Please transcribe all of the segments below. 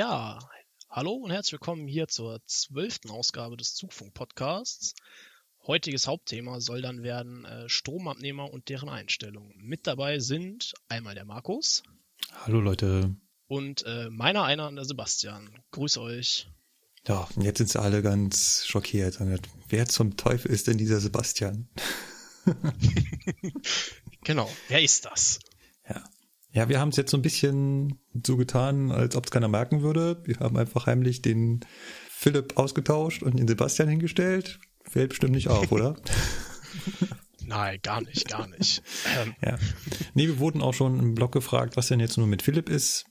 Ja, hallo und herzlich willkommen hier zur zwölften Ausgabe des Zugfunk-Podcasts. Heutiges Hauptthema soll dann werden äh, Stromabnehmer und deren Einstellungen. Mit dabei sind einmal der Markus. Hallo Leute. Und äh, meiner einer, der Sebastian. Grüß euch. Ja, und jetzt sind sie alle ganz schockiert. Wer zum Teufel ist denn dieser Sebastian? genau, wer ist das? Ja. Ja, wir haben es jetzt so ein bisschen so getan, als ob es keiner merken würde. Wir haben einfach heimlich den Philipp ausgetauscht und den Sebastian hingestellt. Fällt bestimmt nicht auf, oder? Nein, gar nicht, gar nicht. Ähm. Ja. Nee, wir wurden auch schon im Blog gefragt, was denn jetzt nur mit Philipp ist.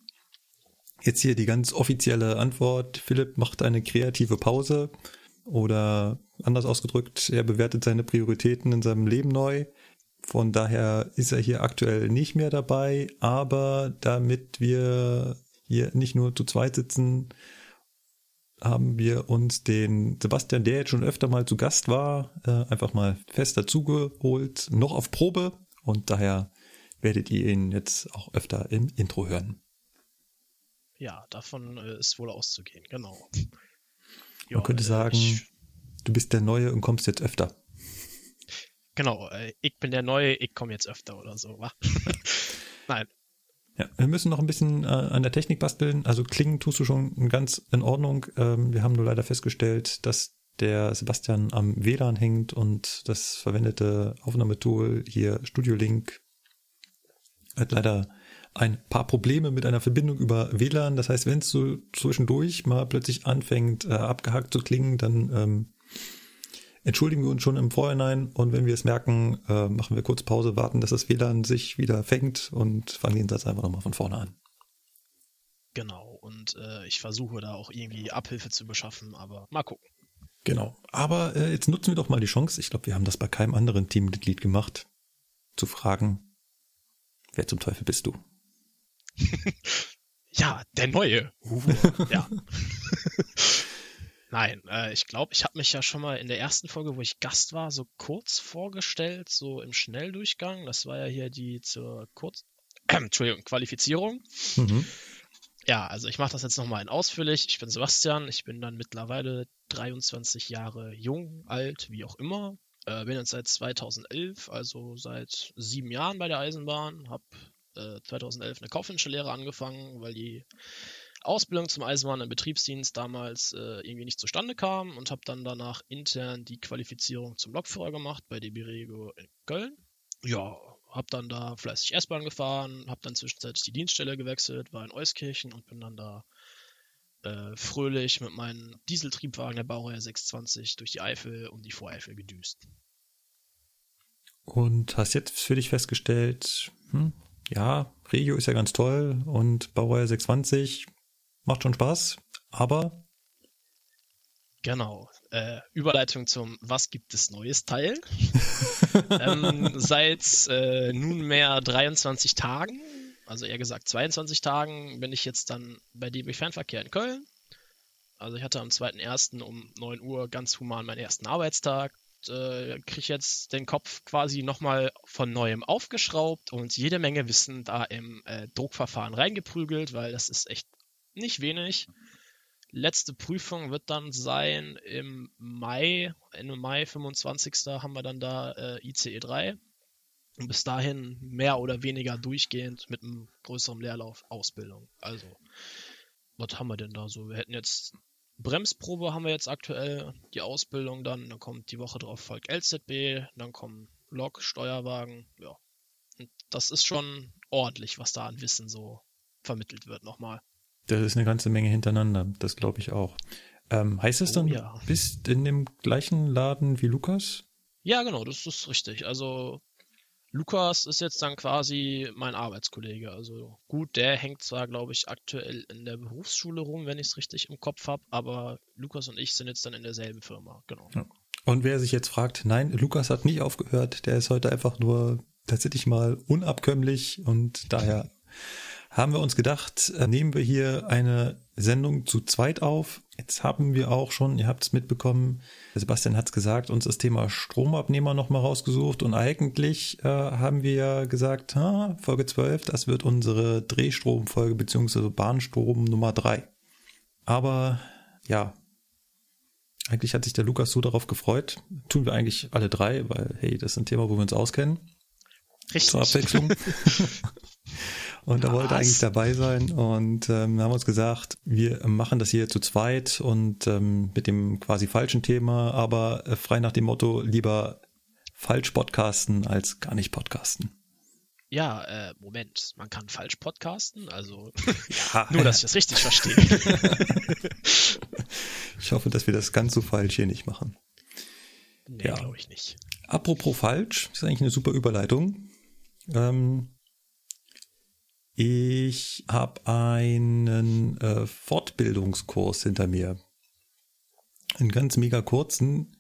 Jetzt hier die ganz offizielle Antwort. Philipp macht eine kreative Pause oder anders ausgedrückt, er bewertet seine Prioritäten in seinem Leben neu. Von daher ist er hier aktuell nicht mehr dabei, aber damit wir hier nicht nur zu zweit sitzen, haben wir uns den Sebastian, der jetzt schon öfter mal zu Gast war, äh, einfach mal fest dazugeholt, noch auf Probe und daher werdet ihr ihn jetzt auch öfter im Intro hören. Ja, davon äh, ist wohl auszugehen, genau. Man könnte äh, sagen, ich, du bist der Neue und kommst jetzt öfter. Genau, äh, ich bin der Neue, ich komme jetzt öfter oder so? Nein. Ja, wir müssen noch ein bisschen äh, an der Technik basteln. Also klingen tust du schon ganz in Ordnung. Ähm, wir haben nur leider festgestellt, dass der Sebastian am WLAN hängt und das verwendete Aufnahmetool hier Studio Link hat leider ein paar Probleme mit einer Verbindung über WLAN. Das heißt, wenn es so zwischendurch mal plötzlich anfängt, äh, abgehackt zu klingen, dann ähm, entschuldigen wir uns schon im Vorhinein und wenn wir es merken, äh, machen wir kurz Pause, warten, dass das WLAN sich wieder fängt und fangen den Satz einfach nochmal von vorne an. Genau, und äh, ich versuche da auch irgendwie Abhilfe zu beschaffen, aber mal gucken. Genau, aber äh, jetzt nutzen wir doch mal die Chance, ich glaube, wir haben das bei keinem anderen Teammitglied gemacht, zu fragen, wer zum Teufel bist du? ja, der Neue. Uh, ja. Nein, äh, ich glaube, ich habe mich ja schon mal in der ersten Folge, wo ich Gast war, so kurz vorgestellt, so im Schnelldurchgang. Das war ja hier die zur Kurz Entschuldigung, Qualifizierung. Mhm. Ja, also ich mache das jetzt nochmal in ausführlich. Ich bin Sebastian, ich bin dann mittlerweile 23 Jahre jung, alt, wie auch immer. Äh, bin jetzt seit 2011, also seit sieben Jahren bei der Eisenbahn, habe 2011 äh, eine kaufmännische Lehre angefangen, weil die Ausbildung zum Eisenbahn im Betriebsdienst damals äh, irgendwie nicht zustande kam und habe dann danach intern die Qualifizierung zum Lokführer gemacht bei DB Regio in Köln. Ja, habe dann da fleißig S-Bahn gefahren, habe dann zwischenzeitlich die Dienststelle gewechselt, war in Euskirchen und bin dann da äh, fröhlich mit meinem Dieseltriebwagen der Baureihe 620 durch die Eifel und die Voreifel gedüst. Und hast jetzt für dich festgestellt, hm, ja, Regio ist ja ganz toll und Baureihe 620 macht schon Spaß, aber Genau. Äh, Überleitung zum Was gibt es Neues Teil. ähm, seit äh, nunmehr 23 Tagen, also eher gesagt 22 Tagen, bin ich jetzt dann bei DB Fernverkehr in Köln. Also ich hatte am 2.1. um 9 Uhr ganz human meinen ersten Arbeitstag äh, kriege jetzt den Kopf quasi nochmal von neuem aufgeschraubt und jede Menge Wissen da im äh, Druckverfahren reingeprügelt, weil das ist echt nicht wenig. Letzte Prüfung wird dann sein im Mai, Ende Mai 25. haben wir dann da äh, ICE 3. Und bis dahin mehr oder weniger durchgehend mit einem größeren Leerlauf Ausbildung. Also, was haben wir denn da so? Wir hätten jetzt Bremsprobe haben wir jetzt aktuell, die Ausbildung dann, dann kommt die Woche drauf folgt LZB, dann kommen Lok, Steuerwagen, ja. Und das ist schon ordentlich, was da an Wissen so vermittelt wird nochmal. Das ist eine ganze Menge hintereinander, das glaube ich auch. Ähm, heißt es oh, dann, ja. bist in dem gleichen Laden wie Lukas? Ja, genau, das ist richtig. Also Lukas ist jetzt dann quasi mein Arbeitskollege. Also gut, der hängt zwar, glaube ich, aktuell in der Berufsschule rum, wenn ich es richtig im Kopf habe, aber Lukas und ich sind jetzt dann in derselben Firma, genau. Ja. Und wer sich jetzt fragt, nein, Lukas hat nicht aufgehört, der ist heute einfach nur tatsächlich mal unabkömmlich und daher haben wir uns gedacht, äh, nehmen wir hier eine Sendung zu zweit auf. Jetzt haben wir auch schon, ihr habt es mitbekommen, Sebastian hat es gesagt, uns das Thema Stromabnehmer nochmal rausgesucht und eigentlich äh, haben wir ja gesagt, ha, Folge 12, das wird unsere Drehstromfolge beziehungsweise Bahnstrom Nummer 3. Aber ja, eigentlich hat sich der Lukas so darauf gefreut. Tun wir eigentlich alle drei, weil hey, das ist ein Thema, wo wir uns auskennen. Richtig. Zur Abwechslung. und er wollte eigentlich dabei sein und ähm, haben uns gesagt, wir machen das hier zu zweit und ähm, mit dem quasi falschen Thema, aber äh, frei nach dem Motto lieber falsch podcasten als gar nicht podcasten. Ja, äh, Moment, man kann falsch podcasten, also Ja, nur, dass ich das richtig verstehe. ich hoffe, dass wir das ganz so falsch hier nicht machen. nee, Ja. glaube ich nicht. Apropos falsch, ist eigentlich eine super Überleitung. Ähm, ich habe einen äh, Fortbildungskurs hinter mir. Einen ganz mega kurzen.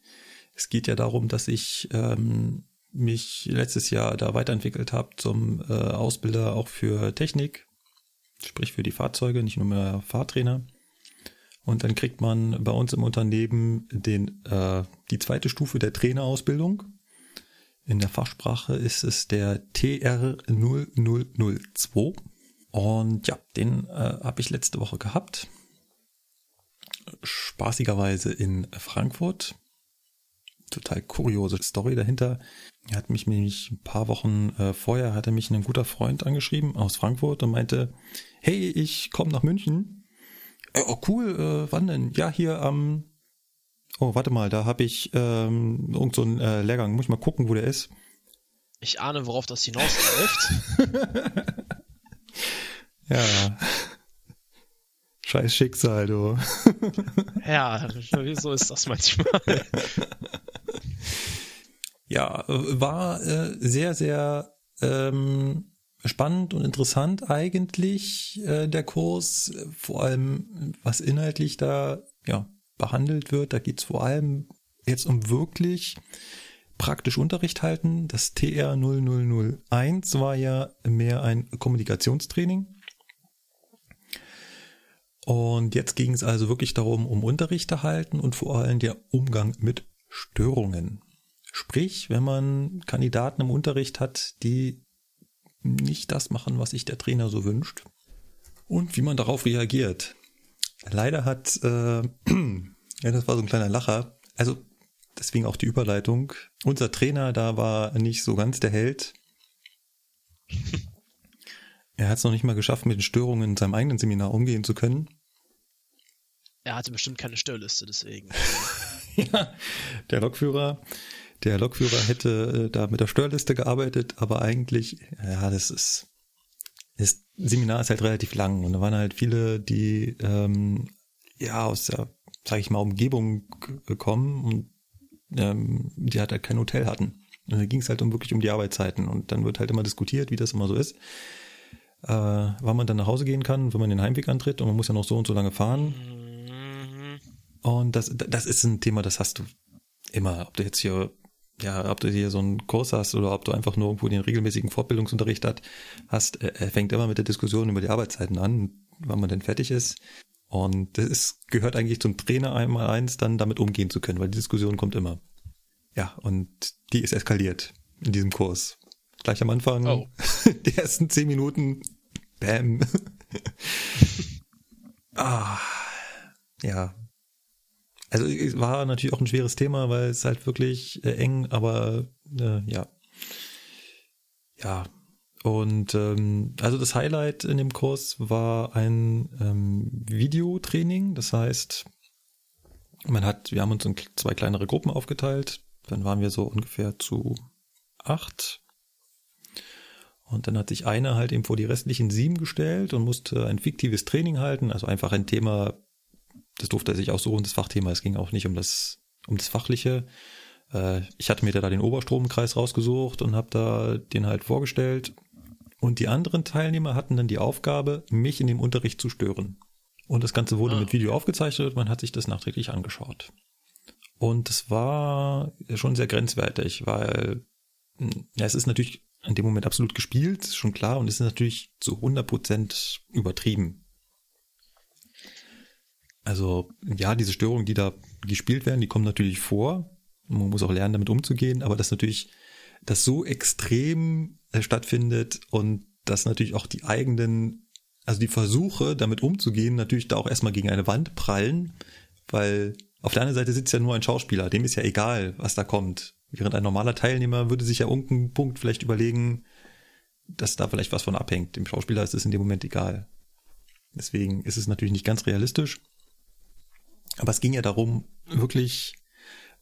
Es geht ja darum, dass ich ähm, mich letztes Jahr da weiterentwickelt habe zum äh, Ausbilder auch für Technik, sprich für die Fahrzeuge, nicht nur mehr Fahrtrainer. Und dann kriegt man bei uns im Unternehmen den, äh, die zweite Stufe der Trainerausbildung. In der Fachsprache ist es der TR0002. Und ja, den äh, habe ich letzte Woche gehabt. Spaßigerweise in Frankfurt. Total kuriose Story dahinter. Er hat mich nämlich ein paar Wochen äh, vorher, hatte mich ein guter Freund angeschrieben aus Frankfurt und meinte, hey, ich komme nach München. Äh, oh cool, äh, wann denn? Ja, hier am Oh, warte mal, da habe ich ähm, irgend so einen äh, Lehrgang. Muss ich mal gucken, wo der ist. Ich ahne, worauf das hinausläuft. Ja. Scheiß Schicksal, du. ja, wieso ist das manchmal? Ja, war äh, sehr, sehr ähm, spannend und interessant eigentlich äh, der Kurs. Vor allem, was inhaltlich da ja behandelt wird. Da geht's vor allem jetzt um wirklich praktisch Unterricht halten. Das TR 0001 war ja mehr ein Kommunikationstraining. Und jetzt ging es also wirklich darum, um Unterricht erhalten und vor allem der Umgang mit Störungen. Sprich, wenn man Kandidaten im Unterricht hat, die nicht das machen, was sich der Trainer so wünscht und wie man darauf reagiert. Leider hat, äh, ja, das war so ein kleiner Lacher, also deswegen auch die Überleitung. Unser Trainer da war nicht so ganz der Held. Er hat es noch nicht mal geschafft, mit den Störungen in seinem eigenen Seminar umgehen zu können. Er hatte bestimmt keine Störliste, deswegen. ja, der Lokführer, der Lokführer hätte äh, da mit der Störliste gearbeitet, aber eigentlich, ja, das ist, das Seminar ist halt relativ lang und da waren halt viele, die ähm, ja aus der, sag ich mal, Umgebung gekommen und ähm, die halt, halt kein Hotel hatten. Und da ging es halt um wirklich um die Arbeitszeiten und dann wird halt immer diskutiert, wie das immer so ist. Äh, wann man dann nach Hause gehen kann, wenn man den Heimweg antritt und man muss ja noch so und so lange fahren. Und das, das ist ein Thema, das hast du immer. Ob du jetzt hier, ja, ob du hier so einen Kurs hast oder ob du einfach nur irgendwo den regelmäßigen Fortbildungsunterricht hat, hast, äh, er fängt immer mit der Diskussion über die Arbeitszeiten an, wann man denn fertig ist. Und das ist, gehört eigentlich zum Trainer einmal eins, dann damit umgehen zu können, weil die Diskussion kommt immer. Ja, und die ist eskaliert in diesem Kurs. Gleich am Anfang, Oh. die ersten zehn Minuten, bam. ah, ja. Also es war natürlich auch ein schweres Thema, weil es halt wirklich äh, eng, aber äh, ja. Ja. Und ähm, also das Highlight in dem Kurs war ein ähm, Videotraining. Das heißt, man hat, wir haben uns in zwei kleinere Gruppen aufgeteilt. Dann waren wir so ungefähr zu acht. Und dann hat sich einer halt eben vor die restlichen sieben gestellt und musste ein fiktives Training halten, also einfach ein Thema, das durfte er sich auch so und das Fachthema, es ging auch nicht um das, um das Fachliche, Äh, ich hatte mir da den Oberstromkreis rausgesucht und habe da den halt vorgestellt. Und die anderen Teilnehmer hatten dann die Aufgabe, mich in dem Unterricht zu stören. Und das Ganze wurde ah. mit Video aufgezeichnet, man hat sich das nachträglich angeschaut. Und es war schon sehr grenzwertig, weil hm, ja, es ist natürlich in dem Moment absolut gespielt, ist schon klar, und es ist natürlich zu 100% übertrieben. Also ja, diese Störungen, die da gespielt werden, die kommen natürlich vor. Man muss auch lernen, damit umzugehen, aber das natürlich, das so extrem äh, stattfindet und dass natürlich auch die eigenen, also die Versuche, damit umzugehen, natürlich da auch erstmal gegen eine Wand prallen, weil auf der anderen Seite sitzt ja nur ein Schauspieler, dem ist ja egal, was da kommt. Während ein normaler Teilnehmer würde sich ja irgendeinen Punkt vielleicht überlegen, dass da vielleicht was von abhängt. Dem Schauspieler ist es in dem Moment egal. Deswegen ist es natürlich nicht ganz realistisch. Aber es ging ja darum, wirklich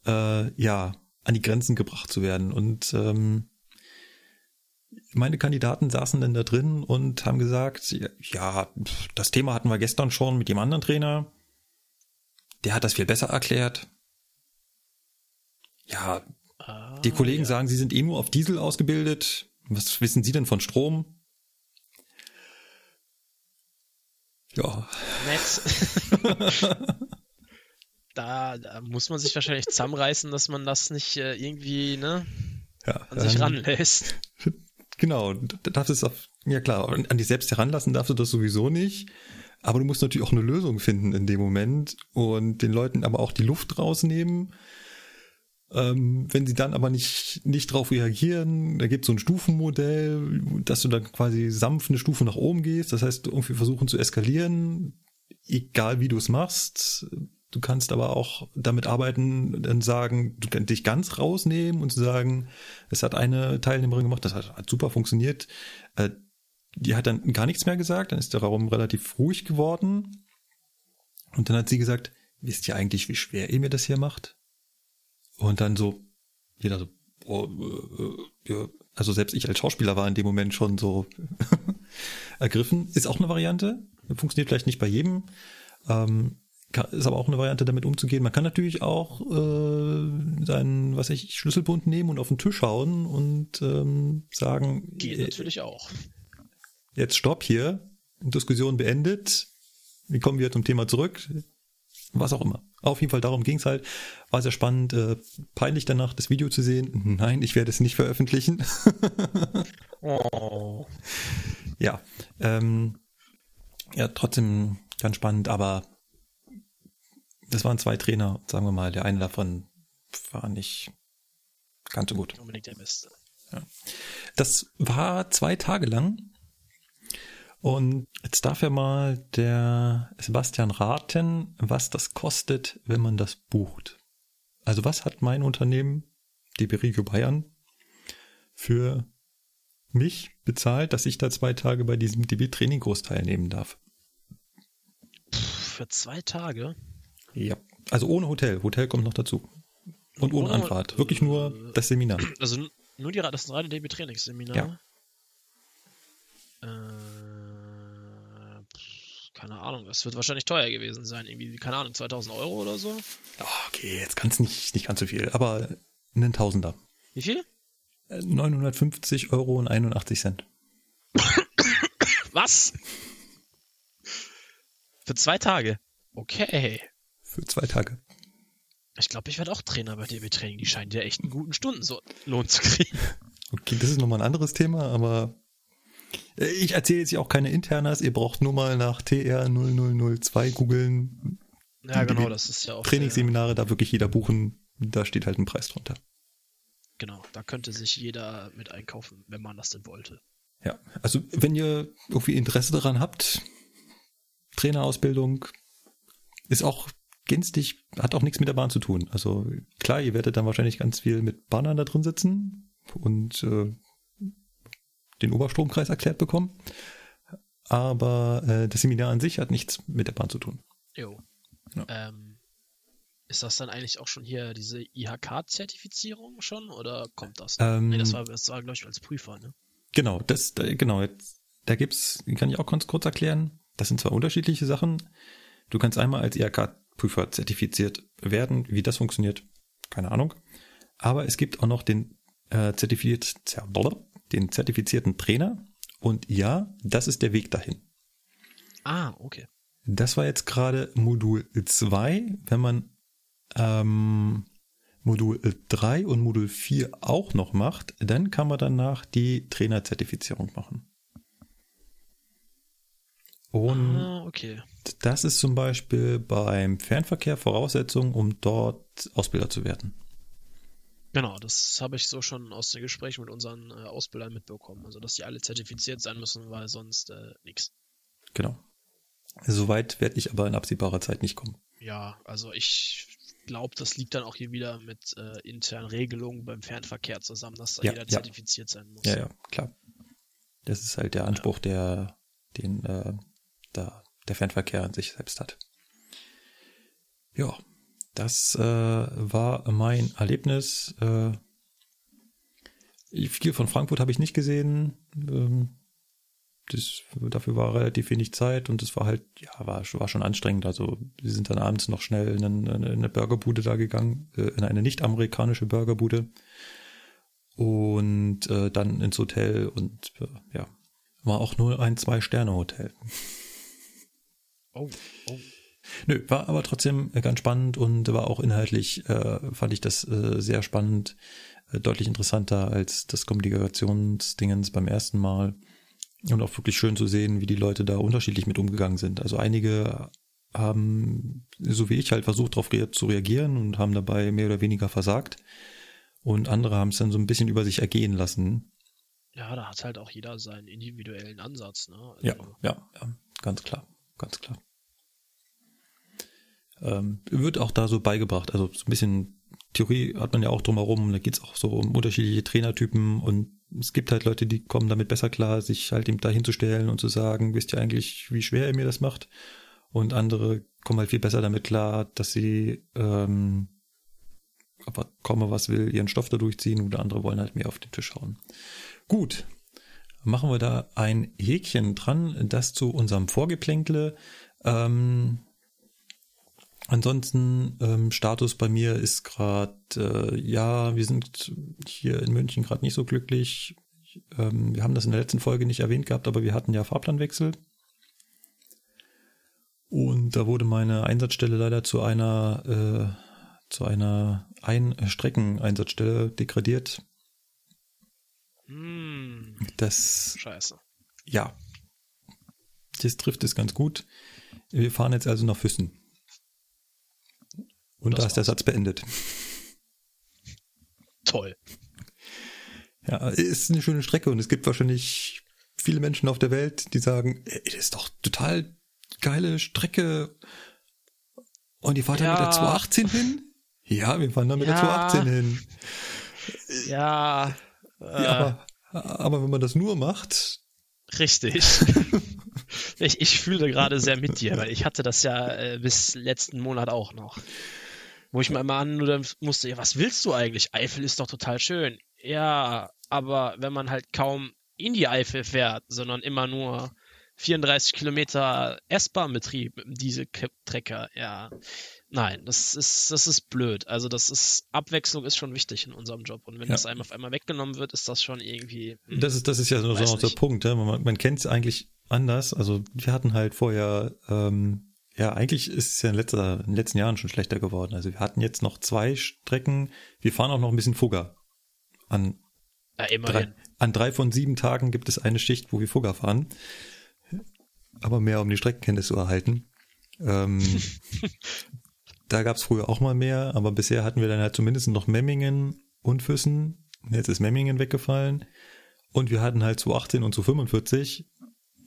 äh, ja an die Grenzen gebracht zu werden. Und ähm, meine Kandidaten saßen dann da drin und haben gesagt, ja, das Thema hatten wir gestern schon mit dem anderen Trainer. Der hat das viel besser erklärt. Ja, ah, die Kollegen ja. sagen, sie sind eh nur auf Diesel ausgebildet. Was wissen Sie denn von Strom? Ja. Nett. da, da, muss man sich wahrscheinlich zusammenreißen, dass man das nicht äh, irgendwie ne, ja, an sich ranlässt. Genau, da darfst es auf, ja klar, an dich selbst heranlassen darfst du das sowieso nicht. Aber du musst natürlich auch eine Lösung finden in dem Moment und den Leuten aber auch die Luft rausnehmen. Ähm, wenn sie dann aber nicht, nicht drauf reagieren, da gibt es so ein Stufenmodell, dass du dann quasi sanft eine Stufe nach oben gehst. Das heißt, irgendwie versuchen zu eskalieren, egal wie du es machst. Du kannst aber auch damit arbeiten, dann sagen, du kannst dich ganz rausnehmen und zu sagen, es hat eine Teilnehmerin gemacht, das hat, hat super funktioniert. Äh, die hat dann gar nichts mehr gesagt, dann ist der Raum relativ ruhig geworden. Und dann hat sie gesagt, wisst ihr eigentlich, wie schwer ihr mir das hier macht? Und dann so, jeder so, oh, äh, ja. also selbst ich als Schauspieler war in dem Moment schon so ergriffen. Ist auch eine Variante, funktioniert vielleicht nicht bei jedem. Ähm, ist aber auch eine Variante, damit umzugehen. Man kann natürlich auch äh, seinen, was ich, Schlüsselbund nehmen und auf den Tisch hauen und ähm, sagen. Geht äh, natürlich auch. Jetzt stopp hier. Diskussion beendet. Wir kommen wieder zum Thema zurück. Was auch immer. Auf jeden Fall darum ging es halt. War sehr spannend. Äh, peinlich danach, das Video zu sehen. Nein, ich werde es nicht veröffentlichen. oh. Ja. Ähm, ja, trotzdem ganz spannend, aber das waren zwei Trainer, sagen wir mal. Der eine davon war nicht ganz so gut. Unbedingt der Beste. Ja. Das war zwei Tage lang. Und jetzt darf ja mal der Sebastian raten, was das kostet, wenn man das bucht. Also was hat mein Unternehmen, DB Regio Bayern, für mich bezahlt, dass ich da zwei Tage bei diesem DB Trainingkurs teilnehmen darf? Für zwei Tage? Ja, also ohne Hotel. Hotel kommt noch dazu. Und ohne, ohne Anfahrt. Wirklich nur das Seminar. Also nur die, das reine DB Trainingsseminar? Ja. Äh, keine Ahnung, das wird wahrscheinlich teuer gewesen sein. Irgendwie, keine Ahnung, 2000 Euro oder so? Okay, jetzt kann es nicht, nicht ganz so viel, aber einen Tausender. Wie viel? 950 äh, Euro und 81 Cent. Was? Für zwei Tage? Okay. Für zwei Tage. Ich glaube, ich werde auch Trainer bei DB Training. Die scheinen ja echt einen guten Stundenlohn zu kriegen. Okay, das ist nochmal ein anderes Thema, aber ich erzähle jetzt hier auch keine Internas. Ihr braucht nur mal nach TR0002 googeln. Ja, genau, das ist ja auch. Trainingsseminare, da wirklich jeder buchen. Da steht halt ein Preis drunter. Genau, da könnte sich jeder mit einkaufen, wenn man das denn wollte. Ja, also wenn ihr irgendwie Interesse daran habt, Trainerausbildung ist auch günstig, hat auch nichts mit der Bahn zu tun. Also klar, ihr werdet dann wahrscheinlich ganz viel mit Bahnern da drin sitzen und äh, den Oberstromkreis erklärt bekommen. Aber äh, das Seminar an sich hat nichts mit der Bahn zu tun. Jo. Ja. Ähm, ist das dann eigentlich auch schon hier diese IHK-Zertifizierung schon oder kommt das? Ähm, nee, das war, das war glaube ich, als Prüfer, ne? Genau, das, genau, jetzt, da gibt's, kann ich auch ganz kurz erklären. Das sind zwar unterschiedliche Sachen. Du kannst einmal als IHK-Prüfer zertifiziert werden. Wie das funktioniert, keine Ahnung. Aber es gibt auch noch den, äh, zertifiziert, den zertifizierten Trainer. Und ja, das ist der Weg dahin. Ah, okay. Das war jetzt gerade Modul 2. Wenn man ähm, Modul 3 und Modul 4 auch noch macht, dann kann man danach die Trainerzertifizierung machen. Und ah, okay. das ist zum Beispiel beim Fernverkehr Voraussetzung, um dort Ausbilder zu werden. Genau, das habe ich so schon aus den Gesprächen mit unseren äh, Ausbildern mitbekommen. Also, dass die alle zertifiziert sein müssen, weil sonst äh, nichts. Genau. Soweit werde ich aber in absehbarer Zeit nicht kommen. Ja, also ich glaube, das liegt dann auch hier wieder mit äh, internen Regelungen beim Fernverkehr zusammen, dass da Ja, jeder ja. zertifiziert sein muss. Ja, ja, klar. Das ist halt der Anspruch, der den äh, da der Fernverkehr an sich selbst hat. Ja, das äh, war mein Erlebnis. Äh, viel von Frankfurt habe ich nicht gesehen. Ähm, das, dafür war relativ wenig Zeit und es war halt, ja, war, war schon anstrengend. Also wir sind dann abends noch schnell in eine, in eine Burgerbude da gegangen, äh, in eine nicht-amerikanische Burgerbude und äh, dann ins Hotel und äh, ja, war auch nur ein Zwei-Sterne-Hotel. Oh, oh. Nö, war aber trotzdem äh, ganz spannend und war auch inhaltlich, äh, fand ich das äh, sehr spannend, äh, deutlich interessanter als das Kommunikationsdingens beim ersten Mal. Und auch wirklich schön zu sehen, wie die Leute da unterschiedlich mit umgegangen sind. Also einige haben, so wie ich, halt versucht, darauf rea zu reagieren und haben dabei mehr oder weniger versagt. Und andere haben es dann so ein bisschen über sich ergehen lassen. Ja, da hat halt auch jeder seinen individuellen Ansatz, ne? Also, Ja, ja, ja, ganz klar, ganz klar. Ähm, wird auch da so beigebracht. Also so ein bisschen Theorie hat man ja auch drumherum. Da geht's auch so um unterschiedliche Trainertypen und es gibt halt Leute, die kommen damit besser klar, sich halt eben dahinzustellen und zu sagen, wisst ihr eigentlich, wie schwer ihr mir das macht? Und andere kommen halt viel besser damit klar, dass sie ähm, aber komme was will, ihren Stoff da durchziehen oder andere wollen halt mehr auf den Tisch hauen. Gut, machen wir da ein Häkchen dran, das zu unserem Vorgeplänkle. Ähm, ansonsten ähm, Status bei mir ist gerade, äh, ja, wir sind hier in München gerade nicht so glücklich. Ähm, wir haben das in der letzten Folge nicht erwähnt gehabt, aber wir hatten ja Fahrplanwechsel. Und da wurde meine Einsatzstelle leider zu einer äh, zu einer Ein-Strecken-Einsatzstelle degradiert. Hm, Das scheiße. ja, das trifft es ganz gut. Wir fahren jetzt also nach Füssen. Und Das da ist der. Satz beendet. Toll. Ja, ist eine schöne Strecke und es gibt wahrscheinlich viele Menschen auf der Welt, die sagen, das ist doch total geile Strecke. Und die fahrt da mit der Ja. 218 hin? Ja, wir fahren da mit der Ja. 218 hin. Ja, äh, Ja, aber, aber wenn man das nur macht, richtig. ich, ich fühle gerade sehr mit dir, weil ich hatte das ja äh, bis letzten Monat auch noch. Wo ich mir immer an nur musste, ja, was willst du eigentlich? Eifel ist doch total schön. Ja, aber wenn man halt kaum in die Eifel fährt, sondern immer nur 34 Kilometer S-Bahn-Betrieb mit dem Dieseltrecker, ja. Nein, das ist, das ist blöd. Also das ist, Abwechslung ist schon wichtig in unserem Job. Und wenn Ja. das einem auf einmal weggenommen wird, ist das schon irgendwie. hm, Das ist, das ist ja so, so der. Punkt. Ja? Man, man kennt es eigentlich anders. Also wir hatten halt vorher, ähm, ja, eigentlich ist es ja in, letzter, in den letzten Jahren schon schlechter geworden. Also wir hatten jetzt noch zwei Strecken. Wir fahren auch noch ein bisschen Fugger. An ja, drei, an drei von sieben Tagen gibt es eine Schicht, wo wir Fugger fahren. Aber mehr, um die Streckenkenntnis zu erhalten. Ähm, da gab es früher auch mal mehr, aber bisher hatten wir dann halt zumindest noch Memmingen und Füssen. Jetzt ist Memmingen weggefallen. Und wir hatten halt 218 und 245.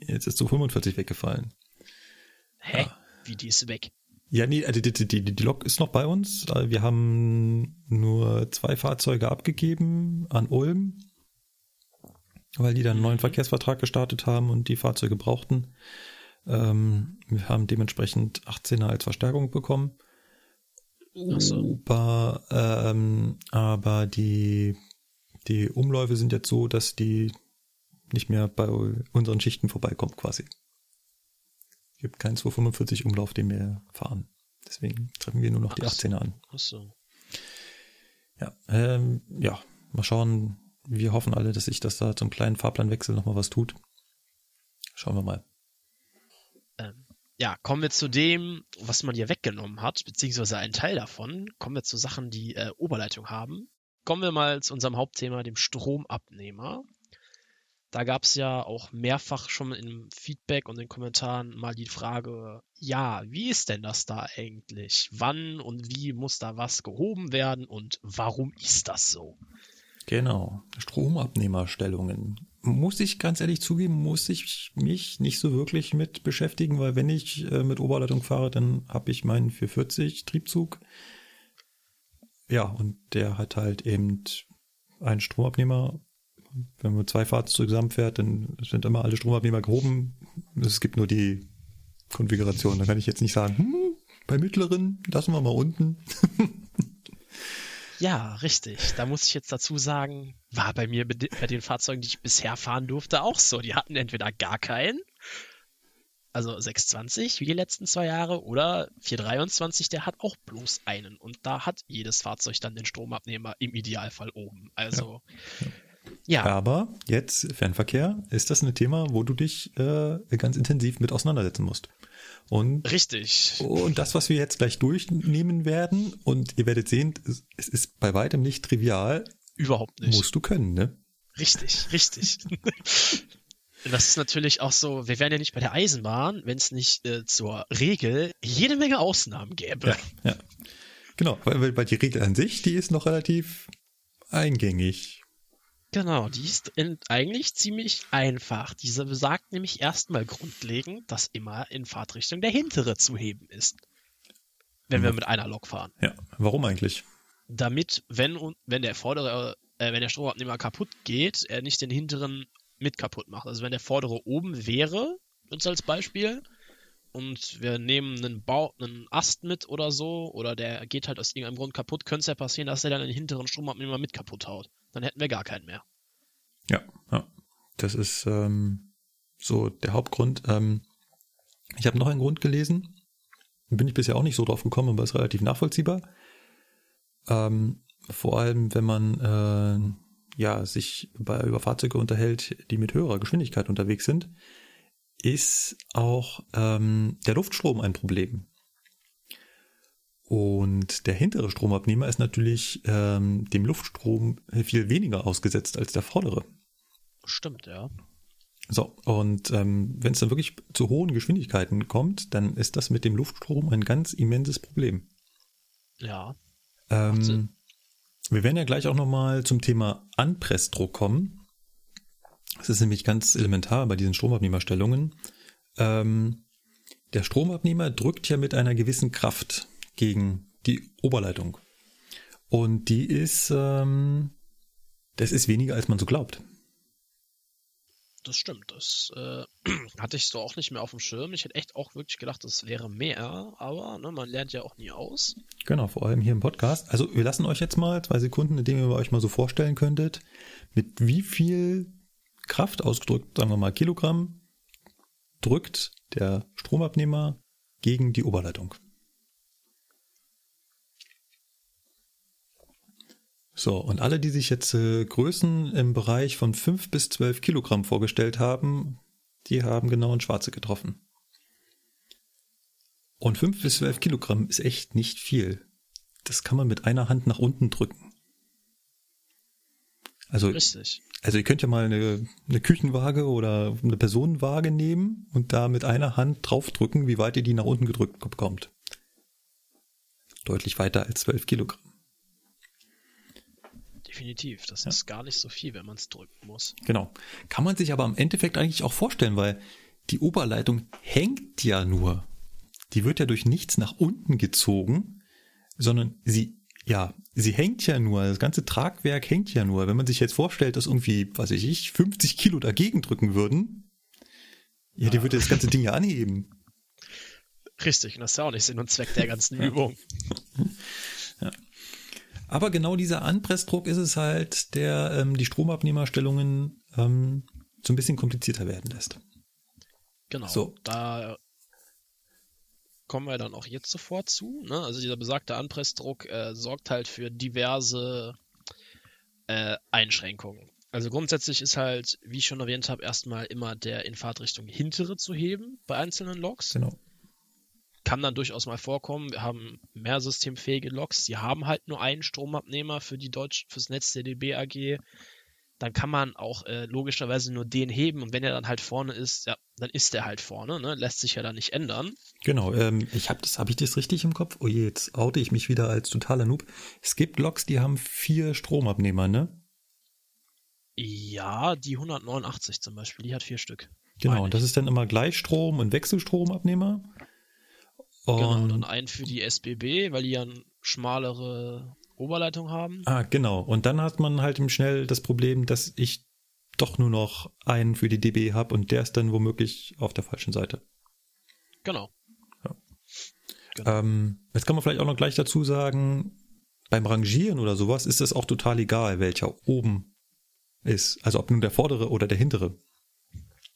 Jetzt ist 245 weggefallen. Hä? Wie die ist weg? Ja, nee, also die, die, die, die Lok ist noch bei uns. Wir haben nur zwei Fahrzeuge abgegeben an Ulm, weil die dann einen neuen Verkehrsvertrag gestartet haben und die Fahrzeuge brauchten. Ähm, wir haben dementsprechend 18er als Verstärkung bekommen. Ach so. Aber, ähm, aber die, die Umläufe sind jetzt so, dass die nicht mehr bei unseren Schichten vorbeikommt quasi. Es gibt keinen 245 Umlauf, den wir fahren. Deswegen treffen wir nur noch die Ach so. 18er an. Ach so. Ja, ähm, ja, mal schauen. Wir hoffen alle, dass sich das da zum kleinen Fahrplanwechsel nochmal was tut. Schauen wir mal. Ähm, ja, kommen wir zu dem, was man hier weggenommen hat, beziehungsweise ein Teil davon. Kommen wir zu Sachen, die äh, Oberleitung haben. Kommen wir mal zu unserem Hauptthema, dem Stromabnehmer. Da gab es ja auch mehrfach schon im Feedback und in den Kommentaren mal die Frage, ja, wie ist denn das da eigentlich? Wann und wie muss da was gehoben werden und warum ist das so? Genau, Stromabnehmerstellungen. Muss ich ganz ehrlich zugeben, muss ich mich nicht so wirklich mit beschäftigen, weil wenn ich äh, mit Oberleitung fahre, dann habe ich meinen 440 Triebzug. Ja, und der hat halt eben einen Stromabnehmer. Wenn man zwei Fahrzeuge zusammenfährt, dann sind immer alle Stromabnehmer gehoben. Es gibt nur die Konfiguration. Da kann ich jetzt nicht sagen, hm, bei mittleren lassen wir mal unten. Ja, richtig. Da muss ich jetzt dazu sagen, war bei mir bei den Fahrzeugen, die ich bisher fahren durfte, auch so. Die hatten entweder gar keinen, also 620 wie die letzten zwei Jahre, oder 423, der hat auch bloß einen. Und da hat jedes Fahrzeug dann den Stromabnehmer im Idealfall oben. Also. Ja. ja. Aber jetzt Fernverkehr, ist das ein Thema, wo du dich äh, ganz intensiv mit auseinandersetzen musst. Und, Richtig. Und das, was wir jetzt gleich durchnehmen werden, und ihr werdet sehen, es ist bei weitem nicht trivial. Überhaupt nicht. Musst du können, ne? Richtig, richtig. das ist natürlich auch so, wir wären ja nicht bei der Eisenbahn, wenn es nicht äh, zur Regel jede Menge Ausnahmen gäbe. Ja, ja. Genau, weil, weil die Regel an sich, die ist noch relativ eingängig. Genau, die ist in, eigentlich ziemlich einfach. Diese besagt nämlich erstmal grundlegend, dass immer in Fahrtrichtung der hintere zu heben ist. Wenn mhm. wir mit einer Lok fahren. Ja, warum eigentlich? Damit, wenn, wenn der vordere, äh, wenn der Stromabnehmer kaputt geht, er nicht den hinteren mit kaputt macht. Also wenn der vordere oben wäre, uns als Beispiel, und wir nehmen einen Bau, einen Ast mit oder so, oder der geht halt aus irgendeinem Grund kaputt, könnte es ja passieren, dass er dann den hinteren Stromabnehmer mit kaputt haut dann hätten wir gar keinen mehr. Ja, ja. Das ist ähm, so der Hauptgrund. Ähm, ich habe noch einen Grund gelesen. Bin ich bisher auch nicht so drauf gekommen, aber ist relativ nachvollziehbar. Ähm, vor allem, wenn man äh, ja sich bei, über Fahrzeuge unterhält, die mit höherer Geschwindigkeit unterwegs sind, ist auch ähm, der Luftstrom ein Problem. Und der hintere Stromabnehmer ist natürlich ähm, dem Luftstrom viel weniger ausgesetzt als der vordere. Stimmt, ja. So, und ähm, wenn es dann wirklich zu hohen Geschwindigkeiten kommt, dann ist das mit dem Luftstrom ein ganz immenses Problem. Ja. Ähm, wir werden ja gleich auch nochmal zum Thema Anpressdruck kommen. Das ist nämlich ganz elementar bei diesen Stromabnehmerstellungen. Ähm, der Stromabnehmer drückt ja mit einer gewissen Kraft gegen die Oberleitung. Und die ist, ähm, das ist weniger, als man so glaubt. Das stimmt. Das äh, hatte ich so auch nicht mehr auf dem Schirm. Ich hätte echt auch wirklich gedacht, das wäre mehr, aber ne, man lernt ja auch nie aus. Genau, vor allem hier im Podcast. Also wir lassen euch jetzt mal zwei Sekunden, in denen ihr euch mal so vorstellen könntet, mit wie viel Kraft ausgedrückt, sagen wir mal Kilogramm, drückt der Stromabnehmer gegen die Oberleitung. So, und alle, die sich jetzt äh, Größen im Bereich von 5 bis 12 Kilogramm vorgestellt haben, die haben genau ein Schwarze getroffen. Und 5 bis 12 Kilogramm ist echt nicht viel. Das kann man mit einer Hand nach unten drücken. Also, Richtig. also ihr könnt ja mal eine, eine Küchenwaage oder eine Personenwaage nehmen und da mit einer Hand draufdrücken, wie weit ihr die nach unten gedrückt bekommt. Deutlich weiter als 12 Kilogramm. Definitiv. Das ja. ist gar nicht so viel, wenn man es drücken muss. Genau. Kann man sich aber im Endeffekt eigentlich auch vorstellen, weil die Oberleitung hängt ja nur. Die wird ja durch nichts nach unten gezogen, sondern sie, ja, sie hängt ja nur. Das ganze Tragwerk hängt ja nur. Wenn man sich jetzt vorstellt, dass irgendwie, was weiß ich, 50 Kilo dagegen drücken würden, ja, ja. die würde das ganze Ding ja anheben. Richtig, und das ist ja auch nicht Sinn und Zweck der ganzen Übung. ja. Aber genau dieser Anpressdruck ist es halt, der ähm, die Stromabnehmerstellungen ähm, so ein bisschen komplizierter werden lässt. Genau. So. Da kommen wir dann auch jetzt sofort zu. Ne? Also dieser besagte Anpressdruck äh, sorgt halt für diverse äh, Einschränkungen. Also grundsätzlich ist halt, wie ich schon erwähnt habe, erstmal immer der in Fahrtrichtung hintere zu heben bei einzelnen Loks. Genau. Kann dann durchaus mal vorkommen. Wir haben mehr systemfähige Loks, die haben halt nur einen Stromabnehmer für die Deutsch fürs Netz der DB AG. Dann kann man auch äh, logischerweise nur den heben und wenn er dann halt vorne ist, ja, dann ist er halt vorne, ne? Lässt sich ja dann nicht ändern. Genau, ähm, ich habe das, habe ich das richtig im Kopf? Oh je, jetzt oute ich mich wieder als totaler Noob. Es gibt Loks, die haben vier Stromabnehmer, ne? Ja, die 189 zum Beispiel, die hat vier Stück. Genau, und das ist dann immer Gleichstrom- und Wechselstromabnehmer. Und, Genau, dann einen für die SBB, weil die ja eine schmalere Oberleitung haben. ah, genau. Und dann hat man halt im Schnell das Problem, dass ich doch nur noch einen für die DB habe und der ist dann womöglich auf der falschen Seite. Genau. Ähm, jetzt kann man vielleicht auch noch gleich dazu sagen, beim Rangieren oder sowas ist es auch total egal, welcher oben ist. Also ob nun der vordere oder der hintere.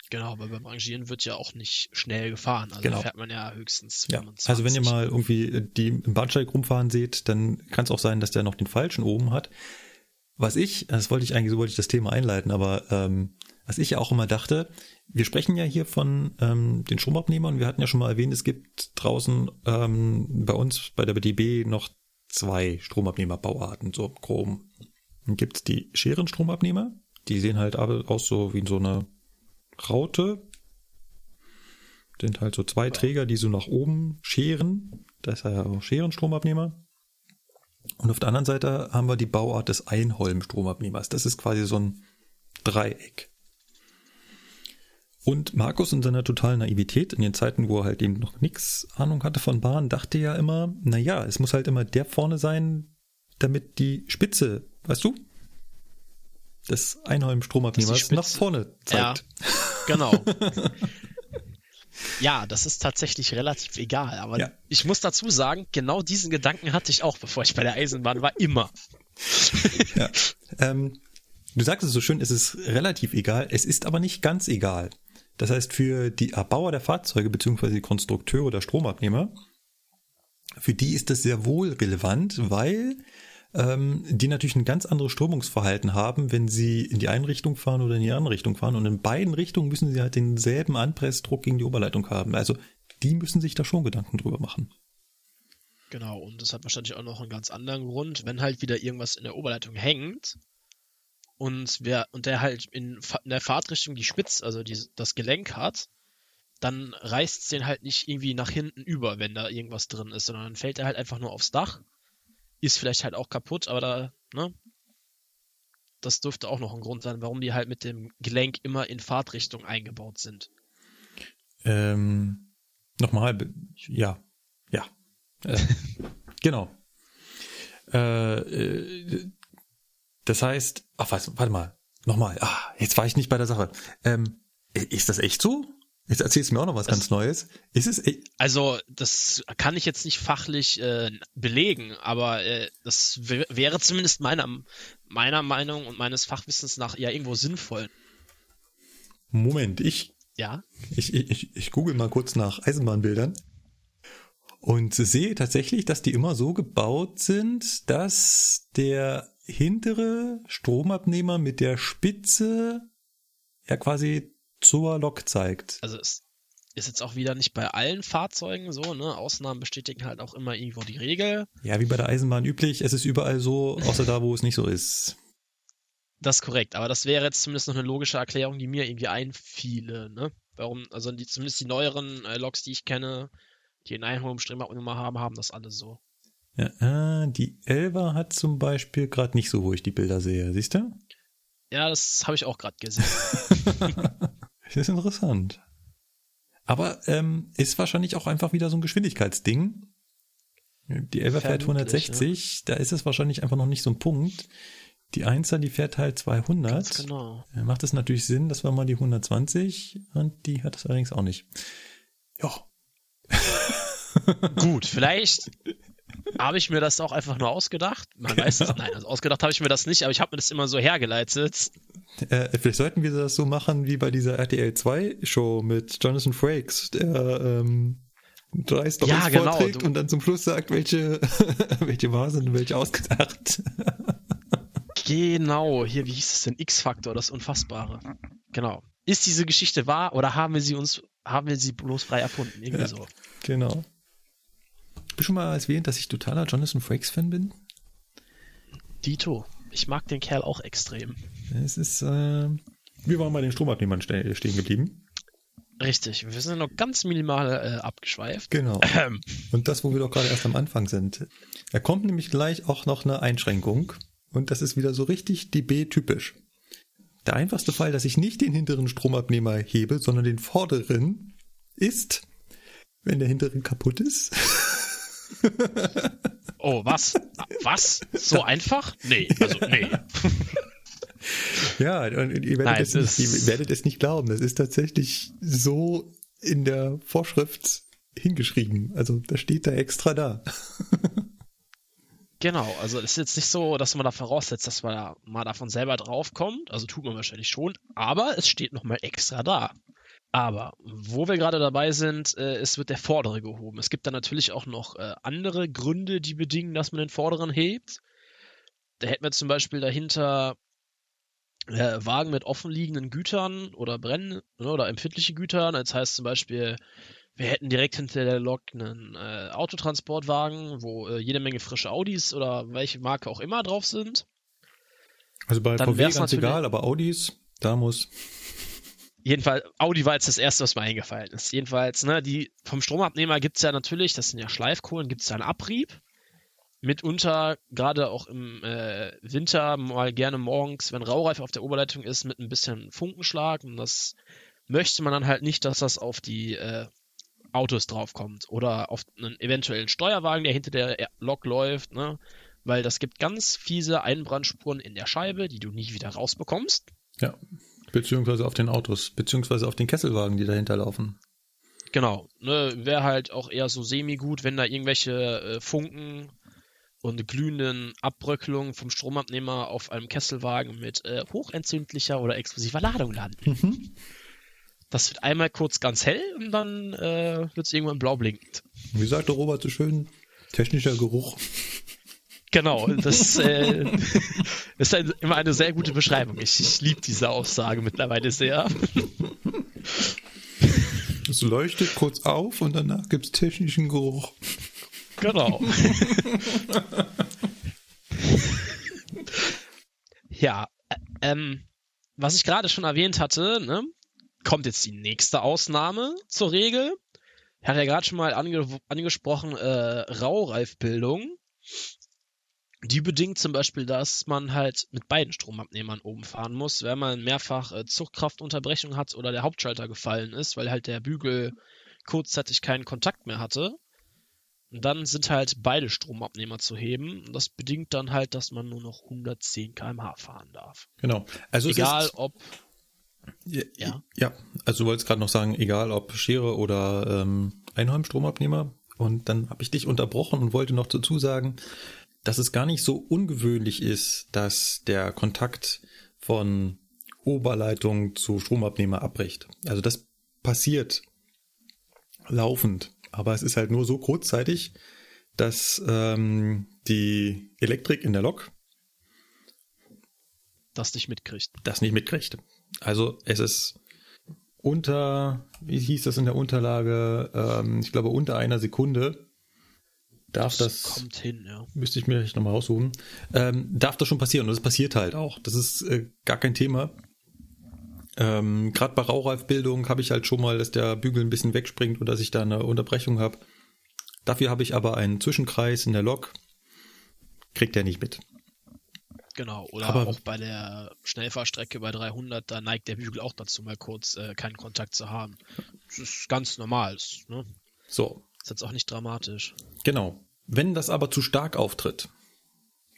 Genau, aber beim Rangieren wird ja auch nicht schnell gefahren. Also Genau. fährt man ja höchstens Ja, 25. also wenn ihr mal irgendwie die im Bahnsteig rumfahren seht, dann kann es auch sein, dass der noch den falschen oben hat. Was ich, das wollte ich eigentlich, so wollte ich das Thema einleiten, aber ähm, was ich ja auch immer dachte, wir sprechen ja hier von ähm, den Stromabnehmern. Wir hatten ja schon mal erwähnt, es gibt draußen ähm, bei uns bei der DB noch zwei Stromabnehmerbauarten, so chrom. Dann gibt's die Scherenstromabnehmer, die sehen halt aus so wie so eine Raute, sind halt so zwei Träger, die so nach oben scheren. Das ist ja auch Scherenstromabnehmer. Und auf der anderen Seite haben wir die Bauart des Einholm-Stromabnehmers. Das ist quasi so ein Dreieck. Und Markus in seiner totalen Naivität, in den Zeiten, wo er halt eben noch nix Ahnung hatte von Bahn, dachte ja immer, na ja, es muss halt immer der vorne sein, damit die Spitze, weißt du, des die nach Ja, vorne zeigt. genau. ja, das ist tatsächlich relativ egal. Aber Ja. ich muss dazu sagen, genau diesen Gedanken hatte ich auch, bevor ich bei der Eisenbahn war, immer. Ja. Ähm, du sagst es so schön, es ist relativ egal, es ist aber nicht ganz egal. Das heißt, für die Erbauer der Fahrzeuge beziehungsweise die Konstrukteure der Stromabnehmer, für die ist das sehr wohl relevant, weil ähm, die natürlich ein ganz anderes Strömungsverhalten haben, wenn sie in die eine Richtung fahren oder in die andere Richtung fahren. Und in beiden Richtungen müssen sie halt denselben Anpressdruck gegen die Oberleitung haben. Also die müssen sich da schon Gedanken drüber machen. Genau, und das hat wahrscheinlich auch noch einen ganz anderen Grund, wenn halt wieder irgendwas in der Oberleitung hängt und wer und der halt in, in der Fahrtrichtung die Spitze, also die, das Gelenk hat, dann reißt es den halt nicht irgendwie nach hinten über, wenn da irgendwas drin ist, sondern dann fällt er halt einfach nur aufs Dach. Ist vielleicht halt auch kaputt, aber da, ne? Das dürfte auch noch ein Grund sein, warum die halt mit dem Gelenk immer in Fahrtrichtung eingebaut sind. Ähm, nochmal, ja, ja, äh, genau. Äh, äh, das heißt, ach was, warte mal, nochmal, ah, jetzt war ich nicht bei der Sache. Ähm, ist das echt so? Jetzt erzählst du mir auch noch was ganz Neues. Ist es, e- Also, das kann ich jetzt nicht fachlich äh, belegen, aber äh, das wär- wäre zumindest meiner, meiner Meinung und meines Fachwissens nach ja irgendwo sinnvoll. Moment, ich Ja, Ich, ich, ich google mal kurz nach Eisenbahnbildern und sehe tatsächlich, dass die immer so gebaut sind, dass der hintere Stromabnehmer mit der Spitze ja quasi zur Lok zeigt. also es ist jetzt auch wieder nicht bei allen Fahrzeugen so, ne? Ausnahmen bestätigen halt auch immer irgendwo die Regel. Ja, wie bei der Eisenbahn üblich, es ist überall so, außer da, wo es nicht so ist. Das ist korrekt, aber das wäre jetzt zumindest noch eine logische Erklärung, die mir irgendwie einfiele, ne? Warum, also die, zumindest die neueren äh, Loks, die ich kenne, die einen hohen Stromabnehmer haben, haben das alle so. Ja, äh, die Elva hat zum Beispiel gerade nicht so, wo ich die Bilder sehe. Siehst du? Ja, das habe ich auch gerade gesehen. Das ist interessant. Aber ähm, ist wahrscheinlich auch einfach wieder so ein Geschwindigkeitsding. Die Elva fährt Vermutlich, 160, da ist es wahrscheinlich einfach noch nicht so ein Punkt. Die Einser, die fährt halt 200. Ganz genau. Ja, Macht es natürlich Sinn, das war mal die 120 und die hat es allerdings auch nicht. Ja, Gut, vielleicht habe ich mir das auch einfach nur ausgedacht. Man weiß es. Nein, also ausgedacht habe ich mir das nicht, aber ich habe mir das immer so hergeleitet. äh, vielleicht sollten wir das so machen wie bei dieser RTL 2 Show mit Jonathan Frakes, der ähm, drei Storys Ja, genau, vorträgt du- und dann zum Schluss sagt, welche, welche wahr sind und welche ausgedacht. Genau, hier, wie hieß es denn? X-Faktor, das Unfassbare. Genau. Ist diese Geschichte wahr oder haben wir sie uns, haben wir sie bloß frei erfunden? Irgendwie Ja. so. Genau. Ich schon mal erwähnt, dass ich totaler Jonathan Frakes-Fan bin? Dito. Ich mag den Kerl auch extrem. Es ist, äh, wir waren bei den Stromabnehmern ste stehen geblieben. Richtig. Wir sind noch ganz minimal äh, abgeschweift. Genau. Ähm, Und das, wo wir doch gerade erst am Anfang sind. Da kommt nämlich gleich auch noch eine Einschränkung. Und das ist wieder so richtig DB-typisch. Der einfachste Fall, dass ich nicht den hinteren Stromabnehmer hebe, sondern den vorderen, ist, wenn der hintere kaputt ist. oh, was? Was? So einfach? Nee, also nee. Ja, und ihr werdet, Nein, es nicht, ihr werdet es nicht glauben. Das ist tatsächlich so in der Vorschrift hingeschrieben. Also das steht da extra da. Genau, also es ist jetzt nicht so, dass man da voraussetzt, dass man da mal davon selber draufkommt. Also tut man wahrscheinlich schon, aber es steht nochmal extra da. Aber wo wir gerade dabei sind, äh, es wird der vordere gehoben. Es gibt dann natürlich auch noch äh, andere Gründe, die bedingen, dass man den vorderen hebt. Da hätten wir zum Beispiel dahinter äh, Wagen mit offenliegenden Gütern oder brennen ne, oder empfindliche Gütern. Das heißt zum Beispiel, wir hätten direkt hinter der Lok einen äh, Autotransportwagen, wo äh, jede Menge frische Audis oder welche Marke auch immer drauf sind. Also bei Dann VW ganz egal, aber Audis, da muss. Jedenfalls, Audi war jetzt das erste, was mir eingefallen ist. Jedenfalls, ne, die vom Stromabnehmer gibt's ja natürlich, das sind ja Schleifkohlen, gibt's ja einen Abrieb. Mitunter, gerade auch im äh, Winter, mal gerne morgens, wenn Raureif auf der Oberleitung ist, mit ein bisschen Funkenschlag. Und das möchte man dann halt nicht, dass das auf die äh, Autos draufkommt. Oder auf einen eventuellen Steuerwagen, der hinter der Lok läuft, ne? Weil das gibt ganz fiese Einbrandspuren in der Scheibe, die du nie wieder rausbekommst. Ja. Beziehungsweise auf den Autos, beziehungsweise auf den Kesselwagen, die dahinter laufen. Genau, ne, wäre halt auch eher so semi-gut, wenn da irgendwelche äh, Funken und glühenden Abbröckelungen vom Stromabnehmer auf einem Kesselwagen mit äh, hochentzündlicher oder explosiver Ladung landen. Das wird einmal kurz ganz hell und dann äh, wird es irgendwann blau blinkend. Wie sagte Robert so schön, technischer Geruch. Genau, das äh, ist ein, immer eine sehr gute Beschreibung. Ich, ich liebe diese Aussage mittlerweile sehr. Es leuchtet kurz auf und danach gibt's technischen Geruch. Genau. ja, ä- ähm, was ich gerade schon erwähnt hatte, ne, kommt jetzt die nächste Ausnahme zur Regel. Ich hatte ja gerade schon mal ange angesprochen, äh, Raureifbildung. Die bedingt zum Beispiel, dass man halt mit beiden Stromabnehmern oben fahren muss, wenn man mehrfach äh, Zugkraftunterbrechung hat oder der Hauptschalter gefallen ist, weil halt der Bügel kurzzeitig keinen Kontakt mehr hatte. Und dann sind halt beide Stromabnehmer zu heben. Und das bedingt dann halt, dass man nur noch 110 km/h fahren darf. Genau. Also Egal ob. Ja, Ja. ja, also du wolltest gerade noch sagen, egal ob Schere oder ähm, Einheimstromabnehmer. Und dann habe ich dich unterbrochen und wollte noch dazu sagen, dass es gar nicht so ungewöhnlich ist, dass der Kontakt von Oberleitung zu Stromabnehmer abbricht. Also das passiert laufend, aber es ist halt nur so kurzzeitig, dass ähm, die Elektrik in der Lok das nicht mitkriegt. das nicht mitkriegt. Also es ist unter, wie hieß das in der Unterlage, ähm, ich glaube unter einer Sekunde darf das, kommt hin, ja. müsste ich mir vielleicht nochmal raussuchen, ähm, darf das schon passieren und das passiert halt auch. Das ist äh, gar kein Thema. Ähm, Gerade bei Raureifbildung habe ich halt schon mal, dass der Bügel ein bisschen wegspringt oder dass ich da eine Unterbrechung habe. Dafür habe ich aber einen Zwischenkreis in der Lok, kriegt er nicht mit. Genau. Oder Aber- auch bei der Schnellfahrstrecke bei 300, da neigt der Bügel auch dazu, mal kurz äh, keinen Kontakt zu haben. Das ist ganz normal. Ne? So, ist jetzt auch nicht dramatisch. Genau. Wenn das aber zu stark auftritt,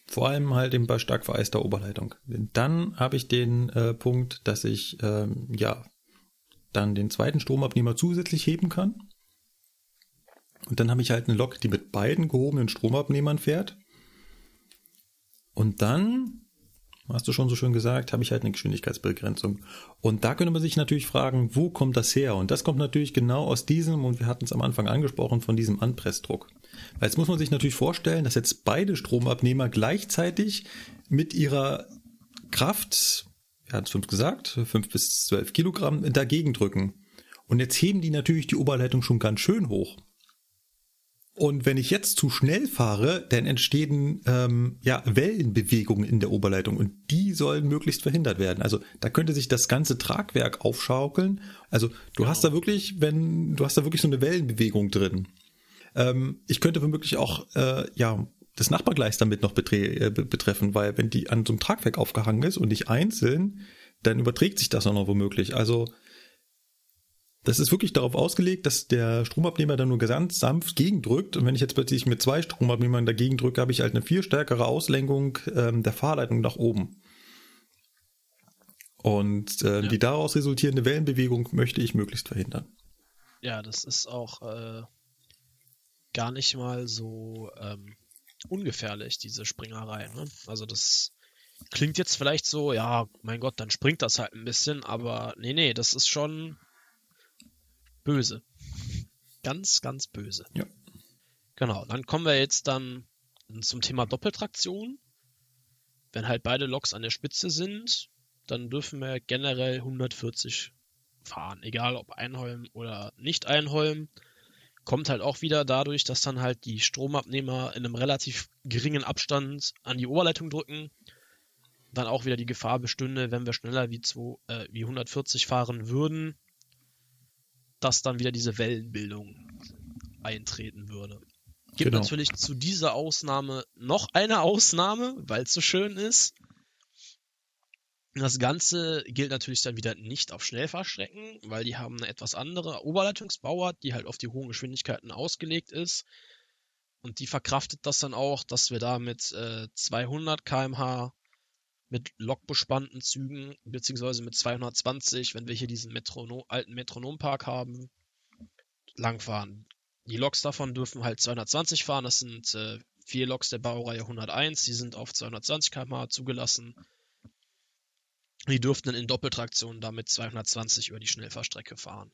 vor allem halt eben bei stark vereister Oberleitung, dann habe ich den äh, Punkt, dass ich ähm, ja dann den zweiten Stromabnehmer zusätzlich heben kann. Und dann habe ich halt eine Lok, die mit beiden gehobenen Stromabnehmern fährt. Und dann hast du schon so schön gesagt, habe ich halt eine Geschwindigkeitsbegrenzung. Und da könnte man sich natürlich fragen, wo kommt das her? Und das kommt natürlich genau aus diesem, und wir hatten es am Anfang angesprochen, von diesem Anpressdruck. Weil jetzt muss man sich natürlich vorstellen, dass jetzt beide Stromabnehmer gleichzeitig mit ihrer Kraft, wir hatten es fünf gesagt, fünf bis zwölf Kilogramm dagegen drücken. Und jetzt heben die natürlich die Oberleitung schon ganz schön hoch. Und wenn ich jetzt zu schnell fahre, dann entstehen ähm, ja Wellenbewegungen in der Oberleitung und die sollen möglichst verhindert werden. Also da könnte sich das ganze Tragwerk aufschaukeln. Also du genau. hast da wirklich, wenn du hast da wirklich so eine Wellenbewegung drin. Ähm, ich könnte womöglich auch äh, ja das Nachbargleis damit noch äh, betreffen, weil wenn die an so einem Tragwerk aufgehangen ist und nicht einzeln, dann überträgt sich das auch noch womöglich. Also das ist wirklich darauf ausgelegt, dass der Stromabnehmer dann nur ganz sanft gegendrückt. Und wenn ich jetzt plötzlich mit zwei Stromabnehmern dagegen drücke, habe ich halt eine viel stärkere Auslenkung ähm, der Fahrleitung nach oben. Und äh, ja. die daraus resultierende Wellenbewegung möchte ich möglichst verhindern. Ja, das ist auch äh, gar nicht mal so ähm, ungefährlich, diese Springerei. Ne? Also das klingt jetzt vielleicht so, ja, mein Gott, dann springt das halt ein bisschen, aber nee, nee, das ist schon böse. Ganz, ganz böse. Ja. Genau, dann kommen wir jetzt dann zum Thema Doppeltraktion. Wenn halt beide Loks an der Spitze sind, dann dürfen wir generell 140 fahren, egal ob Einholm oder nicht Einholm. Kommt halt auch wieder dadurch, dass dann halt die Stromabnehmer in einem relativ geringen Abstand an die Oberleitung drücken. Dann auch wieder die Gefahr bestünde, wenn wir schneller wie, 2, äh, wie 140 fahren würden, dass dann wieder diese Wellenbildung eintreten würde. Gibt genau. natürlich zu dieser Ausnahme noch eine Ausnahme, weil es so schön ist. Das Ganze gilt natürlich dann wieder nicht auf Schnellfahrstrecken, weil die haben eine etwas andere Oberleitungsbauart, die halt auf die hohen Geschwindigkeiten ausgelegt ist. Und die verkraftet das dann auch, dass wir da mit äh, 200 km/h mit lokbespannten Zügen, beziehungsweise mit 220, wenn wir hier diesen Metronom, alten Metronompark haben, langfahren. Die Loks davon dürfen halt 220 fahren, das sind äh, vier Loks der Baureihe 101, die sind auf 220 km/h zugelassen. Die dürften in Doppeltraktion damit 220 über die Schnellfahrstrecke fahren.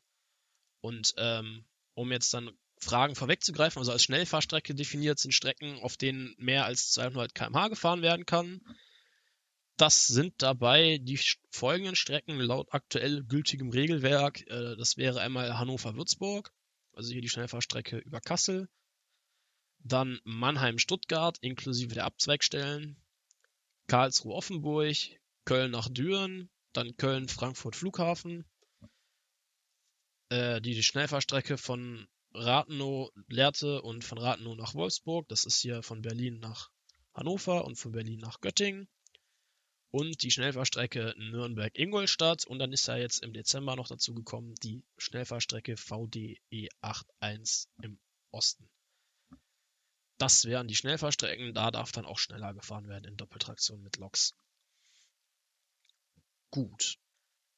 Und ähm, um jetzt dann Fragen vorwegzugreifen, also als Schnellfahrstrecke definiert sind Strecken, auf denen mehr als 200 km/h gefahren werden kann. Das sind dabei die folgenden Strecken laut aktuell gültigem Regelwerk. Äh, das wäre einmal Hannover-Würzburg, also hier die Schnellfahrstrecke über Kassel. Dann Mannheim-Stuttgart inklusive der Abzweigstellen. Karlsruhe-Offenburg, Köln nach Düren, dann Köln-Frankfurt Flughafen. Äh, die, Schnellfahrstrecke von Rathenow, Lehrte und von Rathenow nach Wolfsburg. Das ist hier von Berlin nach Hannover und von Berlin nach Göttingen und die Schnellfahrstrecke Nürnberg-Ingolstadt und dann ist da jetzt im Dezember noch dazu gekommen die Schnellfahrstrecke VDE 81 im Osten. Das wären die Schnellfahrstrecken, da darf dann auch schneller gefahren werden in Doppeltraktion mit Loks. Gut.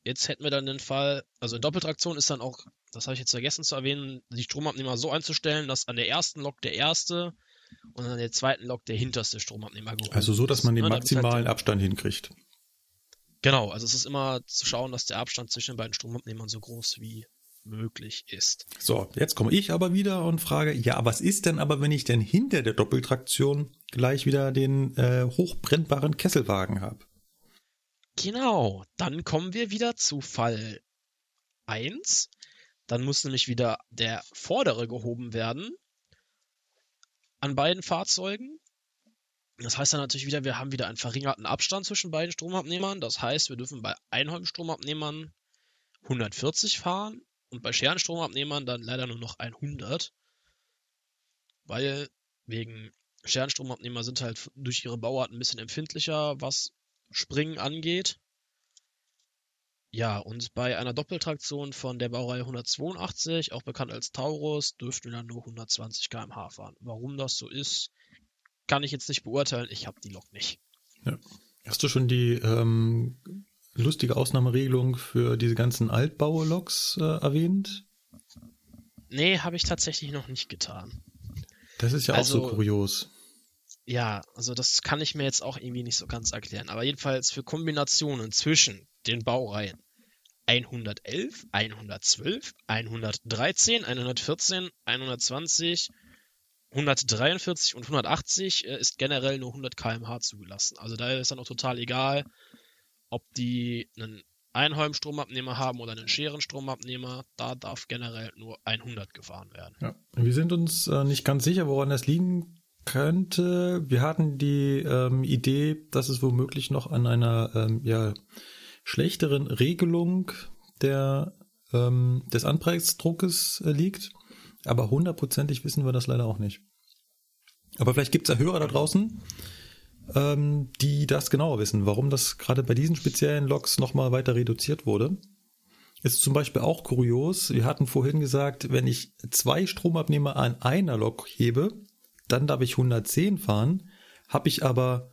Jetzt hätten wir dann den Fall, also in Doppeltraktion ist dann auch, das habe ich jetzt vergessen zu erwähnen, die Stromabnehmer so einzustellen, dass an der ersten Lok der erste und an der zweiten Lok der hinterste Stromabnehmer gehoben Also so, dass man den ne, maximalen halt Abstand hinkriegt. Genau, also es ist immer zu schauen, dass der Abstand zwischen den beiden Stromabnehmern so groß wie möglich ist. So, jetzt komme ich aber wieder und frage, ja, was ist denn aber, wenn ich denn hinter der Doppeltraktion gleich wieder den äh, hochbrennbaren Kesselwagen habe? Genau, dann kommen wir wieder zu Fall 1. Dann muss nämlich wieder der vordere gehoben werden an beiden Fahrzeugen. Das heißt dann natürlich wieder, wir haben wieder einen verringerten Abstand zwischen beiden Stromabnehmern. Das heißt, wir dürfen bei Einholm-Stromabnehmern 140 fahren und bei Scherenstromabnehmern dann leider nur noch 100. Weil wegen Scherenstromabnehmer sind halt durch ihre Bauart ein bisschen empfindlicher, was Springen angeht. Ja, und bei einer Doppeltraktion von der Baureihe 182, auch bekannt als Taurus, dürften wir dann nur 120 km/h fahren. Warum das so ist, kann ich jetzt nicht beurteilen. Ich habe die Lok nicht. Ja. Hast du schon die ähm, lustige Ausnahmeregelung für diese ganzen Altbauloks äh, erwähnt? Nee, habe ich tatsächlich noch nicht getan. Das ist ja also, auch so kurios. ja, also das kann ich mir jetzt auch irgendwie nicht so ganz erklären. Aber jedenfalls für Kombinationen zwischen den Baureihen 111, 112, 113, 114, 120, 143 und 180 äh, ist generell nur 100 km/h zugelassen. Also da ist dann auch total egal, ob die einen Einholmstromabnehmer haben oder einen Scherenstromabnehmer. Da darf generell nur 100 gefahren werden. Ja. Wir sind uns äh, nicht ganz sicher, woran das liegen könnte. Wir hatten die ähm, Idee, dass es womöglich noch an einer ähm, ja, schlechteren Regelung der, ähm, des Anpreisdruckes äh, liegt. Aber hundertprozentig wissen wir das leider auch nicht. Aber vielleicht gibt es ja Hörer da draußen, ähm, die das genauer wissen, warum das gerade bei diesen speziellen Loks nochmal weiter reduziert wurde. Ist zum Beispiel auch kurios. Wir hatten vorhin gesagt, wenn ich zwei Stromabnehmer an einer Lok hebe, dann darf ich 110 fahren. Habe ich aber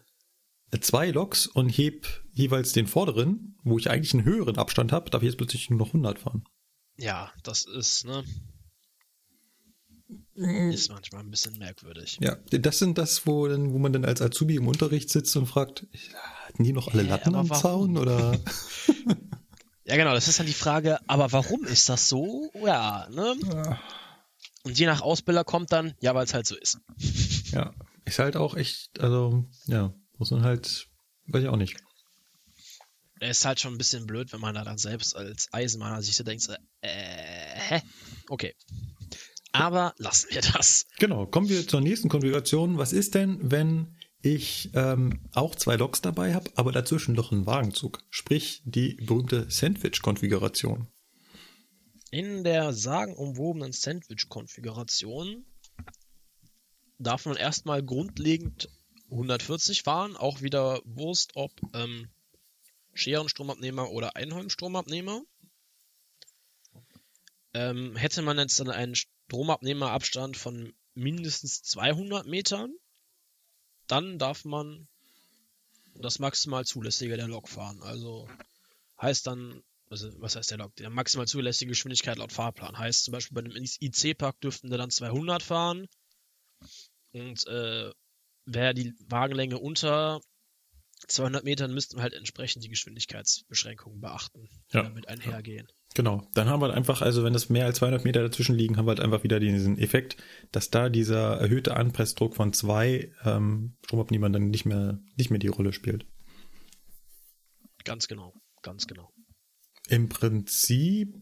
zwei Loks und heb jeweils den vorderen, wo ich eigentlich einen höheren Abstand habe, darf ich jetzt plötzlich nur noch 100 fahren. Ja, das ist, ne? Ist manchmal ein bisschen merkwürdig. Ja, das sind das, wo, wo man dann als Azubi im Unterricht sitzt und fragt, hatten die noch alle Latten am Zaun oder? ja, genau, das ist dann die Frage, aber warum ist das so? Ja, ne? Und je nach Ausbilder kommt dann, ja, weil es halt so ist. Ja, ist halt auch echt, also, ja, muss man halt, weiß ich auch nicht. Es ist halt schon ein bisschen blöd, wenn man da dann selbst als Eisenbahner sich so denkt, äh, hä? Okay. Aber lassen wir das. Genau, kommen wir zur nächsten Konfiguration. Was ist denn, wenn ich ähm, auch zwei Loks dabei habe, aber dazwischen noch einen Wagenzug? Sprich, die berühmte Sandwich-Konfiguration. In der sagenumwobenen Sandwich-Konfiguration darf man erstmal grundlegend 140 fahren, auch wieder Wurst, ob ähm, Scherenstromabnehmer oder Einholmstromabnehmer. Ähm, hätte man jetzt dann einen Stromabnehmerabstand von mindestens 200 Metern, dann darf man das maximal zulässige der Lok fahren. Also heißt dann, also was heißt der Lok? Der maximal zulässige Geschwindigkeit laut Fahrplan. Heißt zum Beispiel bei dem IC-Park dürften wir dann 200 fahren. Und äh, wäre die Wagenlänge unter 200 Metern, müssten halt entsprechend die Geschwindigkeitsbeschränkungen beachten, die ja. damit einhergehen. Genau, dann haben wir halt einfach, also wenn es mehr als 200 Meter dazwischen liegen, haben wir halt einfach wieder diesen Effekt, dass da dieser erhöhte Anpressdruck von zwei ähm, Stromabnehmern dann nicht mehr, nicht mehr die Rolle spielt. Ganz genau, ganz genau. Im Prinzip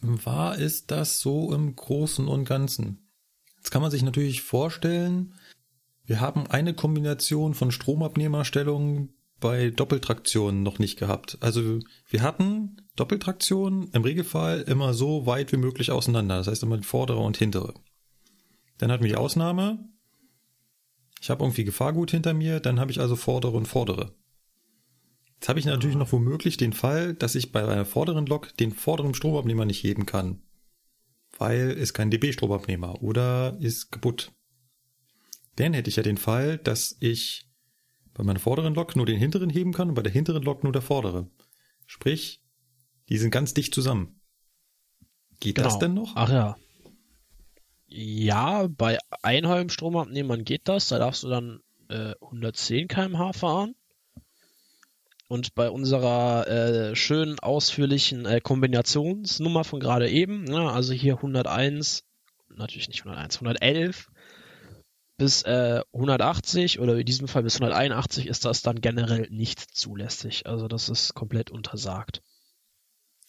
war es das so im Großen und Ganzen. Jetzt kann man sich natürlich vorstellen, wir haben eine Kombination von Stromabnehmerstellungen bei Doppeltraktionen noch nicht gehabt. Also wir hatten Doppeltraktion im Regelfall immer so weit wie möglich auseinander. Das heißt immer die vordere und hintere. Dann hatten wir die Ausnahme. Ich habe irgendwie Gefahrgut hinter mir, dann habe ich also vordere und vordere. Jetzt habe ich natürlich noch womöglich den Fall, dass ich bei einer vorderen Lok den vorderen Stromabnehmer nicht heben kann. Weil ist kein dB-Stromabnehmer oder ist kaputt. Dann hätte ich ja den Fall, dass ich bei meiner vorderen Lok nur den hinteren heben kann und bei der hinteren Lok nur der vordere. Sprich, die sind ganz dicht zusammen. Geht genau. das denn noch? Ach ja. Ja, bei Einholmstromabnehmern geht das. Da darfst du dann äh, 110 km/h fahren. Und bei unserer äh, schönen ausführlichen äh, Kombinationsnummer von gerade eben, ne, also hier 101, natürlich nicht 101, 111, bis äh, 180 oder in diesem Fall bis 181 ist das dann generell nicht zulässig. Also das ist komplett untersagt.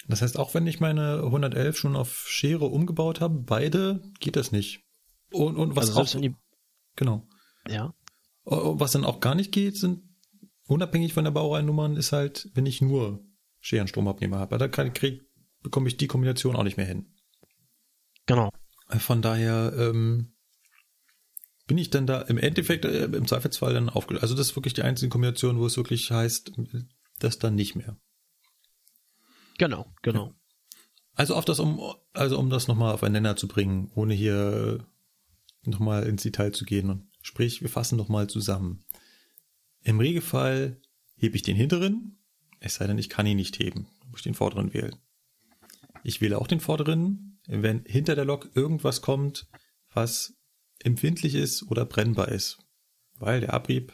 Das heißt, auch wenn ich meine 111 schon auf Schere umgebaut habe, beide geht das nicht. Und, und was also auch, die, genau. Ja. Was dann auch gar nicht geht, sind unabhängig von der Baureihennummern, ist halt, wenn ich nur Scherenstromabnehmer habe. Da krieg, bekomme ich die Kombination auch nicht mehr hin. Genau. Von daher ähm, bin ich dann da im Endeffekt äh, im Zweifelsfall dann aufgelöst. Also das ist wirklich die einzige Kombination, wo es wirklich heißt, das dann nicht mehr. Genau, genau. Also auf das, um, also um das nochmal auf einen Nenner zu bringen, ohne hier nochmal ins Detail zu gehen. Sprich, wir fassen nochmal zusammen. Im Regelfall hebe ich den hinteren, es sei denn, ich kann ihn nicht heben. Muss ich den vorderen wählen. Ich wähle auch den vorderen, wenn hinter der Lok irgendwas kommt, was empfindlich ist oder brennbar ist. weil der Abrieb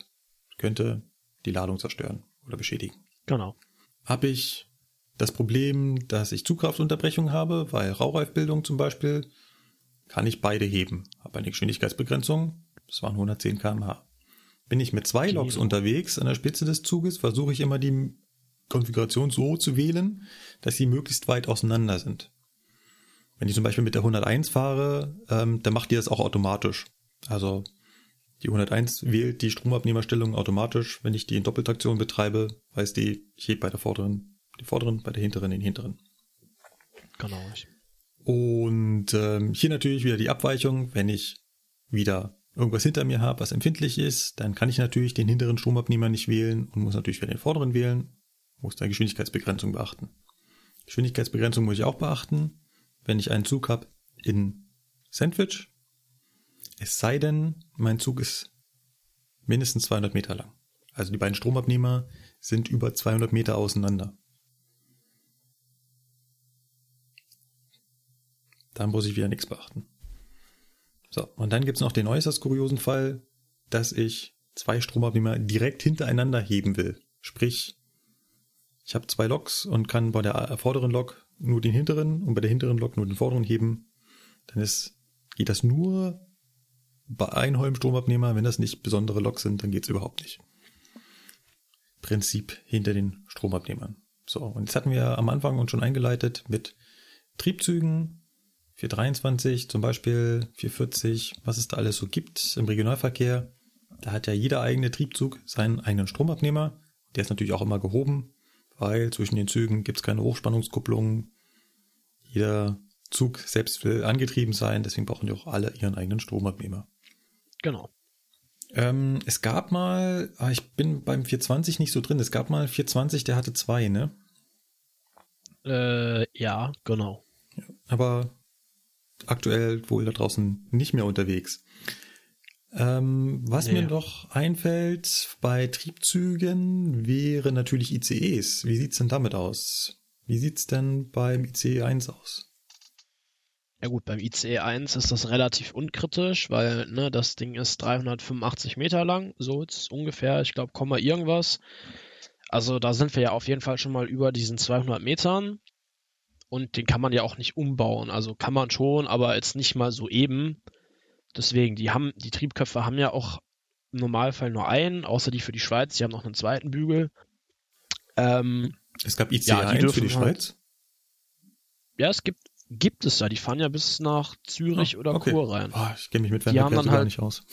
könnte die Ladung zerstören oder beschädigen. Genau. Habe ich das Problem, dass ich Zugkraftunterbrechung habe, weil Raureifbildung zum Beispiel, kann ich beide heben. Habe eine Geschwindigkeitsbegrenzung, das waren 110 km/h. Bin ich mit zwei Loks unterwegs an der Spitze des Zuges, versuche ich immer die Konfiguration so zu wählen, dass sie möglichst weit auseinander sind. Wenn ich zum Beispiel mit der 101 fahre, ähm, dann macht die das auch automatisch. Also die 101 wählt die Stromabnehmerstellung automatisch. Wenn ich die in Doppeltraktion betreibe, weiß die, ich hebe bei der vorderen, die vorderen, bei der hinteren, den hinteren. Genau. Und ähm, hier natürlich wieder die Abweichung. Wenn ich wieder irgendwas hinter mir habe, was empfindlich ist, dann kann ich natürlich den hinteren Stromabnehmer nicht wählen und muss natürlich wieder den vorderen wählen. Muss da Geschwindigkeitsbegrenzung beachten. Geschwindigkeitsbegrenzung muss ich auch beachten, wenn ich einen Zug habe in Sandwich. Es sei denn, mein Zug ist mindestens 200 Meter lang. Also die beiden Stromabnehmer sind über 200 Meter auseinander. Dann muss ich wieder nichts beachten. So, und dann gibt's noch den äußerst kuriosen Fall, dass ich zwei Stromabnehmer direkt hintereinander heben will. Sprich, ich habe zwei Loks und kann bei der vorderen Lok nur den hinteren und bei der hinteren Lok nur den vorderen heben. Dann ist, geht das nur bei Einholm Stromabnehmer. Wenn das nicht besondere Loks sind, dann geht's überhaupt nicht. Prinzip hinter den Stromabnehmern. So, und jetzt hatten wir am Anfang uns schon eingeleitet mit Triebzügen, 423 zum Beispiel, 440, was es da alles so gibt im Regionalverkehr. Da hat ja jeder eigene Triebzug seinen eigenen Stromabnehmer. Der ist natürlich auch immer gehoben, weil zwischen den Zügen gibt es keine Hochspannungskupplung. Jeder Zug selbst will angetrieben sein, deswegen brauchen die auch alle ihren eigenen Stromabnehmer. Genau. Ähm, es gab mal, ah, ich bin beim 420 nicht so drin, es gab mal 420, der hatte zwei, ne? Äh, ja, genau. aber aktuell wohl da draußen nicht mehr unterwegs. Ähm, was Nee. mir noch einfällt bei Triebzügen wäre natürlich ICEs. Wie sieht's denn damit aus? Wie sieht's denn beim ICE 1 aus? Ja gut, beim ICE 1 ist das relativ unkritisch, weil ne, das Ding ist 385 Meter lang, so jetzt ungefähr, ich glaube, Komma irgendwas. Also da sind wir ja auf jeden Fall schon mal über diesen 200 Metern und den kann man ja auch nicht umbauen. Also kann man schon, aber jetzt nicht mal so eben. Deswegen, die haben, die Triebköpfe haben ja auch im Normalfall nur einen, außer die für die Schweiz, die haben noch einen zweiten Bügel. Ähm, Es gab ICE Ja, die 1 für die halt- Schweiz. ja, es gibt, gibt es da, die fahren ja bis nach Zürich Ah, oder okay. Chur rein. Ah, ich kenne mich mit haben dann so gar halt- nicht aus.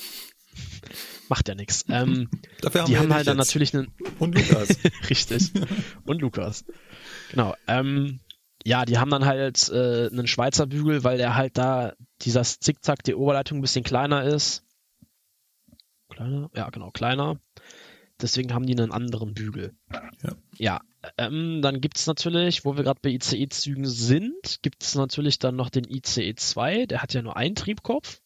Macht ja nichts. Ähm, Dafür die wir haben halt dann jetzt. natürlich einen, Und Lukas. richtig, und Lukas. Genau. Ähm, ja, die haben dann halt äh, einen Schweizer Bügel, weil der halt da dieser Zickzack, die Oberleitung ein bisschen kleiner ist. Kleiner? Ja, genau, kleiner. Deswegen haben die einen anderen Bügel. Ja. Ja, ähm, dann gibt's natürlich, wo wir gerade bei ICE-Zügen sind, gibt's natürlich dann noch den ICE 2, der hat ja nur einen Triebkopf.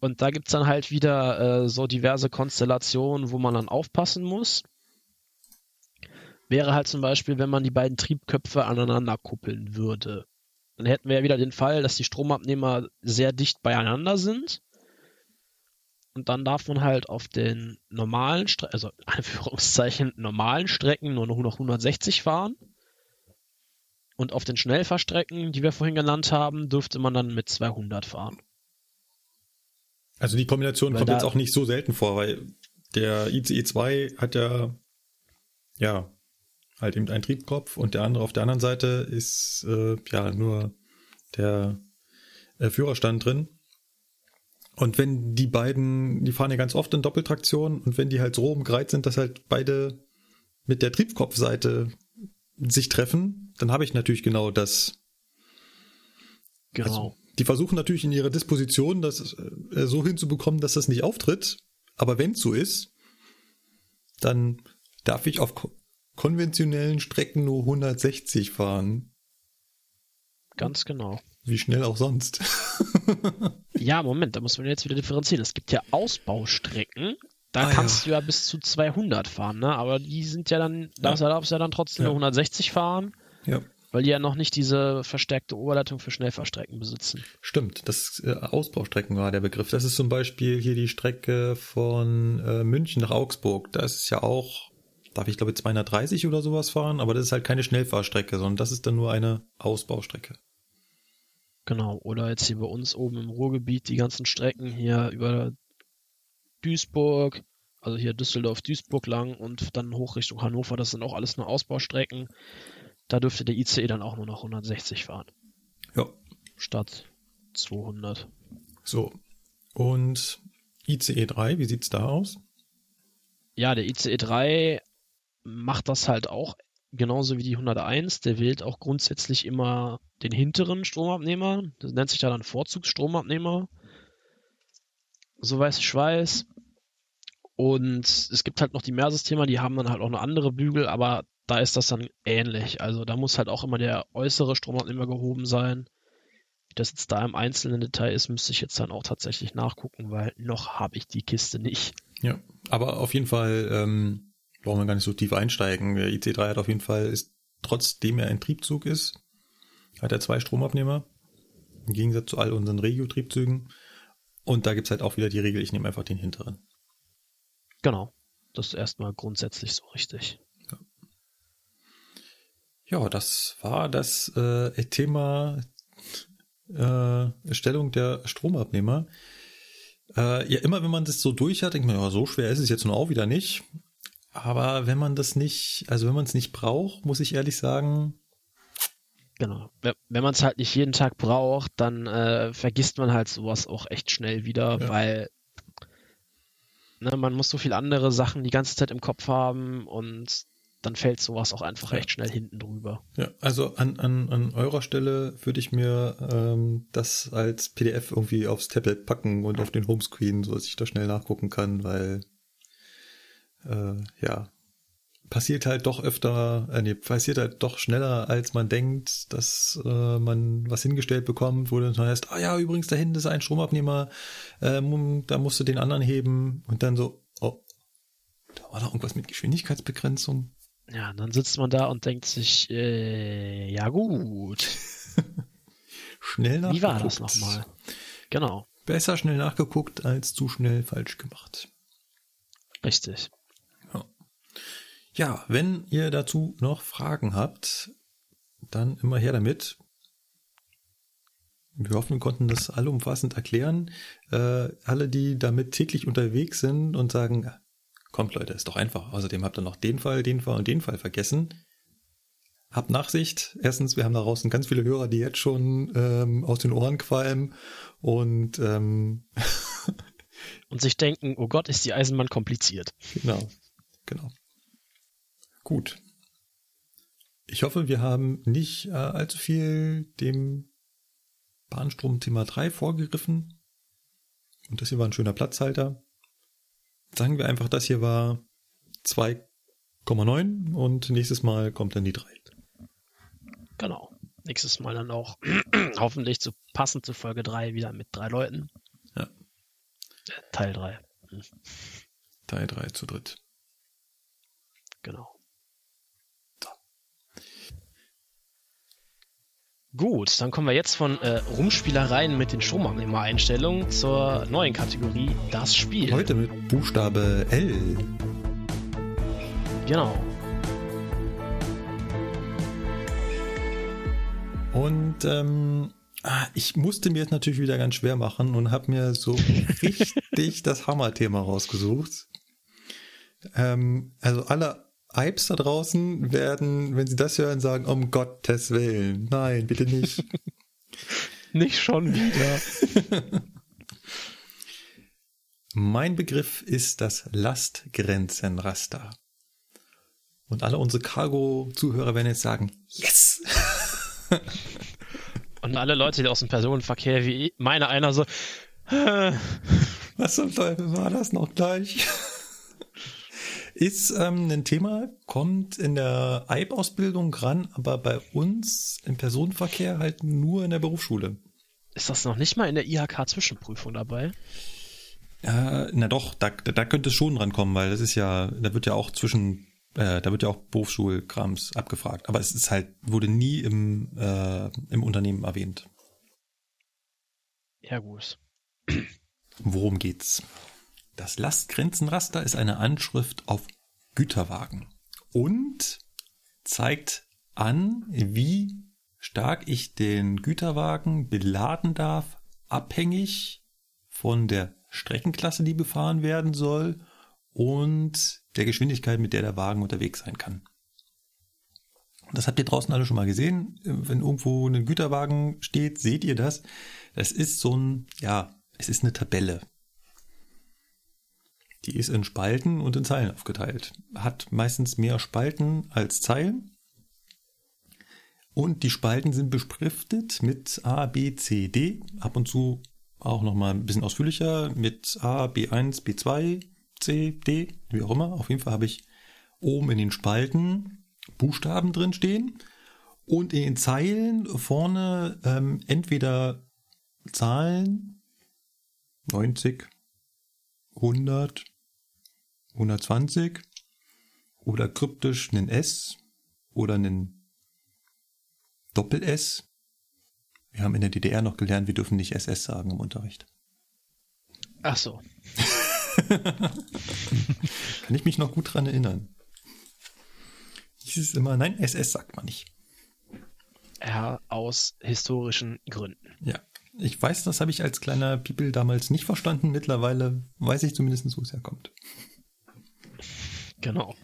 Und da gibt's dann halt wieder äh, so diverse Konstellationen, wo man dann aufpassen muss. Wäre halt zum Beispiel, wenn man die beiden Triebköpfe aneinander kuppeln würde. Dann hätten wir ja wieder den Fall, dass die Stromabnehmer sehr dicht beieinander sind. Und dann darf man halt auf den normalen, Stre also Anführungszeichen normalen Strecken nur noch 160 fahren. Und auf den Schnellfahrstrecken, die wir vorhin genannt haben, dürfte man dann mit 200 fahren. Also die Kombination Weil kommt jetzt auch nicht so selten vor, weil der ICE 2 hat ja, ja, halt eben einen Triebkopf und der andere auf der anderen Seite ist äh, ja nur der äh, Führerstand drin. Und wenn die beiden, die fahren ja ganz oft in Doppeltraktion und wenn die halt so rumgereiht sind, dass halt beide mit der Triebkopfseite sich treffen, dann habe ich natürlich genau das Genau. also, die versuchen natürlich in ihrer Disposition das äh, so hinzubekommen, dass das nicht auftritt. Aber wenn es so ist, dann darf ich auf konventionellen Strecken nur 160 fahren. Ganz genau. Wie schnell auch sonst. Ja, Moment, da muss man jetzt wieder differenzieren. Es gibt ja Ausbaustrecken, da Ah, kannst du ja bis zu 200 fahren, ne? Aber die sind ja dann, da Ja. darfst du ja dann trotzdem Ja. nur 160 fahren. ja. weil die ja noch nicht diese verstärkte Oberleitung für Schnellfahrstrecken besitzen. Stimmt, das äh, Ausbaustrecken war der Begriff. Das ist zum Beispiel hier die Strecke von äh, München nach Augsburg. Da ist es ja auch, darf ich glaube 230 oder sowas fahren, aber das ist halt keine Schnellfahrstrecke, sondern das ist dann nur eine Ausbaustrecke. Genau, oder jetzt hier bei uns oben im Ruhrgebiet die ganzen Strecken hier über Duisburg, also hier Düsseldorf-Duisburg lang und dann hoch Richtung Hannover, das sind auch alles nur Ausbaustrecken. Da dürfte der ICE dann auch nur noch 160 fahren. Ja. Statt 200. So. Und ICE 3, wie sieht's da aus? Ja, der ICE 3 macht das halt auch genauso wie die 101. Der wählt auch grundsätzlich immer den hinteren Stromabnehmer. Das nennt sich da dann Vorzugsstromabnehmer. Soweit ich weiß. Und es gibt halt noch die Mehrsysteme, die haben dann halt auch eine andere Bügel, aber da ist das dann ähnlich. Also da muss halt auch immer der äußere Stromabnehmer gehoben sein. Wie das jetzt da im einzelnen Detail ist, müsste ich jetzt dann auch tatsächlich nachgucken, weil noch habe ich die Kiste nicht. Ja, aber auf jeden Fall ähm, brauchen wir gar nicht so tief einsteigen. Der IC3 hat auf jeden Fall, ist, trotzdem er ein Triebzug ist, hat er zwei Stromabnehmer. Im Gegensatz zu all unseren Regio-Triebzügen. Und da gibt's halt auch wieder die Regel, ich nehme einfach den hinteren. Genau. Das ist erstmal grundsätzlich so richtig. Ja, das war das äh, Thema äh, Stellung der Stromabnehmer. Äh, ja, immer wenn man das so durch hat, denkt man, ja, so schwer ist es jetzt nun auch wieder nicht. Aber wenn man das nicht, also wenn man es nicht braucht, muss ich ehrlich sagen. Genau. Wenn man es halt nicht jeden Tag braucht, dann äh, vergisst man halt sowas auch echt schnell wieder, ja. weil ne, man muss so viel andere Sachen die ganze Zeit im Kopf haben und dann fällt sowas auch einfach ja. recht schnell hinten drüber. Ja, also an, an, an eurer Stelle würde ich mir ähm, das als PDF irgendwie aufs Tablet packen und auf den Homescreen, so dass ich da schnell nachgucken kann, weil äh, ja, passiert halt doch öfter, äh, nee, passiert halt doch schneller, als man denkt, dass äh, man was hingestellt bekommt, wo dann heißt, ah ja, übrigens da hinten ist ein Stromabnehmer, ähm, da musst du den anderen heben und dann so, oh, da war doch irgendwas mit Geschwindigkeitsbegrenzung. Ja, dann sitzt man da und denkt sich, äh, ja gut. schnell nachgeguckt. Wie war das nochmal? Genau. Besser schnell nachgeguckt als zu schnell falsch gemacht. Richtig. Ja. wenn ihr dazu noch Fragen habt, dann immer her damit. Wir hoffen, wir konnten das allumfassend erklären. Äh, alle, die damit täglich unterwegs sind und sagen, Kommt Leute, ist doch einfach. Außerdem habt ihr noch den Fall, den Fall und den Fall vergessen. Habt Nachsicht. Erstens, wir haben da draußen ganz viele Hörer, die jetzt schon ähm, aus den Ohren qualmen und ähm, und sich denken, oh Gott, ist die Eisenbahn kompliziert. Genau, genau. Gut. Ich hoffe, wir haben nicht äh, allzu viel dem Bahnstrom Thema 3 vorgegriffen. Und das hier war ein schöner Platzhalter sagen wir einfach, das hier war 2,9 und nächstes Mal kommt dann die 3. Genau. Nächstes Mal dann auch hoffentlich zu passend zu Folge 3 wieder mit drei Leuten. Ja. Teil 3. Hm. Teil 3 zu dritt. Genau. Gut, dann kommen wir jetzt von äh, Rumspielereien mit den Stromabnehmer-Einstellungen zur neuen Kategorie Das Spiel. Heute mit Buchstabe L. Genau. Und ähm, ah, ich musste mir jetzt natürlich wieder ganz schwer machen und habe mir so richtig das Hammer-Thema rausgesucht. Ähm, also alle Ipes da draußen werden, wenn sie das hören, sagen, um Gottes Willen. Nein, bitte nicht. nicht schon wieder. mein Begriff ist das Lastgrenzenraster. Und alle unsere Cargo-Zuhörer werden jetzt sagen, yes! Und alle Leute, die aus dem Personenverkehr wie meine einer so, was zum Teufel war das noch gleich? Ist ähm, ein Thema, kommt in der EIB-Ausbildung ran, aber bei uns im Personenverkehr halt nur in der Berufsschule. Ist das noch nicht mal in der IHK-Zwischenprüfung dabei? Äh, na doch, da, da könnte es schon rankommen, weil das ist ja, da wird ja auch zwischen Äh, da wird ja auch Berufsschulkrams abgefragt. Aber es ist halt, wurde nie im, äh, im Unternehmen erwähnt. Ja, gut. Worum geht's? Das Lastgrenzenraster ist eine Anschrift auf Güterwagen und zeigt an, wie stark ich den Güterwagen beladen darf, abhängig von der Streckenklasse, die befahren werden soll und der Geschwindigkeit, mit der der Wagen unterwegs sein kann. Das habt ihr draußen alle schon mal gesehen. Wenn irgendwo ein Güterwagen steht, seht ihr das. Das ist so ein, ja, es ist eine Tabelle. Die ist in Spalten und in Zeilen aufgeteilt. Hat meistens mehr Spalten als Zeilen. Und die Spalten sind beschriftet mit A, B, C, D. Ab und zu auch nochmal ein bisschen ausführlicher mit A, B1, B2, C, D, wie auch immer. Auf jeden Fall habe ich oben in den Spalten Buchstaben drin stehen und in den Zeilen vorne ähm, entweder Zahlen 90, 100, 120 oder kryptisch einen S oder einen Doppel-S. Wir haben in der DDR noch gelernt, wir dürfen nicht SS sagen im Unterricht. Ach so. Kann ich mich noch gut dran erinnern. Hieß es immer, nein, SS sagt man nicht. Ja, aus historischen Gründen. Ja. Ich weiß, das habe ich als kleiner People damals nicht verstanden. Mittlerweile weiß ich zumindest, wo es herkommt. Genau.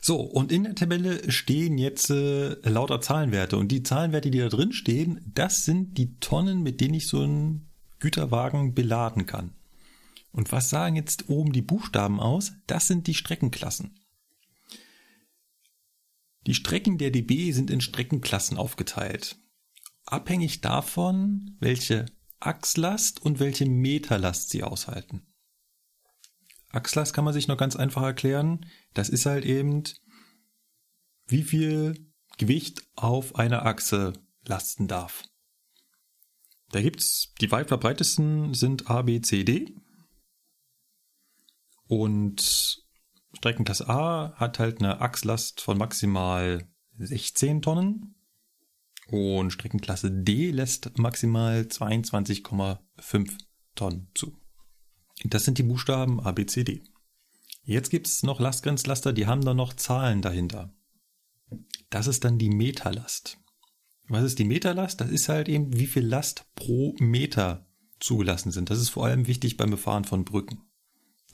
So, und in der Tabelle stehen jetzt äh, lauter Zahlenwerte. Und die Zahlenwerte, die da drin stehen, das sind die Tonnen, mit denen ich so einen Güterwagen beladen kann. Und was sagen jetzt oben die Buchstaben aus? Das sind die Streckenklassen. Die Strecken der DB sind in Streckenklassen aufgeteilt. Abhängig davon, welche Achslast und welche Meterlast sie aushalten. Achslast kann man sich noch ganz einfach erklären. Das ist halt eben, wie viel Gewicht auf einer Achse lasten darf. Da gibt's die weit verbreitesten sind A, B, C, D. Und Streckenklasse A hat halt eine Achslast von maximal 16 Tonnen. Und Streckenklasse D lässt maximal 22,5 Tonnen zu. Das sind die Buchstaben A, B, C, D. Jetzt gibt's noch Lastgrenzlaster, die haben da noch Zahlen dahinter. Das ist dann die Meterlast. Was ist die Meterlast? Das ist halt eben, wie viel Last pro Meter zugelassen sind. Das ist vor allem wichtig beim Befahren von Brücken.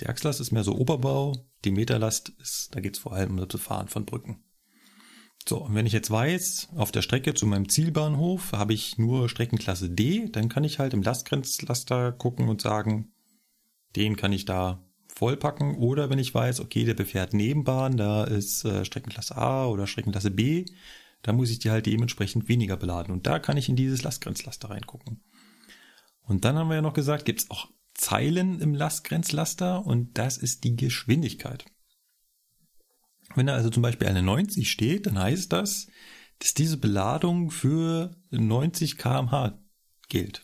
Die Achslast ist mehr so Oberbau, die Meterlast ist, da geht's vor allem um das Befahren von Brücken. So, und wenn ich jetzt weiß, auf der Strecke zu meinem Zielbahnhof habe ich nur Streckenklasse D, dann kann ich halt im Lastgrenzlaster gucken und sagen, den kann ich da vollpacken. Oder wenn ich weiß, okay, der befährt Nebenbahn, da ist äh, Streckenklasse A oder Streckenklasse B, da muss ich die halt dementsprechend weniger beladen. Und da kann ich in dieses Lastgrenzlaster reingucken. Und dann haben wir ja noch gesagt, gibt es auch Zeilen im Lastgrenzlaster und das ist die Geschwindigkeit. Wenn da also zum Beispiel eine 90 steht, dann heißt das, dass diese Beladung für 90 kmh gilt.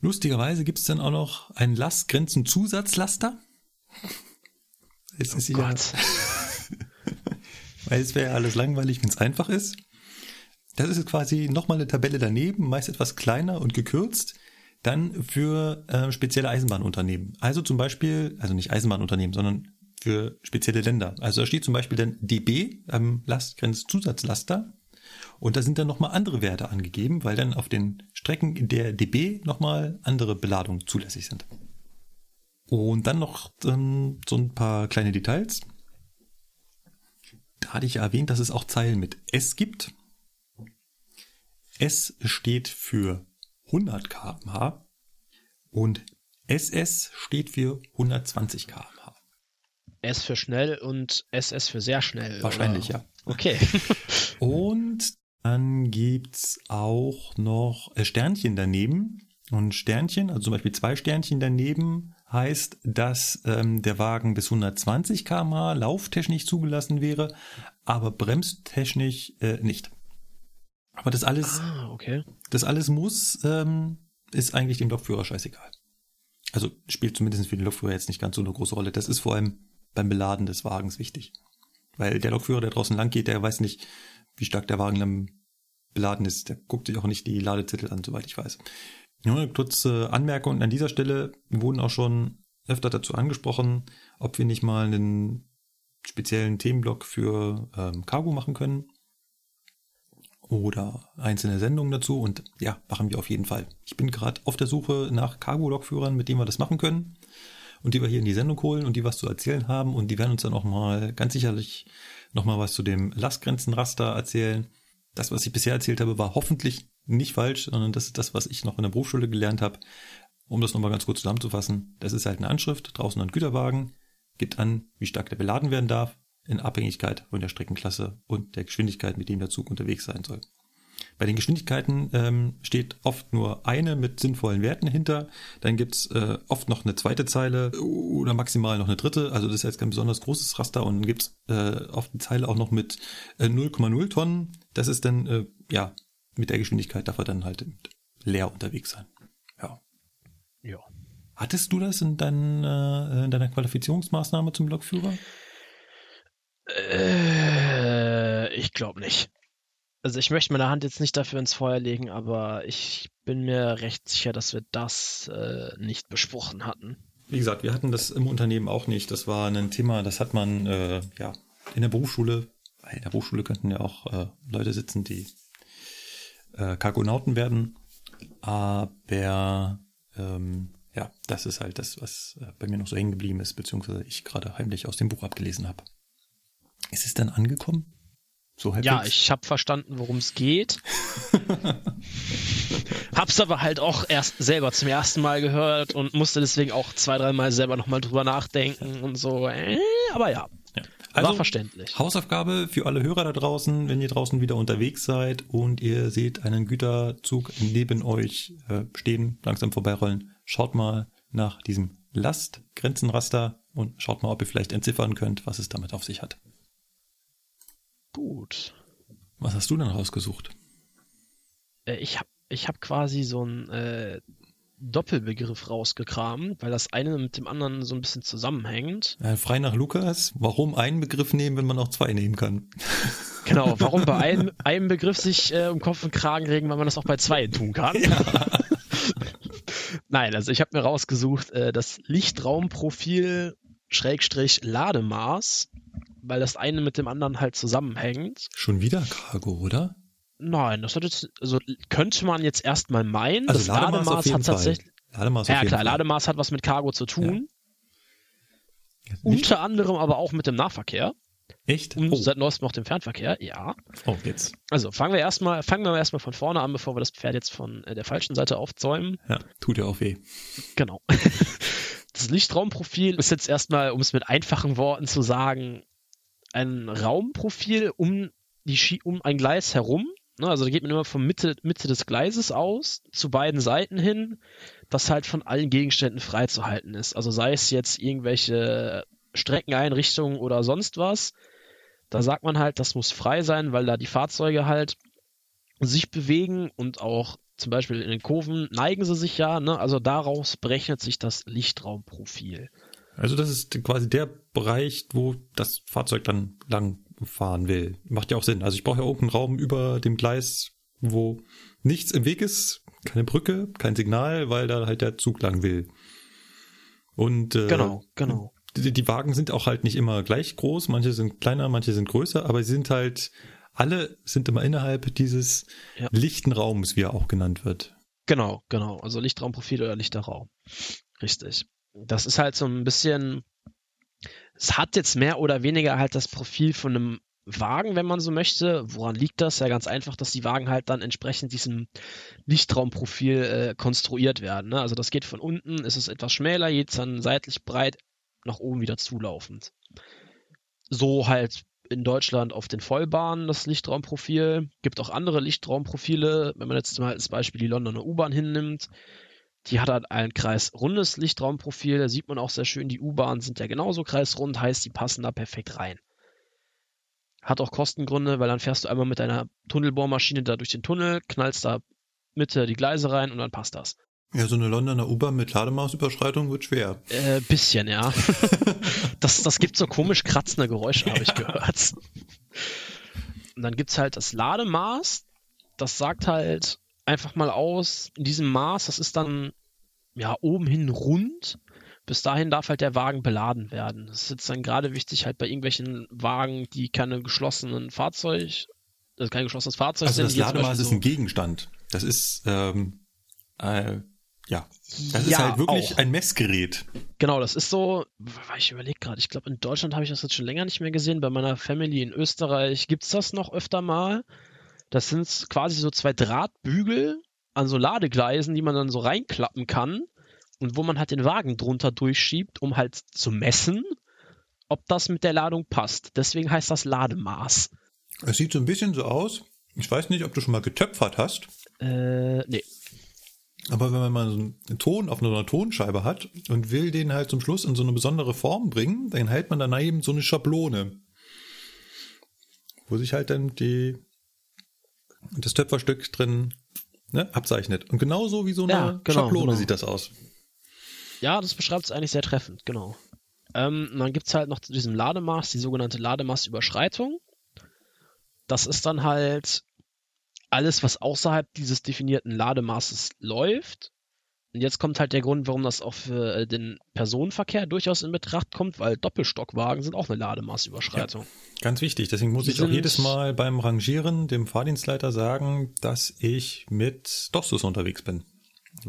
Lustigerweise gibt es dann auch noch einen Lastgrenzenzusatzlaster. Es ist oh ja, weil es wäre ja alles langweilig, wenn es einfach ist. Das ist quasi nochmal eine Tabelle daneben, meist etwas kleiner und gekürzt dann für äh, spezielle Eisenbahnunternehmen. Also zum Beispiel, also nicht Eisenbahnunternehmen, sondern für spezielle Länder. Also da steht zum Beispiel dann DB am Lastgrenzzusatzlaster und da sind dann nochmal andere Werte angegeben, weil dann auf den Strecken der DB nochmal andere Beladungen zulässig sind. Und dann noch ähm, so ein paar kleine Details. Da hatte ich ja erwähnt, dass es auch Zeilen mit S gibt. S steht für 100 kmh und SS steht für 120 kmh. S für schnell und SS für sehr schnell. Wahrscheinlich, oder? ja. Okay. und dann gibt's auch noch äh, Sternchen daneben. Und Sternchen, also zum Beispiel zwei Sternchen daneben, heißt, dass ähm, der Wagen bis 120 kmh lauftechnisch zugelassen wäre, aber bremstechnisch äh, nicht. Aber das alles, ah, okay. das alles muss, ähm, ist eigentlich dem Lokführer scheißegal. Also spielt zumindest für den Lokführer jetzt nicht ganz so eine große Rolle. Das ist vor allem beim Beladen des Wagens wichtig. Weil der Lokführer, der draußen lang geht, der weiß nicht, wie stark der Wagen dann beladen ist. Der guckt sich auch nicht die Ladezettel an, soweit ich weiß. Nur eine kurze Anmerkung an dieser Stelle. Wurden auch schon öfter dazu angesprochen, ob wir nicht mal einen speziellen Themenblock für ähm, Cargo machen können oder einzelne Sendungen dazu und ja, machen wir auf jeden Fall. Ich bin gerade auf der Suche nach Cargo-Lokführern, mit denen wir das machen können und die wir hier in die Sendung holen und die was zu erzählen haben und die werden uns dann auch mal ganz sicherlich noch mal was zu dem Lastgrenzenraster erzählen. Das, was ich bisher erzählt habe, war hoffentlich nicht falsch, sondern das ist das, was ich noch in der Berufsschule gelernt habe. Um das nochmal ganz kurz zusammenzufassen, das ist halt eine Anschrift draußen an Güterwagen, gibt an, wie stark der beladen werden darf, in Abhängigkeit von der Streckenklasse und der Geschwindigkeit, mit dem der Zug unterwegs sein soll. Bei den Geschwindigkeiten ähm, steht oft nur eine mit sinnvollen Werten hinter. Dann gibt's äh, oft noch eine zweite Zeile oder maximal noch eine dritte. Also das ist jetzt kein besonders großes Raster. Und dann gibt's äh, oft eine Zeile auch noch mit äh, 0,0 Tonnen. Das ist dann, äh, ja, mit der Geschwindigkeit darf er dann halt leer unterwegs sein. Ja. Ja. Hattest du das in, dein, äh, in deiner Qualifizierungsmaßnahme zum Lokführer? Äh, ich glaube nicht. Also ich möchte meine Hand jetzt nicht dafür ins Feuer legen, aber ich bin mir recht sicher, dass wir das äh, nicht besprochen hatten. Wie gesagt, wir hatten das im Unternehmen auch nicht. Das war ein Thema, das hat man äh, ja in der Berufsschule. In der Berufsschule könnten ja auch äh, Leute sitzen, die äh, Kargonauten werden. Aber ähm, ja, das ist halt das, was äh, bei mir noch so hängen geblieben ist, beziehungsweise ich gerade heimlich aus dem Buch abgelesen habe. Ist es dann angekommen? So ja, ich habe verstanden, worum es geht. Hab's aber halt auch erst selber zum ersten Mal gehört und musste deswegen auch zwei, dreimal selber nochmal drüber nachdenken und so. Äh, aber ja, ja. Also, war verständlich. Hausaufgabe für alle Hörer da draußen, wenn ihr draußen wieder unterwegs seid und ihr seht einen Güterzug neben euch äh, stehen, langsam vorbeirollen, schaut mal nach diesem Lastgrenzenraster und schaut mal, ob ihr vielleicht entziffern könnt, was es damit auf sich hat. Gut. Was hast du denn rausgesucht? Äh, ich habe ich hab quasi so einen äh, Doppelbegriff rausgekramt, weil das eine mit dem anderen so ein bisschen zusammenhängt. Ja, frei nach Lukas, warum einen Begriff nehmen, wenn man auch zwei nehmen kann? Genau, warum bei einem, einem Begriff sich äh, um Kopf und Kragen regen, weil man das auch bei zwei tun kann. Ja. Nein, also ich habe mir rausgesucht, äh, das Lichtraumprofil Schrägstrich Lademaß weil das eine mit dem anderen halt zusammenhängt. Schon wieder Cargo, oder? Nein, das hat jetzt, also könnte man jetzt erstmal meinen. Also das Lademaß, Lademaß hat tatsächlich. Lademaß ja, klar, Fall. Lademaß hat was mit Cargo zu tun. Ja. Unter anderem aber auch mit dem Nahverkehr. Echt? Und oh. seit neuestem auch dem Fernverkehr, ja. Oh, jetzt. Also fangen wir erstmal, fangen wir erstmal von vorne an, bevor wir das Pferd jetzt von äh, der falschen Seite aufzäumen. Ja, tut ja auch weh. Genau. Das Lichtraumprofil ist jetzt erstmal, um es mit einfachen Worten zu sagen, ein Raumprofil um, die um ein Gleis herum. Ne? Also da geht man immer von Mitte, Mitte des Gleises aus zu beiden Seiten hin, das halt von allen Gegenständen freizuhalten ist. Also sei es jetzt irgendwelche Streckeneinrichtungen oder sonst was. Da sagt man halt, das muss frei sein, weil da die Fahrzeuge halt sich bewegen und auch zum Beispiel in den Kurven neigen sie sich ja, ne? also daraus berechnet sich das Lichtraumprofil. Also das ist quasi der Bereich, wo das Fahrzeug dann lang fahren will. Macht ja auch Sinn. Also ich brauche ja irgendeinen Raum über dem Gleis, wo nichts im Weg ist, keine Brücke, kein Signal, weil da halt der Zug lang will. Und äh, genau, genau. Die, die Wagen sind auch halt nicht immer gleich groß. Manche sind kleiner, manche sind größer, aber sie sind halt alle sind immer innerhalb dieses ja. lichten Raums, wie er auch genannt wird. Genau, genau. Also Lichtraumprofil oder lichter Raum. Richtig das ist halt so ein bisschen, es hat jetzt mehr oder weniger halt das Profil von einem Wagen, wenn man so möchte. Woran liegt das? Ja, ganz einfach, dass die Wagen halt dann entsprechend diesem Lichtraumprofil äh, konstruiert werden. Ne? Also das geht von unten, ist es etwas schmäler, geht dann seitlich breit, nach oben wieder zulaufend. So halt in Deutschland auf den Vollbahnen das Lichtraumprofil. Gibt auch andere Lichtraumprofile, wenn man jetzt mal als Beispiel die Londoner U-Bahn hinnimmt. Die hat halt ein kreisrundes Lichtraumprofil, da sieht man auch sehr schön, die U-Bahnen sind ja genauso kreisrund, heißt, die passen da perfekt rein. Hat auch Kostengründe, weil dann fährst du einmal mit deiner Tunnelbohrmaschine da durch den Tunnel, knallst da Mitte die Gleise rein und dann passt das. Ja, so eine Londoner U-Bahn mit Lademaßüberschreitung wird schwer. Äh, bisschen, ja. das, das gibt so komisch kratzende Geräusche, habe ich gehört. Und dann gibt's halt das Lademaß. Das sagt halt einfach mal aus, in diesem Maß, das ist dann ja oben hin rund. Bis dahin darf halt der Wagen beladen werden. Das ist jetzt dann gerade wichtig halt bei irgendwelchen Wagen, die keine geschlossenen Fahrzeug, also kein geschlossenes Fahrzeug Also sind. das die jetzt Lademaß zum ist ein Gegenstand. Das ist, ähm, äh, ja, das ist Ja, halt wirklich auch. ein Messgerät. so, genau, das ist so, weil ich überlege gerade, ich glaube in Deutschland habe ich das jetzt schon länger nicht mehr gesehen. Bei meiner Family in Österreich gibt's das noch öfter mal. Das sind quasi so zwei Drahtbügel an so Ladegleisen, die man dann so reinklappen kann und wo man halt den Wagen drunter durchschiebt, um halt zu messen, ob das mit der Ladung passt. Deswegen heißt das Lademaß. Es sieht so ein bisschen so aus. Ich weiß nicht, ob du schon mal getöpfert hast, Äh, nee. aber wenn man mal so einen Ton auf einer Tonscheibe hat und will den halt zum Schluss in so eine besondere Form bringen, dann hält man daneben so eine Schablone, wo sich halt dann die das Töpferstück drin ne, abzeichnet. Und genauso wie so eine Ja, genau, Schablone genau. sieht das aus. Ja, das beschreibt es eigentlich sehr treffend, genau. Ähm, dann gibt's halt noch zu diesem Lademaß die sogenannte Lademaßüberschreitung. Das ist dann halt alles, was außerhalb dieses definierten Lademaßes läuft. Und jetzt kommt halt der Grund, warum das auch für äh, den Personenverkehr durchaus in Betracht kommt, weil Doppelstockwagen sind auch eine Lademaßüberschreitung. Ganz wichtig. Deswegen muss Die ich auch jedes Mal beim Rangieren dem Fahrdienstleiter sagen, dass ich mit Dostus unterwegs bin.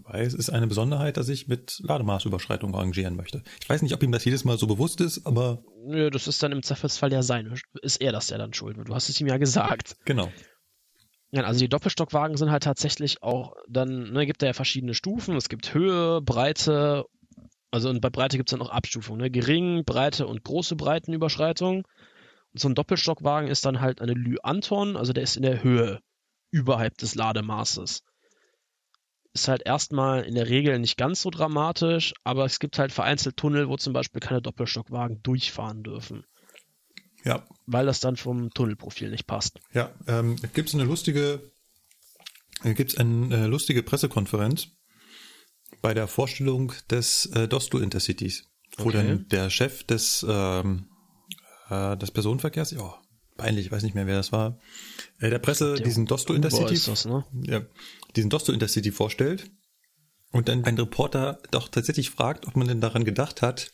Weil es ist eine Besonderheit, dass ich mit Lademaßüberschreitung rangieren möchte. Ich weiß nicht, ob ihm das jedes Mal so bewusst ist, aber Nö, das ist dann im Zweifelsfall ja sein. Ist er das ja dann schuld? Du hast es ihm ja gesagt. genau. Ja, also die Doppelstockwagen sind halt tatsächlich auch, dann ne, gibt er ja verschiedene Stufen. Es gibt Höhe, Breite, also und bei Breite gibt es dann auch Abstufungen, ne? Gering, Breite und große Breitenüberschreitung. Und so ein Doppelstockwagen ist dann halt eine Lü Anton, also der ist in der Höhe überhalb des Lademaßes. Ist halt erstmal in der Regel nicht ganz so dramatisch, aber es gibt halt vereinzelt Tunnel, wo zum Beispiel keine Doppelstockwagen durchfahren dürfen, Ja, weil das dann vom Tunnelprofil nicht passt. ja. Ähm, gibt es eine lustige, gibt es eine äh, lustige Pressekonferenz bei der Vorstellung des äh, Dostu Intercities, wo Okay. dann der Chef des ähm, äh, des Personenverkehrs, ja, peinlich, ich weiß nicht mehr, wer das war, äh, der Presse Der diesen Dostu Uber Intercity das, ne? ja, diesen Dosto Intercity vorstellt und dann ein Reporter doch tatsächlich fragt, ob man denn daran gedacht hat,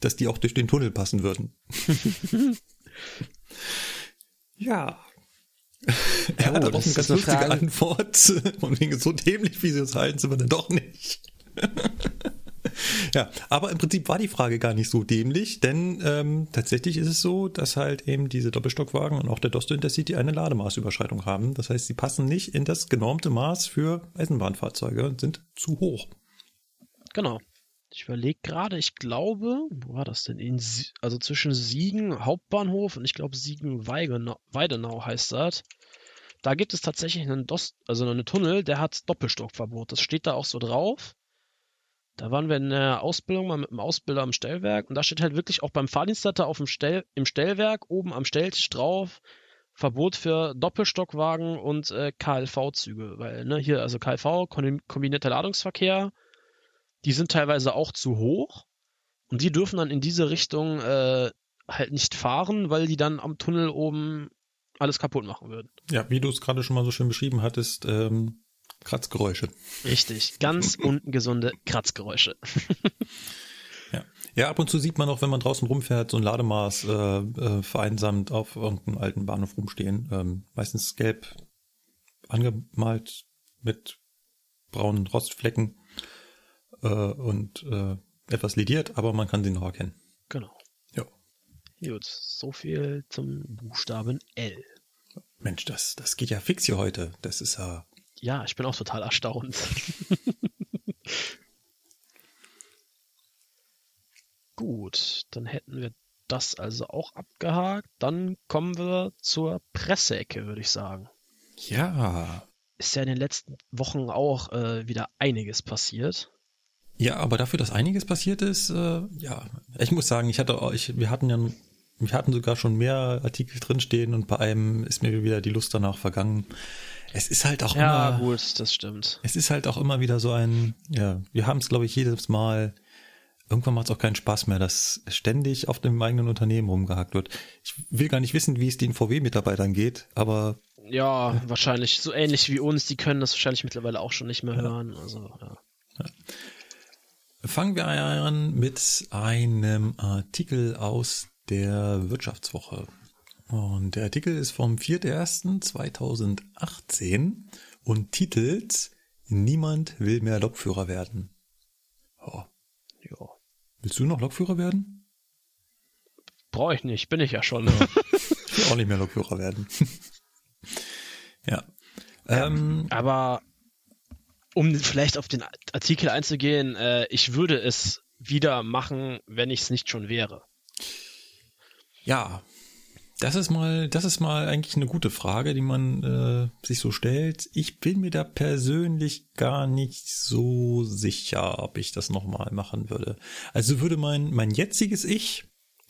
dass die auch durch den Tunnel passen würden. ja. Er hat Oh, darauf das eine ist ganz eine lustige Frage. Antwort. Und wegen so dämlich, wie sie es halten, sind wir dann doch nicht. ja, aber im Prinzip war die Frage gar nicht so dämlich, denn ähm, tatsächlich ist es so, dass halt eben diese Doppelstockwagen und auch der Dosto Intercity eine Lademaßüberschreitung haben. Das heißt, sie passen nicht in das genormte Maß für Eisenbahnfahrzeuge und sind zu hoch. Genau. Ich überlege gerade, ich glaube, wo war das denn? In also zwischen Siegen Hauptbahnhof und ich glaube Siegen-Weidenau Weidenau heißt das. Da gibt es tatsächlich einen Dos also einen Tunnel, der hat Doppelstockverbot. Das steht da auch so drauf. Da waren wir in der Ausbildung mal mit dem Ausbilder am Stellwerk und da steht halt wirklich auch beim Fahrdienstleiter auf dem Stell im Stellwerk oben am Stelltisch drauf Verbot für Doppelstockwagen und äh, KLV-Züge, weil ne hier also KLV kombinierter Ladungsverkehr die sind teilweise auch zu hoch und die dürfen dann in diese Richtung äh, halt nicht fahren, weil die dann am Tunnel oben alles kaputt machen würden. Ja, wie du es gerade schon mal so schön beschrieben hattest, ähm, Kratzgeräusche. Richtig, ganz ungesunde Kratzgeräusche. Ja. ja, ab und zu sieht man auch, wenn man draußen rumfährt, so ein Lademaß äh, äh, vereinsamt auf irgendeinem alten Bahnhof rumstehen. Ähm, meistens gelb angemalt mit braunen Rostflecken äh, und äh, etwas lediert, aber man kann sie noch erkennen. Genau. Ja. Gut, so viel zum Buchstaben L. Mensch, das, das geht ja fix hier heute. Das ist ja. Ja, ich bin auch total erstaunt. Gut, dann hätten wir das also auch abgehakt. Dann kommen wir zur Presseecke, würde ich sagen. Ja. Ist ja in den letzten Wochen auch äh, wieder einiges passiert. Ja, aber dafür, dass einiges passiert ist, äh, ja. Ich muss sagen, ich hatte, ich, wir hatten ja, wir hatten sogar schon mehr Artikel drinstehen und bei einem ist mir wieder die Lust danach vergangen. Es ist halt auch Ja, immer, gut, das stimmt. es ist halt auch immer wieder so ein, ja, wir haben es, glaube ich, jedes Mal, irgendwann macht es auch keinen Spaß mehr, dass ständig auf dem eigenen Unternehmen rumgehackt wird. Ich will gar nicht wissen, wie es den VW-Mitarbeitern geht, aber Ja, wahrscheinlich so ähnlich wie uns, die können das wahrscheinlich mittlerweile auch schon nicht mehr hören. Also, ja. Fangen wir an mit einem Artikel aus der Wirtschaftswoche. Und der Artikel ist vom 4.1.2018 und titelt Niemand will mehr Lokführer werden. Oh. ja. Willst du noch Lokführer werden? Brauche ich nicht, bin ich ja schon. Ne? Ich will auch nicht mehr Lokführer werden. ja. Ähm, Aber um vielleicht auf den Artikel einzugehen, äh, ich würde es wieder machen, wenn ich es nicht schon wäre. ja. Das ist mal, das ist mal eigentlich eine gute Frage, die man äh, sich so stellt. Ich bin mir da persönlich gar nicht so sicher, ob ich das nochmal machen würde. Also würde mein, mein jetziges Ich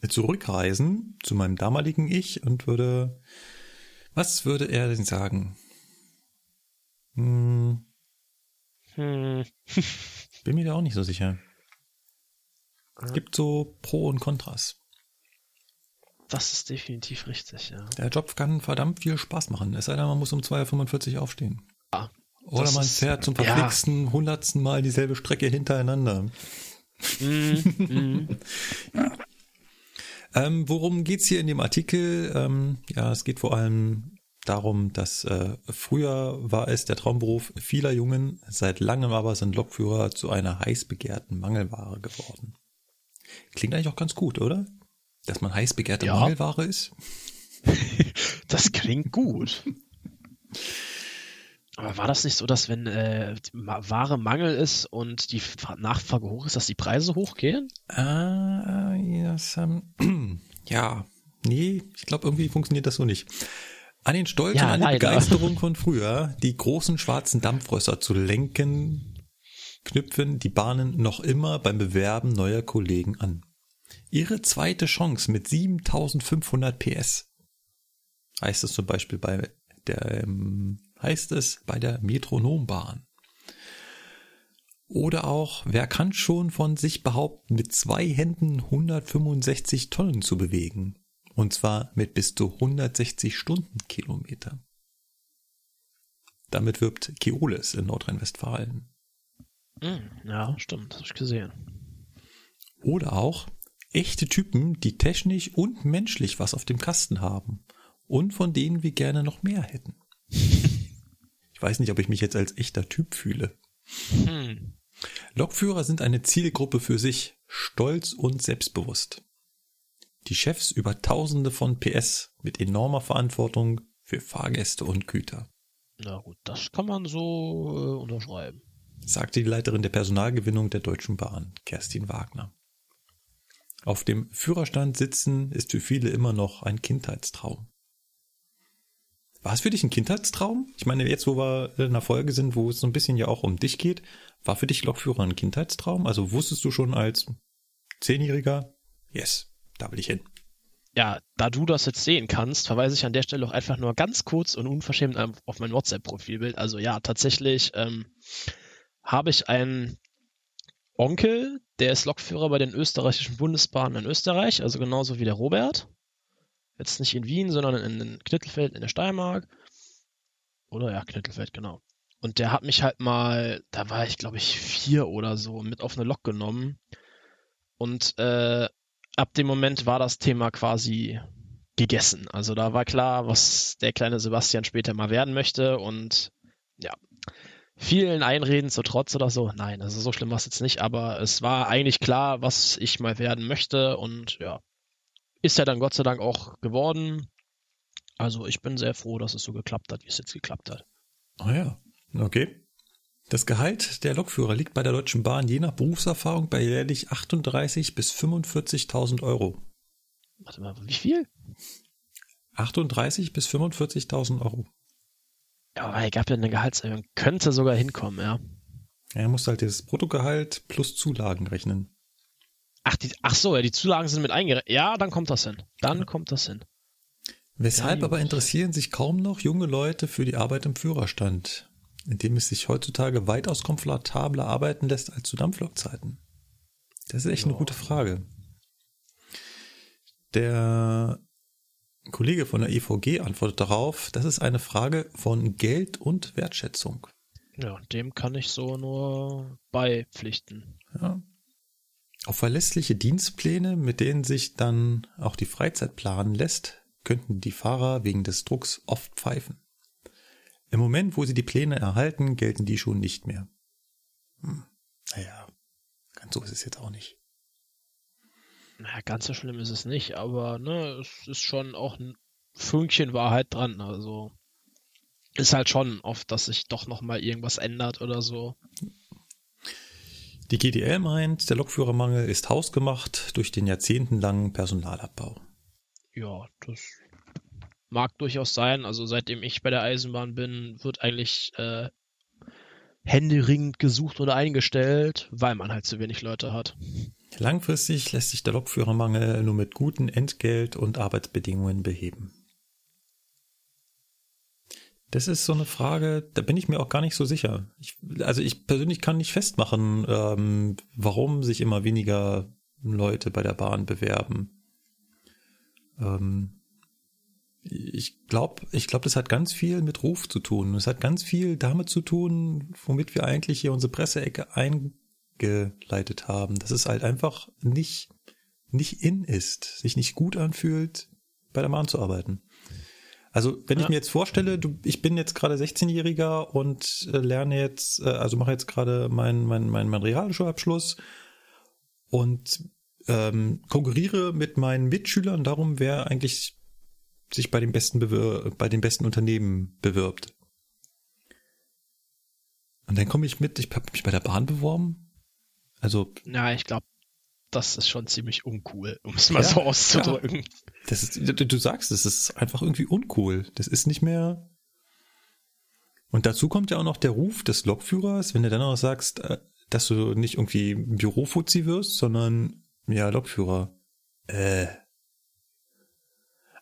zurückreisen zu meinem damaligen Ich und würde, was würde er denn sagen? Hm, Hm. bin mir da auch nicht so sicher. Gibt so Pro und Kontras. Das ist definitiv richtig, ja. Der Job kann verdammt viel Spaß machen. Es sei denn, man muss um 2.45 Uhr aufstehen. Ja, Oder man fährt zum ja. verflixten hundertsten Mal dieselbe Strecke hintereinander. Mhm, mhm. Ähm, worum geht's hier in dem Artikel? Ähm, ja, es geht vor allem darum, dass äh, früher war es der Traumberuf vieler Jungen, seit langem aber sind Lokführer zu einer heiß begehrten Mangelware geworden. Klingt eigentlich auch ganz gut, oder? Dass man heiß begehrte Ja. Mangelware ist? Das klingt gut. Aber war das nicht so, dass wenn äh, Ware Mangel ist und die Nachfrage hoch ist, dass die Preise hochgehen? Ah, yes, ähm, ja, nee, ich glaube, irgendwie funktioniert das so nicht. An den Stolz Ja, und an die leider. Begeisterung von früher, die großen schwarzen Dampfrösser zu lenken, knüpfen die Bahnen noch immer beim Bewerben neuer Kollegen an. Ihre zweite Chance mit 7500 PS. Heißt es zum Beispiel bei der, ähm, heißt es bei der Metronombahn. Oder auch, wer kann schon von sich behaupten, mit zwei Händen 165 Tonnen zu bewegen? Und zwar mit bis zu 160 Stundenkilometer. Damit wirbt Keolis in Nordrhein-Westfalen. Hm, ja, stimmt, habe ich gesehen. Oder auch echte Typen, die technisch und menschlich was auf dem Kasten haben und von denen wir gerne noch mehr hätten. Ich weiß nicht, ob ich mich jetzt als echter Typ fühle. Hm. Lokführer sind eine Zielgruppe für sich, stolz und selbstbewusst. Die Chefs über Tausende von PS mit enormer Verantwortung für Fahrgäste und Güter, Na gut, das kann man so äh, unterschreiben. sagte die Leiterin der Personalgewinnung der Deutschen Bahn, Kerstin Wagner. Auf dem Führerstand sitzen ist für viele immer noch ein Kindheitstraum. War es für dich ein Kindheitstraum? Ich meine, jetzt, wo wir in einer Folge sind, wo es so ein bisschen ja auch um dich geht, war für dich Lokführer ein Kindheitstraum? Also wusstest du schon als Zehnjähriger, yes, da will ich hin. Ja, da du das jetzt sehen kannst, verweise ich an der Stelle auch einfach nur ganz kurz und unverschämt auf mein WhatsApp-Profilbild. Also ja, tatsächlich ähm, habe ich einen Onkel, der ist Lokführer bei den österreichischen Bundesbahnen in Österreich, also genauso wie der Robert. Jetzt nicht in Wien, sondern in, in Knittelfeld in der Steiermark. Oder ja, Knittelfeld, genau. Und der hat mich halt mal, da war ich glaube ich vier oder so, mit auf eine Lok genommen. Und äh, ab dem Moment war das Thema quasi gegessen. Also da war klar, was der kleine Sebastian später mal werden möchte und ja, vielen Einreden zu Trotz oder so. Nein, also so schlimm war es jetzt nicht, aber es war eigentlich klar, was ich mal werden möchte und ja, ist ja dann Gott sei Dank auch geworden. Also ich bin sehr froh, dass es so geklappt hat, wie es jetzt geklappt hat. Ah ja, okay. Das Gehalt der Lokführer liegt bei der Deutschen Bahn je nach Berufserfahrung bei jährlich 38 bis 45.000 Euro. Warte mal, wie viel? 38 bis 45.000 Euro. Ja, aber es gab ja eine Gehaltserhöhung. Könnte sogar hinkommen, ja. Er muss halt das Bruttogehalt plus Zulagen rechnen. Ach, die, ach so, ja, die Zulagen sind mit eingerechnet. Ja, dann kommt das hin. Dann kommt das hin. Weshalb Ja, aber interessieren sich kaum noch junge Leute für die Arbeit im Führerstand, in dem es sich heutzutage weitaus komfortabler arbeiten lässt als zu Dampflokzeiten? Das ist echt eine Ja. gute Frage. Der Kollege von der EVG antwortet darauf, das ist eine Frage von Geld und Wertschätzung. Ja, dem kann ich so nur beipflichten. Ja. Auf verlässliche Dienstpläne, mit denen sich dann auch die Freizeit planen lässt, könnten die Fahrer wegen des Drucks oft pfeifen. Im Moment, wo sie die Pläne erhalten, gelten die schon nicht mehr. Hm. Naja, ganz so ist es jetzt auch nicht. Naja, ganz so schlimm ist es nicht, aber ne, es ist schon auch ein Fünkchen Wahrheit dran. Also ist halt schon oft, dass sich doch noch mal irgendwas ändert oder so. Die GDL meint, der Lokführermangel ist hausgemacht durch den jahrzehntelangen Personalabbau. Ja, das mag durchaus sein. Also seitdem ich bei der Eisenbahn bin, wird eigentlich äh, händeringend gesucht oder eingestellt, weil man halt zu wenig Leute hat. Langfristig lässt sich der Lokführermangel nur mit guten Entgelt- und Arbeitsbedingungen beheben. Das ist so eine Frage, da bin ich mir auch gar nicht so sicher. Ich, also ich persönlich kann nicht festmachen, ähm, warum sich immer weniger Leute bei der Bahn bewerben. Ähm, ich glaube, ich glaube, das hat ganz viel mit Ruf zu tun. Es hat ganz viel damit zu tun, womit wir eigentlich hier unsere Presseecke eingeleitet haben. Dass es halt einfach nicht, nicht in ist, sich nicht gut anfühlt, bei der Bahn zu arbeiten. Also, wenn ich Ja. mir jetzt vorstelle, du, ich bin jetzt gerade 16-Jähriger und äh, lerne jetzt, äh, also mache jetzt gerade meinen mein, mein, mein Realschulabschluss und ähm, konkurriere mit meinen Mitschülern darum, wer eigentlich sich bei den besten bewir bei den besten Unternehmen bewirbt. Und dann komme ich mit, ich habe mich bei der Bahn beworben. Also, Ja, ich glaube, das ist schon ziemlich uncool, um es mal Ja, so auszudrücken. das ist, du, du sagst, es ist einfach irgendwie uncool. Das ist nicht mehr. Und dazu kommt ja auch noch der Ruf des Lokführers, wenn du dann auch sagst, äh, dass du nicht irgendwie Bürofuzzi wirst, sondern ja, Lokführer. Äh.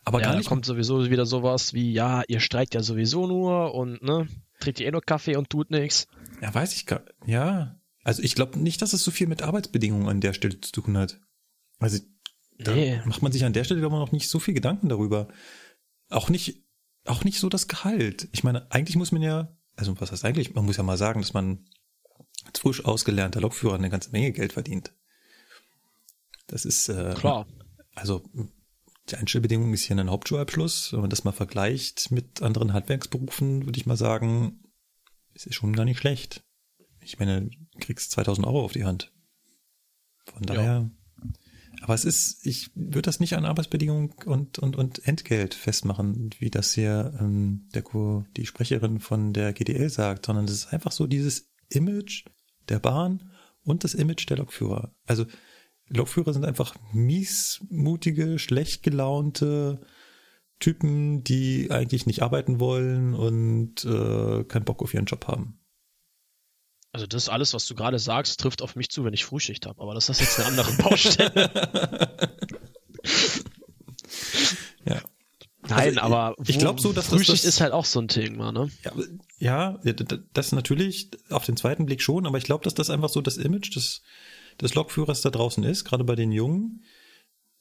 Aber ja, gar nicht. kommt sowieso wieder sowas wie, ja, ihr streikt ja sowieso nur und ne, trinkt ihr eh nur Kaffee und tut nichts. Ja, weiß ich gar Ja. Also ich glaube nicht, dass es so viel mit Arbeitsbedingungen an der Stelle zu tun hat. Also da Nee. macht man sich an der Stelle aber noch nicht so viel Gedanken darüber. Auch nicht, auch nicht so das Gehalt. Ich meine, eigentlich muss man ja, also was heißt eigentlich? Man muss ja mal sagen, dass man als frisch ausgelernter Lokführer eine ganze Menge Geld verdient. Das ist äh, Klar. also die Einstellbedingung ist hier ein Hauptschulabschluss. Wenn man das mal vergleicht mit anderen Handwerksberufen, würde ich mal sagen, es ist schon gar nicht schlecht. Ich meine, du kriegst 2000 Euro auf die Hand. Von Ja. daher. Aber es ist, ich würde das nicht an Arbeitsbedingungen und, und, und Entgelt festmachen, wie das hier ähm, der, die Sprecherin von der GDL sagt, sondern es ist einfach so dieses Image der Bahn und das Image der Lokführer. Also Lokführer sind einfach miesmutige, schlecht gelaunte Typen, die eigentlich nicht arbeiten wollen und äh, keinen Bock auf ihren Job haben. Also das alles, was du gerade sagst, trifft auf mich zu, wenn ich Frühschicht habe. Aber das ist jetzt eine andere Baustelle. Ja. Nein, Also, aber ich wo- glaub so, dass das- Frühschicht das- ist halt auch so ein Thema, ne? Ja, ja, das natürlich auf den zweiten Blick schon, aber ich glaube, dass das einfach so das Image des, des Lokführers da draußen ist, gerade bei den Jungen.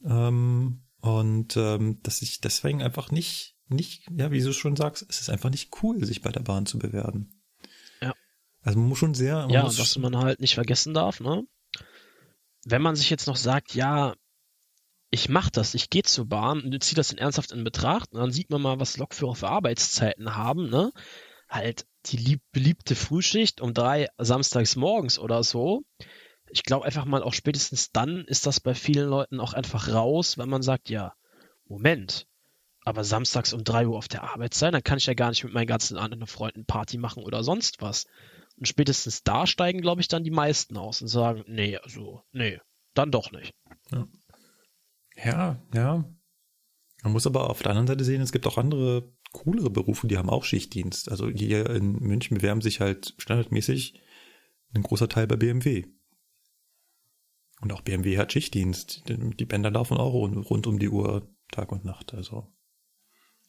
Ähm, und ähm, dass ich deswegen einfach nicht, nicht, ja, wie du schon sagst, es ist einfach nicht cool, sich bei der Bahn zu bewerben. Ja. Also man muss schon sehr, man Ja, muss, was man halt nicht vergessen darf, ne? Wenn man sich jetzt noch sagt, ja, ich mach das, ich gehe zur Bahn und ziehe das in ernsthaft in Betracht, und dann sieht man mal, was Lokführer für Arbeitszeiten haben, ne? Halt die lieb beliebte Frühschicht um drei samstags morgens oder so. Ich glaube einfach mal, auch spätestens dann ist das bei vielen Leuten auch einfach raus, wenn man sagt, ja, Moment, aber samstags um drei Uhr auf der Arbeit sein, dann kann ich ja gar nicht mit meinen ganzen anderen Freunden Party machen oder sonst was. Und spätestens da steigen, glaube ich, dann die meisten aus und sagen, nee, also, nee, dann doch nicht. Ja, ja. Man muss aber auf der anderen Seite sehen, es gibt auch andere coolere Berufe, die haben auch Schichtdienst. Also hier in München bewerben sich halt standardmäßig ein großer Teil bei BMW. Und auch BMW hat Schichtdienst. Die Bänder laufen auch rund, um die Uhr, Tag und Nacht. Also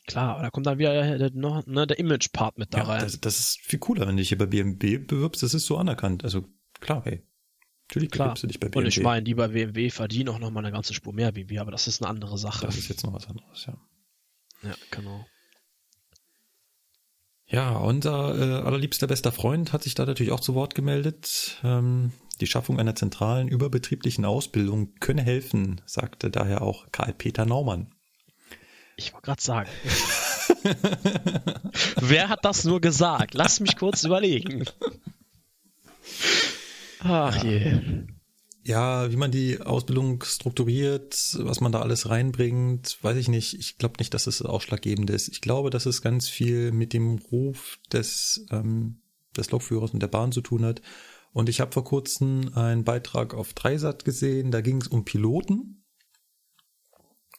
Klar, aber da kommt dann wieder der, ne, der Image-Part mit da ja, rein. Das, das ist viel cooler, wenn du dich hier bei BMW bewirbst. Das ist so anerkannt. Also klar, hey. Natürlich Klar. bewirbst du dich bei BMW. Und ich meine, die bei BMW verdienen auch nochmal eine ganze Spur mehr wie wir, aber das ist eine andere Sache. Das ist jetzt noch was anderes, ja. Ja, genau. Ja, unser äh, allerliebster bester Freund hat sich da natürlich auch zu Wort gemeldet. Ähm, die Schaffung einer zentralen überbetrieblichen Ausbildung könne helfen, sagte daher auch Karl-Peter Naumann. Ich wollte gerade sagen. Wer hat das nur gesagt? Lass mich kurz überlegen. Ach je. Ja, wie man die Ausbildung strukturiert, was man da alles reinbringt, weiß ich nicht. Ich glaube nicht, dass es ausschlaggebend ist. Ich glaube, dass es ganz viel mit dem Ruf des, ähm, des Lokführers und der Bahn zu tun hat. Und ich habe vor kurzem einen Beitrag auf Dreisat gesehen, da ging es um Piloten.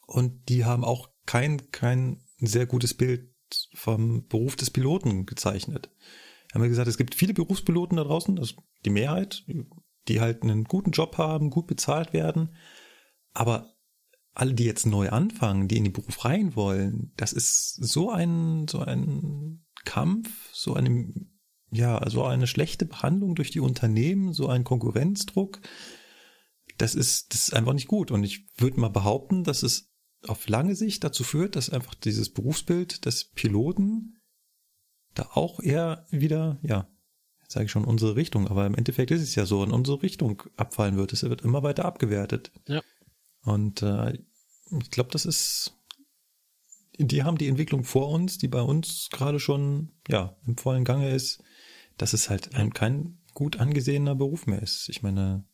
Und die haben auch kein, kein sehr gutes Bild vom Beruf des Piloten gezeichnet. Haben wir gesagt, es gibt viele Berufspiloten da draußen, das die Mehrheit, die halt einen guten Job haben, gut bezahlt werden. Aber alle, die jetzt neu anfangen, die in den Beruf rein wollen, das ist so ein, so ein Kampf, so eine, ja, so eine schlechte Behandlung durch die Unternehmen, so ein Konkurrenzdruck. Das ist, das ist einfach nicht gut. Und ich würde mal behaupten, dass es auf lange Sicht dazu führt, dass einfach dieses Berufsbild des Piloten da auch eher wieder, ja, jetzt sage ich schon unsere Richtung, aber im Endeffekt ist es ja so, in unsere Richtung abfallen wird. Es wird immer weiter abgewertet. Ja. Und äh, ich glaube, das ist, die haben die Entwicklung vor uns, die bei uns gerade schon, ja, im vollen Gange ist, dass es halt ein, kein gut angesehener Beruf mehr ist. Ich meine,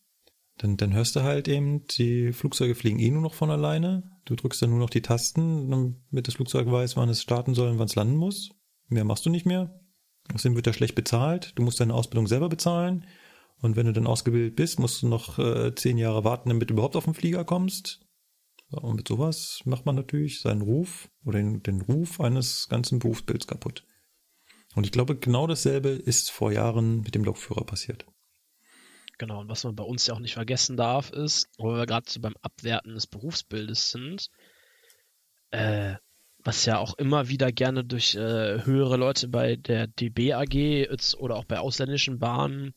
dann, dann hörst du halt eben, die Flugzeuge fliegen eh nur noch von alleine. Du drückst dann nur noch die Tasten, damit das Flugzeug weiß, wann es starten soll und wann es landen muss. Mehr machst du nicht mehr. Außerdem wird er schlecht bezahlt. Du musst deine Ausbildung selber bezahlen. Und wenn du dann ausgebildet bist, musst du noch äh, zehn Jahre warten, damit du überhaupt auf den Flieger kommst. Und mit sowas macht man natürlich seinen Ruf oder den, den Ruf eines ganzen Berufsbilds kaputt. Und ich glaube, genau dasselbe ist vor Jahren mit dem Lokführer passiert. Genau, und was man bei uns ja auch nicht vergessen darf, ist, wo wir gerade so beim Abwerten des Berufsbildes sind, äh, was ja auch immer wieder gerne durch äh, höhere Leute bei der DB AG oder auch bei ausländischen Bahnen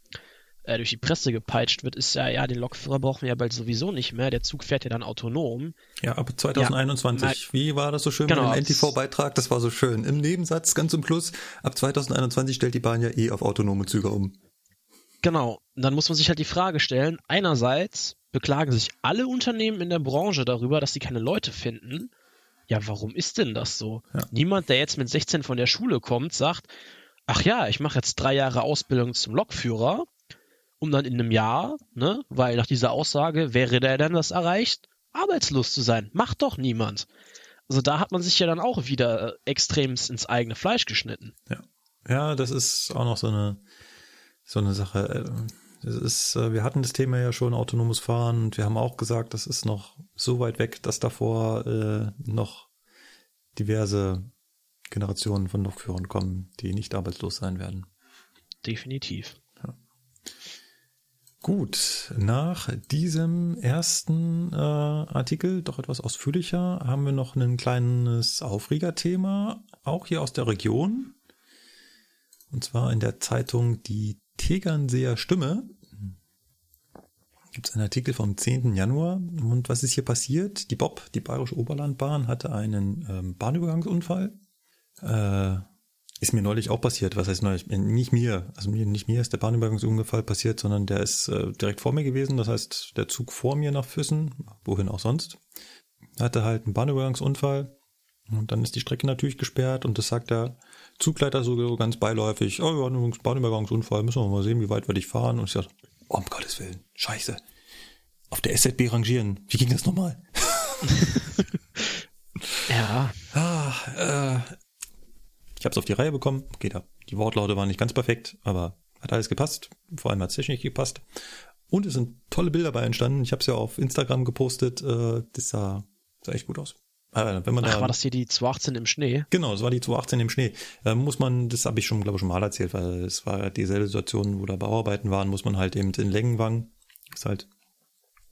äh, durch die Presse gepeitscht wird, ist ja, ja, den Lokführer brauchen wir ja bald sowieso nicht mehr. Der Zug fährt ja dann autonom. Ja, ab 2021. Ja, Wie war das so schön genau, mit dem NTV-Beitrag? Das war so schön. Im Nebensatz ganz zum Schluss, ab 2021 stellt die Bahn ja eh auf autonome Züge um. Genau. Und dann muss man sich halt die Frage stellen, einerseits beklagen sich alle Unternehmen in der Branche darüber, dass sie keine Leute finden. Ja, warum ist denn das so? Ja. Niemand, der jetzt mit 16 von der Schule kommt, sagt, ach ja, ich mache jetzt drei Jahre Ausbildung zum Lokführer, um dann in einem Jahr, ne, weil nach dieser Aussage wäre der dann das erreicht, arbeitslos zu sein. Macht doch niemand. Also da hat man sich ja dann auch wieder äh, extremst ins eigene Fleisch geschnitten. Ja. Ja, das ist auch noch so eine, so eine Sache. Das ist, äh, wir hatten das Thema ja schon autonomes Fahren und wir haben auch gesagt, das ist noch so weit weg, dass davor äh, noch diverse Generationen von Lokführern kommen, die nicht arbeitslos sein werden. Definitiv. Gut, nach diesem ersten äh, Artikel, doch etwas ausführlicher, haben wir noch ein kleines Aufregerthema, auch hier aus der Region. Und zwar in der Zeitung Die Tegernseer Stimme gibt es einen Artikel vom 10. Januar. Und was ist hier passiert? Die Bob, die Bayerische Oberlandbahn, hatte einen ähm, Bahnübergangsunfall. Äh, ist mir neulich auch passiert. Was heißt neulich? Nicht mir. Also mir, nicht mir ist der Bahnübergangsunfall passiert, sondern der ist äh, direkt vor mir gewesen. Das heißt, der Zug vor mir nach Füssen, wohin auch sonst, hatte halt einen Bahnübergangsunfall. Und dann ist die Strecke natürlich gesperrt und das sagt der Zugleiter so ganz beiläufig, oh, wir übrigens Bahnübergangsunfall, müssen wir mal sehen, wie weit wir dich fahren. Und ich sage, oh, um Gottes Willen, scheiße. Auf der SZB rangieren. Wie ging das nochmal? ja. Ah, äh, ich habe es auf die Reihe bekommen. Okay, da, die Wortlaute waren nicht ganz perfekt, aber hat alles gepasst. Vor allem hat es technisch gepasst. Und es sind tolle Bilder bei entstanden. Ich habe es ja auf Instagram gepostet. Äh, das sah, sah echt gut aus. Äh, wenn man Ach, da, war das hier die 218 im Schnee? Genau, das war die 218 im Schnee. Äh, muss man, das habe ich schon, glaube ich, schon mal erzählt, weil es war dieselbe Situation, wo da Bauarbeiten waren, muss man halt eben in Längenwang, ist halt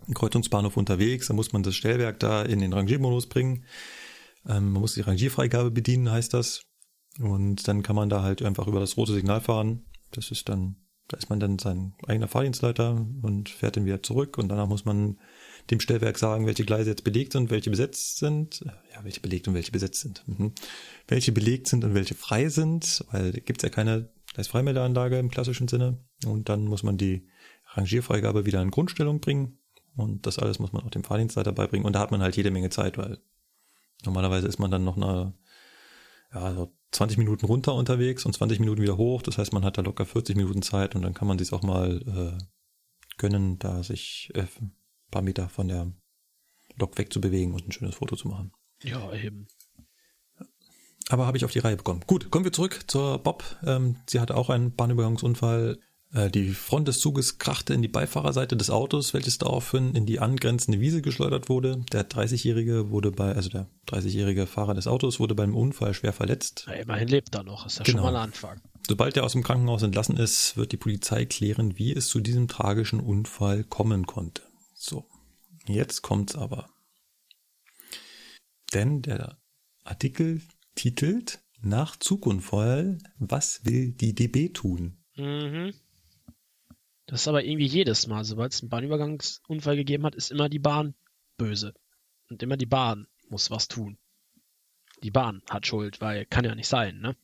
ein Kreuzungsbahnhof unterwegs, da muss man das Stellwerk da in den Rangiermodus bringen. Ähm, man muss die Rangierfreigabe bedienen, heißt das. Und dann kann man da halt einfach über das rote Signal fahren. Das ist dann, da ist man dann sein eigener Fahrdienstleiter und fährt dann wieder zurück. Und danach muss man dem Stellwerk sagen, welche Gleise jetzt belegt sind, welche besetzt sind. Ja, welche belegt und welche besetzt sind. Mhm. Welche belegt sind und welche frei sind, weil gibt's ja keine Gleisfreimeldeanlage im klassischen Sinne. Und dann muss man die Rangierfreigabe wieder in Grundstellung bringen. Und das alles muss man auch dem Fahrdienstleiter beibringen. Und da hat man halt jede Menge Zeit, weil normalerweise ist man dann noch eine, ja, so 20 Minuten runter unterwegs und 20 Minuten wieder hoch. Das heißt, man hat da locker 40 Minuten Zeit und dann kann man sich auch mal äh, gönnen, da sich äh, paar Meter von der Lok wegzubewegen und ein schönes Foto zu machen. Ja, eben. Aber habe ich auf die Reihe bekommen. Gut, kommen wir zurück zur Bob. Ähm, sie hatte auch einen Bahnübergangsunfall. Äh, die Front des Zuges krachte in die Beifahrerseite des Autos, welches daraufhin in die angrenzende Wiese geschleudert wurde. Der 30-Jährige wurde bei, also der 30-jährige Fahrer des Autos wurde beim Unfall schwer verletzt. Ja, immerhin lebt er noch, ist ja Genau. schon mal ein Anfang. Sobald er aus dem Krankenhaus entlassen ist, wird die Polizei klären, wie es zu diesem tragischen Unfall kommen konnte. So, jetzt kommt's aber. Denn der Artikel titelt nach Zugunfall, was will die DB tun? Mhm. Das ist aber irgendwie jedes Mal, sobald es einen Bahnübergangsunfall gegeben hat, ist immer die Bahn böse. Und immer die Bahn muss was tun. Die Bahn hat Schuld, weil kann ja nicht sein, ne?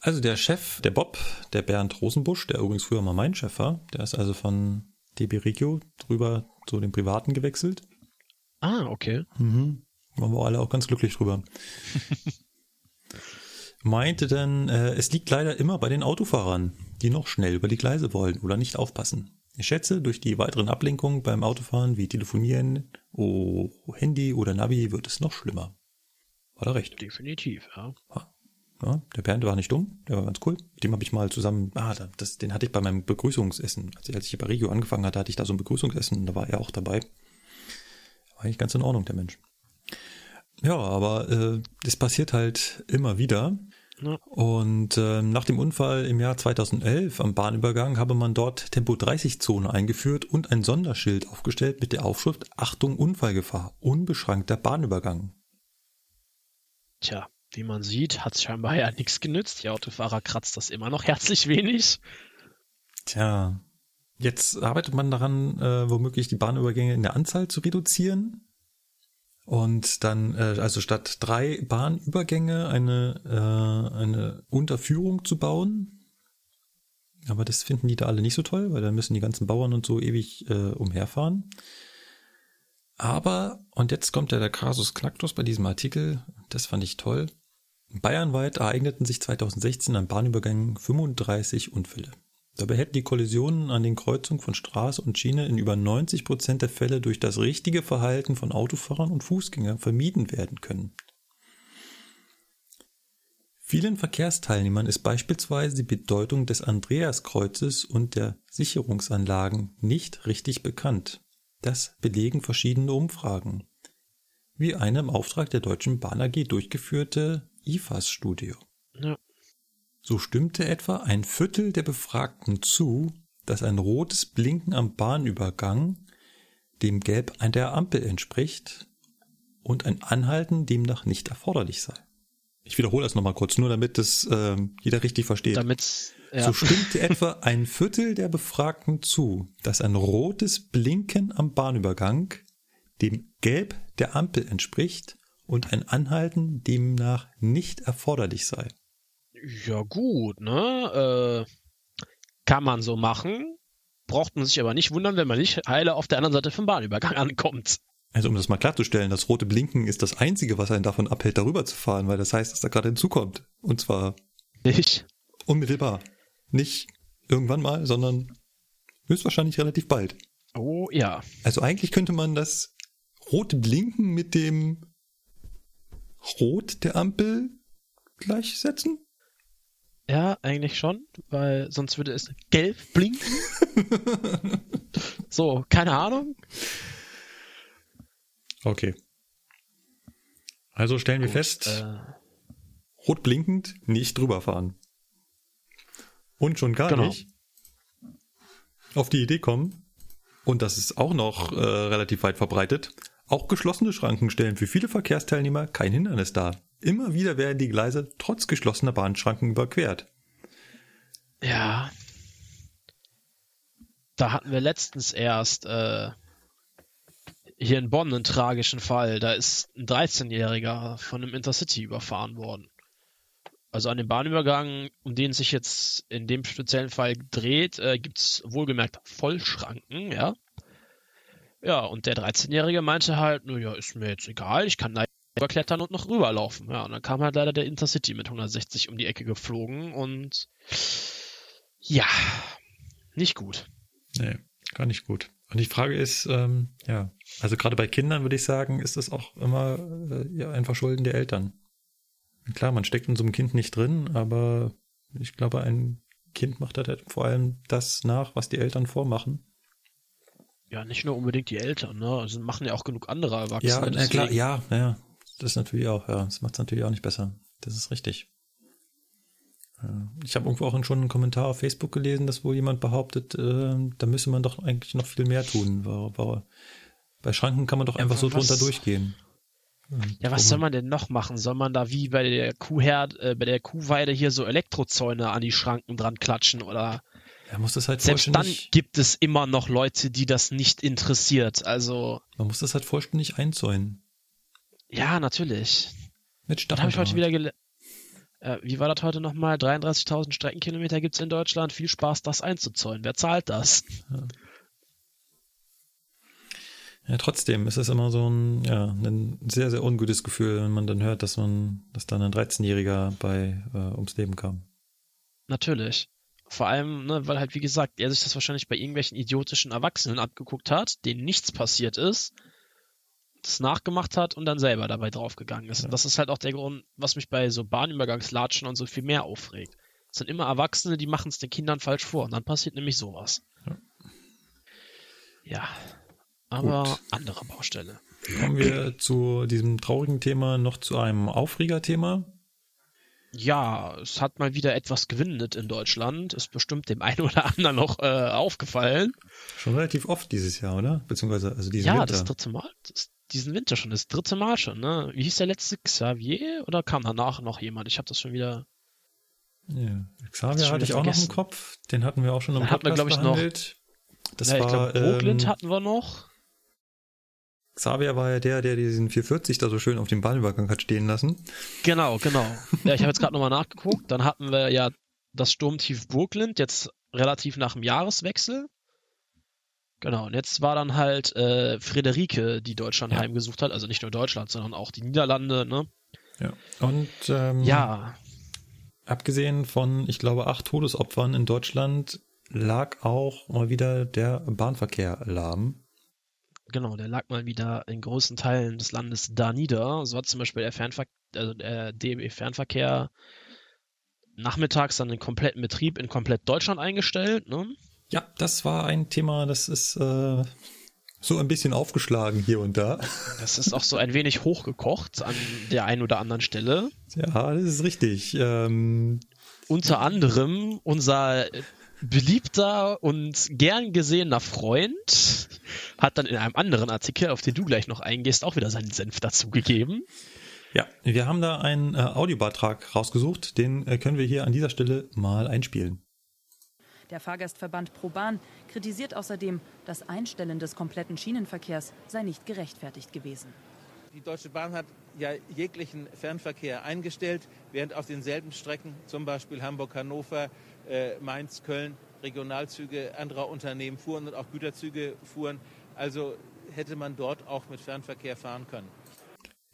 Also der Chef, der Bob, der Bernd Rosenbusch, der übrigens früher mal mein Chef war, der ist also von DB Regio drüber zu den Privaten gewechselt. Ah, okay. Mhm. Waren wir alle auch ganz glücklich drüber. Meinte dann, äh, es liegt leider immer bei den Autofahrern, die noch schnell über die Gleise wollen oder nicht aufpassen. Ich schätze, durch die weiteren Ablenkungen beim Autofahren wie Telefonieren, oh, Handy oder Navi wird es noch schlimmer. War da recht. Definitiv, ja. Ja, der Bernd war nicht dumm, der war ganz cool. Mit dem habe ich mal zusammen, ah, da- das, den hatte ich bei meinem Begrüßungsessen. Als ich, als ich bei Regio angefangen hatte, hatte ich da so ein Begrüßungsessen und da war er auch dabei. War eigentlich ganz in Ordnung, der Mensch. Ja, aber äh, das passiert halt immer wieder. Ja. Und äh, nach dem Unfall im Jahr 2011 am Bahnübergang habe man dort Tempo 30 Zone eingeführt und ein Sonderschild aufgestellt mit der Aufschrift Achtung Unfallgefahr, unbeschränkter Bahnübergang. Tja, wie man sieht, hat scheinbar ja nichts genützt. Die Autofahrer kratzt das immer noch herzlich wenig. Tja, jetzt arbeitet man daran, äh, womöglich die Bahnübergänge in der Anzahl zu reduzieren. Und dann, äh, also statt drei Bahnübergänge eine, äh, eine Unterführung zu bauen. Aber das finden die da alle nicht so toll, weil dann müssen die ganzen Bauern und so ewig äh, umherfahren. Aber, und jetzt kommt ja der Kasus Knacktus bei diesem Artikel, das fand ich toll. Bayernweit ereigneten sich 2016 an Bahnübergängen 35 Unfälle. Dabei hätten die Kollisionen an den Kreuzungen von Straße und Schiene in über 90 Prozent der Fälle durch das richtige Verhalten von Autofahrern und Fußgängern vermieden werden können. Vielen Verkehrsteilnehmern ist beispielsweise die Bedeutung des Andreaskreuzes und der Sicherungsanlagen nicht richtig bekannt. Das belegen verschiedene Umfragen, wie eine im Auftrag der Deutschen Bahn AG durchgeführte IFAS-Studie. Ja. So stimmte etwa ein Viertel der Befragten zu, dass ein rotes Blinken am Bahnübergang dem Gelb an der Ampel entspricht und ein Anhalten demnach nicht erforderlich sei. Ich wiederhole das nochmal kurz, nur damit es äh, jeder richtig versteht. Damit, ja, So stimmte etwa ein Viertel der Befragten zu, dass ein rotes Blinken am Bahnübergang dem Gelb der Ampel entspricht und ein Anhalten demnach nicht erforderlich sei. Ja gut, ne? Äh, kann man so machen. Braucht man sich aber nicht wundern, wenn man nicht heile auf der anderen Seite vom Bahnübergang ankommt. Also um das mal klarzustellen, das rote Blinken ist das Einzige, was einen davon abhält, darüber zu fahren, weil das heißt, dass da gerade hinzukommt. Und zwar Nicht? unmittelbar. Nicht irgendwann mal, sondern höchstwahrscheinlich relativ bald. Oh ja. Also eigentlich könnte man das rote Blinken mit dem Rot der Ampel gleichsetzen. Ja, eigentlich schon, weil sonst würde es gelb blinken. so, keine Ahnung. Okay. Also stellen wir Gut, fest, Äh, rot blinkend nicht drüber fahren. Und schon gar Genau. nicht auf die Idee kommen, und das ist auch noch äh, relativ weit verbreitet, Auch geschlossene Schranken stellen für viele Verkehrsteilnehmer kein Hindernis dar. Immer wieder werden die Gleise trotz geschlossener Bahnschranken überquert. Ja. Da hatten wir letztens erst äh, hier in Bonn einen tragischen Fall. Da ist ein 13-Jähriger von einem Intercity überfahren worden. Also an dem Bahnübergang, um den sich jetzt in dem speziellen Fall dreht, äh, gibt es wohlgemerkt Vollschranken, ja. Ja, und der 13-Jährige meinte halt, naja, ist mir jetzt egal, ich kann da überklettern und noch rüberlaufen. Ja, und dann kam halt leider der Intercity mit 160 um die Ecke geflogen und ja, nicht gut. Nee, gar nicht gut. Und die Frage ist, ähm, ja, also gerade bei Kindern würde ich sagen, ist das auch immer äh, ja, einfach Schulden der Eltern. Klar, man steckt in so einem Kind nicht drin, aber ich glaube, ein Kind macht halt vor allem das nach, was die Eltern vormachen. Ja, nicht nur unbedingt die Eltern, ne? Also machen ja auch genug andere Erwachsene. Ja, na, klar, ja, ja. Das ist natürlich auch, ja, das macht es natürlich auch nicht besser. Das ist richtig. Ich habe irgendwo auch schon einen Kommentar auf Facebook gelesen, dass wohl jemand behauptet, äh, da müsse man doch eigentlich noch viel mehr tun. Bei Schranken kann man doch einfach ja, so was, drunter durchgehen. Ja, was soll man denn noch machen? Soll man da wie bei der Kuhherd, äh, bei der Kuhweide hier so Elektrozäune an die Schranken dran klatschen oder? Er muss das halt Selbst dann gibt es immer noch Leute, die das nicht interessiert. Also. Man muss das halt vollständig einzäunen. Ja, natürlich. Mit Dann habe ich heute wieder gelernt. Äh, wie war das heute nochmal? 33.000 Streckenkilometer gibt es in Deutschland. Viel Spaß, das einzuzäunen. Wer zahlt das? Ja. ja. trotzdem ist es immer so ein, ja, ein sehr, sehr ungutes Gefühl, wenn man dann hört, dass man, dass dann ein 13-Jähriger bei äh, ums Leben kam. Natürlich. Vor allem, ne, weil halt, wie gesagt, er sich das wahrscheinlich bei irgendwelchen idiotischen Erwachsenen abgeguckt hat, denen nichts passiert ist das nachgemacht hat und dann selber dabei draufgegangen ist. Ja. Und das ist halt auch der Grund, was mich bei so Bahnübergangslatschen und so viel mehr aufregt. Es sind immer Erwachsene, die machen es den Kindern falsch vor und dann passiert nämlich sowas. Ja. ja. Aber Gut. andere Baustelle. Kommen wir zu diesem traurigen Thema noch zu einem Aufregerthema. Ja, es hat mal wieder etwas gewindet in Deutschland. Ist bestimmt dem einen oder anderen noch äh, aufgefallen. Schon relativ oft dieses Jahr, oder? Beziehungsweise also diesen ja, Winter. das dritte Mal. Das diesen Winter schon, das dritte Mal schon, ne? Wie hieß der letzte Xavier oder kam danach noch jemand? Ich habe das schon wieder. Ja, Xavier hatte ich auch vergessen. noch im Kopf. Den hatten wir auch schon im Podcast hatten wir, ich, behandelt. Noch, das ja, war, ich glaube, Brooklyn ähm, hatten wir noch. Xavier war ja der, der diesen 440 da so schön auf dem Bahnübergang hat stehen lassen. Genau, genau. Ja, ich habe jetzt gerade nochmal nachgeguckt. Dann hatten wir ja das Sturmtief Brooklyn, jetzt relativ nach dem Jahreswechsel. Genau, und jetzt war dann halt äh, Friederike, die Deutschland ja. heimgesucht hat, also nicht nur Deutschland, sondern auch die Niederlande, ne? Ja. Und ähm, ja. abgesehen von, ich glaube, acht Todesopfern in Deutschland lag auch mal wieder der Bahnverkehr lahm. Genau, der lag mal wieder in großen Teilen des Landes da nieder. So hat zum Beispiel der Fernverkehr, also der DB Fernverkehr nachmittags dann den kompletten Betrieb in komplett Deutschland eingestellt, ne? Ja, das war ein Thema, das ist äh, so ein bisschen aufgeschlagen hier und da. Das ist auch so ein wenig hochgekocht an der einen oder anderen Stelle. Ja, das ist richtig. Ähm, Unter anderem unser beliebter und gern gesehener Freund hat dann in einem anderen Artikel, auf den du gleich noch eingehst, auch wieder seinen Senf dazugegeben. Ja, wir haben da einen äh, Audiobeitrag rausgesucht, den äh, können wir hier an dieser Stelle mal einspielen. Der Fahrgastverband ProBahn kritisiert außerdem, das Einstellen des kompletten Schienenverkehrs sei nicht gerechtfertigt gewesen. Die Deutsche Bahn hat ja jeglichen Fernverkehr eingestellt, während auf denselben Strecken, zum Beispiel Hamburg-Hannover, äh, Mainz-Köln, Regionalzüge anderer Unternehmen fuhren und auch Güterzüge fuhren. Also hätte man dort auch mit Fernverkehr fahren können.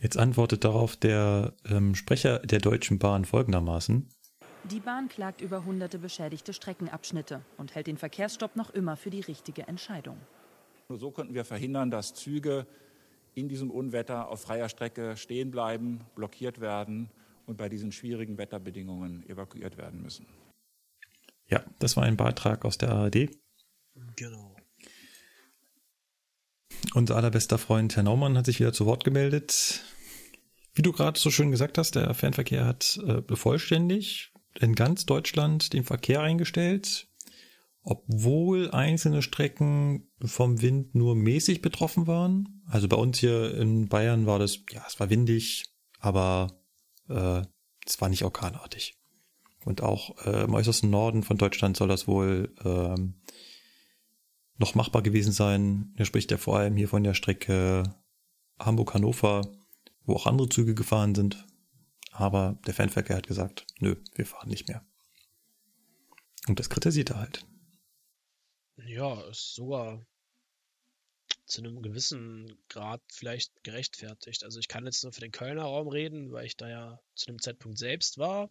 Jetzt antwortet darauf der ähm, Sprecher der Deutschen Bahn folgendermaßen. Die Bahn klagt über hunderte beschädigte Streckenabschnitte und hält den Verkehrsstopp noch immer für die richtige Entscheidung. Nur so könnten wir verhindern, dass Züge in diesem Unwetter auf freier Strecke stehen bleiben, blockiert werden und bei diesen schwierigen Wetterbedingungen evakuiert werden müssen. Ja, das war ein Beitrag aus der ARD. Genau. Unser allerbester Freund Herr Naumann hat sich wieder zu Wort gemeldet. Wie du gerade so schön gesagt hast, der Fernverkehr hat äh, vollständig in ganz Deutschland den Verkehr eingestellt. obwohl einzelne Strecken vom Wind nur mäßig betroffen waren. Also bei uns hier in Bayern war das, ja, es war windig, aber äh, es war nicht orkanartig. Und auch äh, im äußersten Norden von Deutschland soll das wohl ähm, noch machbar gewesen sein. Er spricht ja vor allem hier von der Strecke Hamburg-Hannover, wo auch andere Züge gefahren sind. Aber der Fernverkehr hat gesagt, nö, wir fahren nicht mehr. Und das kritisiert er halt. Ja, ist sogar zu einem gewissen Grad vielleicht gerechtfertigt. Also ich kann jetzt nur für den Kölner Raum reden, weil ich da ja zu dem Zeitpunkt selbst war.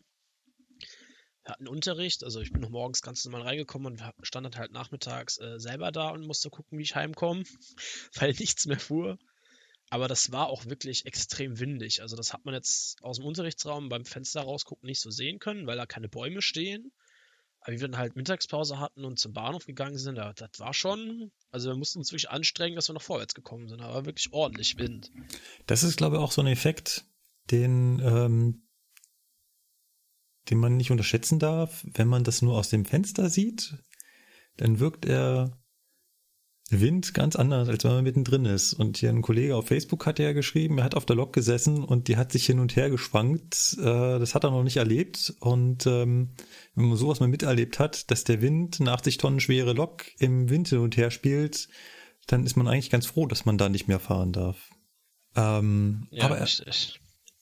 Wir hatten Unterricht, also ich bin noch morgens ganz normal reingekommen und stand halt nachmittags äh, selber da und musste gucken, wie ich heimkomme, weil nichts mehr fuhr. Aber das war auch wirklich extrem windig. Also das hat man jetzt aus dem Unterrichtsraum beim Fenster rausgucken nicht so sehen können, weil da keine Bäume stehen. Aber wie wir dann halt Mittagspause hatten und zum Bahnhof gegangen sind, das, das war schon, also wir mussten uns wirklich anstrengen, dass wir noch vorwärts gekommen sind. Aber wirklich ordentlich Wind. Das ist, glaube ich, auch so ein Effekt, den, ähm, den man nicht unterschätzen darf. Wenn man das nur aus dem Fenster sieht, dann wirkt er Wind ganz anders, als wenn man mittendrin ist. Und hier ein Kollege auf Facebook hat ja geschrieben, er hat auf der Lok gesessen und die hat sich hin und her geschwankt. Äh, das hat er noch nicht erlebt. Und ähm, wenn man sowas mal miterlebt hat, dass der Wind eine 80 Tonnen schwere Lok im Wind hin und her spielt, dann ist man eigentlich ganz froh, dass man da nicht mehr fahren darf. Ähm, Ja, aber richtig.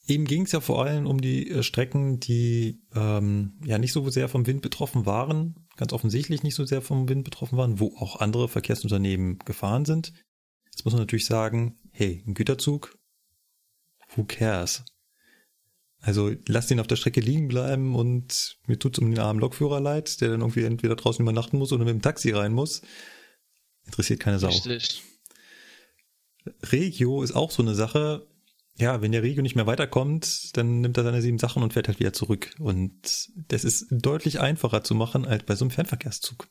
Ihm ging es ja vor allem um die äh, Strecken, die ähm, ja nicht so sehr vom Wind betroffen waren, ganz offensichtlich nicht so sehr vom Wind betroffen waren, wo auch andere Verkehrsunternehmen gefahren sind. Jetzt muss man natürlich sagen, hey, ein Güterzug, who cares? Also lasst ihn auf der Strecke liegen bleiben und mir tut's um den armen Lokführer leid, der dann irgendwie entweder draußen übernachten muss oder mit dem Taxi rein muss. Interessiert keine Sau. Richtig. Regio ist auch so eine Sache. Ja, wenn der Regio nicht mehr weiterkommt, dann nimmt er seine sieben Sachen und fährt halt wieder zurück. Und das ist deutlich einfacher zu machen als bei so einem Fernverkehrszug.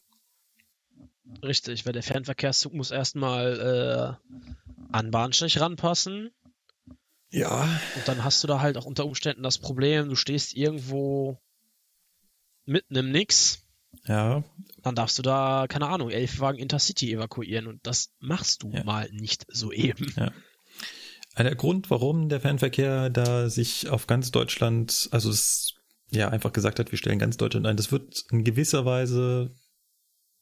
Richtig, weil der Fernverkehrszug muss erstmal äh, an Bahnsteig ranpassen. Ja. Und dann hast du da halt auch unter Umständen das Problem, du stehst irgendwo mitten im Nix. Ja, Dann darfst du da, keine Ahnung, elf Wagen Intercity evakuieren und das machst du Ja. mal nicht so eben. Der Grund, warum der Fernverkehr da sich auf ganz Deutschland, also es ja einfach gesagt hat, wir stellen ganz Deutschland ein, das wird in gewisser Weise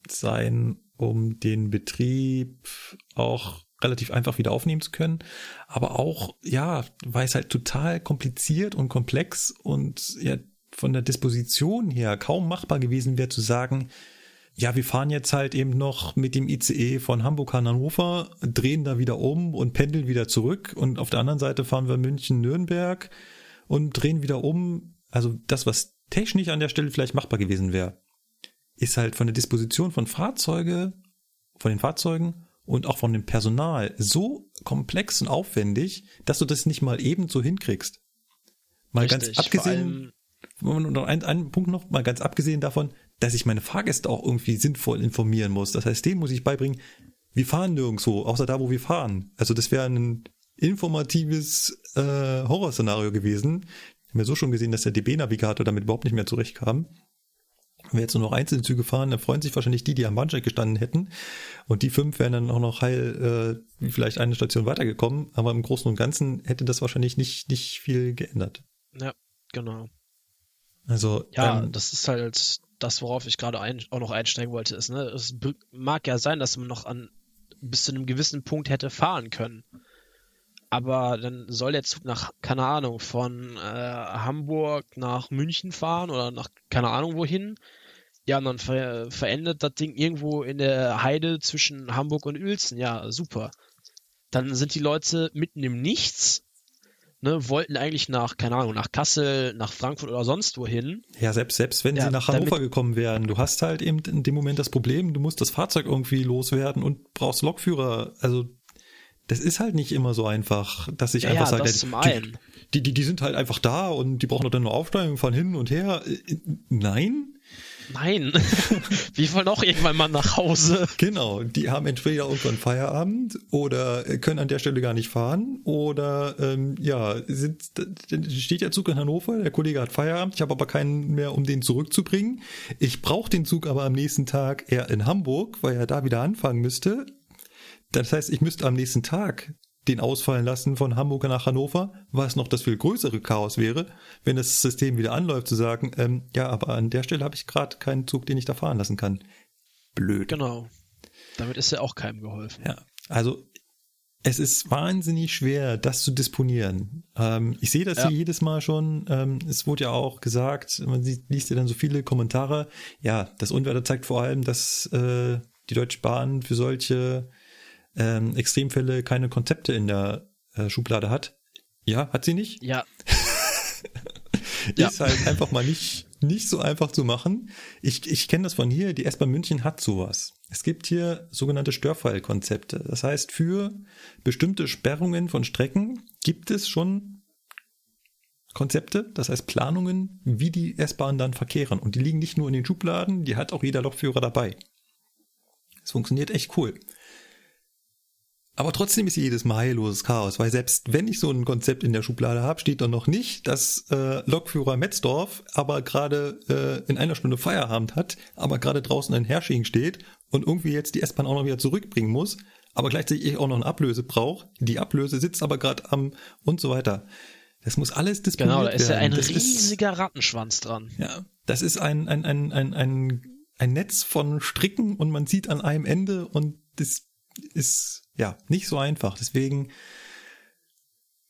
sein, um den Betrieb auch relativ einfach wieder aufnehmen zu können, aber auch, ja, weil es halt total kompliziert und komplex und ja von der Disposition her kaum machbar gewesen wäre zu sagen, ja, wir fahren jetzt halt eben noch mit dem ICE von Hamburg an Hannover, drehen da wieder um und pendeln wieder zurück und auf der anderen Seite fahren wir München Nürnberg und drehen wieder um. Also das, was technisch an der Stelle vielleicht machbar gewesen wäre, ist halt von der Disposition von Fahrzeuge, von den Fahrzeugen und auch von dem Personal so komplex und aufwendig, dass du das nicht mal eben so hinkriegst. Mal Richtig, ganz abgesehen, noch ein, ein Punkt noch, mal ganz abgesehen davon, dass ich meine Fahrgäste auch irgendwie sinnvoll informieren muss. Das heißt, denen muss ich beibringen, wir fahren nirgendwo, außer da, wo wir fahren. Also das wäre ein informatives äh, Horrorszenario gewesen. Ich habe ja so schon gesehen, dass der DB-Navigator damit überhaupt nicht mehr zurechtkam. Wenn wir jetzt nur noch einzelne Züge fahren, dann freuen sich wahrscheinlich die, die am Bahnsteig gestanden hätten. Und die fünf wären dann auch noch heil äh, vielleicht eine Station weitergekommen. Aber im Großen und Ganzen hätte das wahrscheinlich nicht, nicht viel geändert. ja, genau. Also Ja, ähm, das ist halt das, worauf ich gerade auch noch einsteigen wollte, ist, ne, es mag ja sein, dass man noch an bis zu einem gewissen Punkt hätte fahren können. Aber dann soll der Zug nach, keine Ahnung, von äh, Hamburg nach München fahren oder nach, keine Ahnung wohin. Ja, und dann ver verendet das Ding irgendwo in der Heide zwischen Hamburg und Uelzen. Ja, super. Dann sind die Leute mitten im Nichts, ne, wollten eigentlich nach, keine Ahnung, nach Kassel, nach Frankfurt oder sonst wohin. Ja, selbst, selbst wenn Ja, sie nach Hannover gekommen wären, du hast halt eben in dem Moment das Problem, du musst das Fahrzeug irgendwie loswerden und brauchst Lokführer. Also das ist halt nicht immer so einfach, dass ich Ja, einfach ja, sage, das die- zum einen. Die, die, die sind halt einfach da und die brauchen doch dann nur aufsteigen, fahren hin und her. Äh, Nein, Nein, wir wollen auch irgendwann mal nach Hause. Genau, die haben entweder irgendwann Feierabend oder können an der Stelle gar nicht fahren oder ähm, ja, sind, steht der Zug in Hannover, der Kollege hat Feierabend, ich habe aber keinen mehr, um den zurückzubringen. Ich brauche den Zug aber am nächsten Tag eher in Hamburg, weil er da wieder anfangen müsste. Das heißt, ich müsste am nächsten Tag den ausfallen lassen von Hamburg nach Hannover, was noch das viel größere Chaos wäre, wenn das System wieder anläuft, zu sagen, ähm, ja, aber an der Stelle habe ich gerade keinen Zug, den ich da fahren lassen kann. Blöd. Genau. Damit ist ja auch keinem geholfen. Ja, also es ist wahnsinnig schwer, das zu disponieren. Ähm, ich sehe das ja. hier jedes Mal schon. Ähm, es wurde ja auch gesagt, man sieht, liest ja dann so viele Kommentare. Ja, das Unwetter zeigt vor allem, dass äh, die Deutsche Bahn für solche ähm, Extremfälle keine Konzepte in der äh, Schublade hat. Ja, hat sie nicht? Ja. ist ja. halt einfach mal nicht, nicht so einfach zu machen. Ich, ich kenne das von hier, die S-Bahn München hat sowas. Es gibt hier sogenannte Störfallkonzepte. Das heißt, für bestimmte Sperrungen von Strecken gibt es schon Konzepte, das heißt Planungen, wie die S-Bahnen dann verkehren. Und die liegen nicht nur in den Schubladen, die hat auch jeder Lokführer dabei. Es funktioniert echt cool. Aber trotzdem ist jedes Mal heilloses Chaos, weil selbst wenn ich so ein Konzept in der Schublade habe, steht da noch nicht, dass äh, Lokführer Metzdorf aber gerade äh, in einer Stunde Feierabend hat, aber gerade draußen ein Hersching steht und irgendwie jetzt die S-Bahn auch noch wieder zurückbringen muss, aber gleichzeitig auch noch eine Ablöse braucht. Die Ablöse sitzt aber gerade am und so weiter. Das muss alles disponiert werden. Genau, da ist ja ein das riesiger ist, Rattenschwanz dran. Ja, das ist ein, ein, ein, ein, ein, ein Netz von Stricken und man sieht an einem Ende und das ist ja nicht so einfach. Deswegen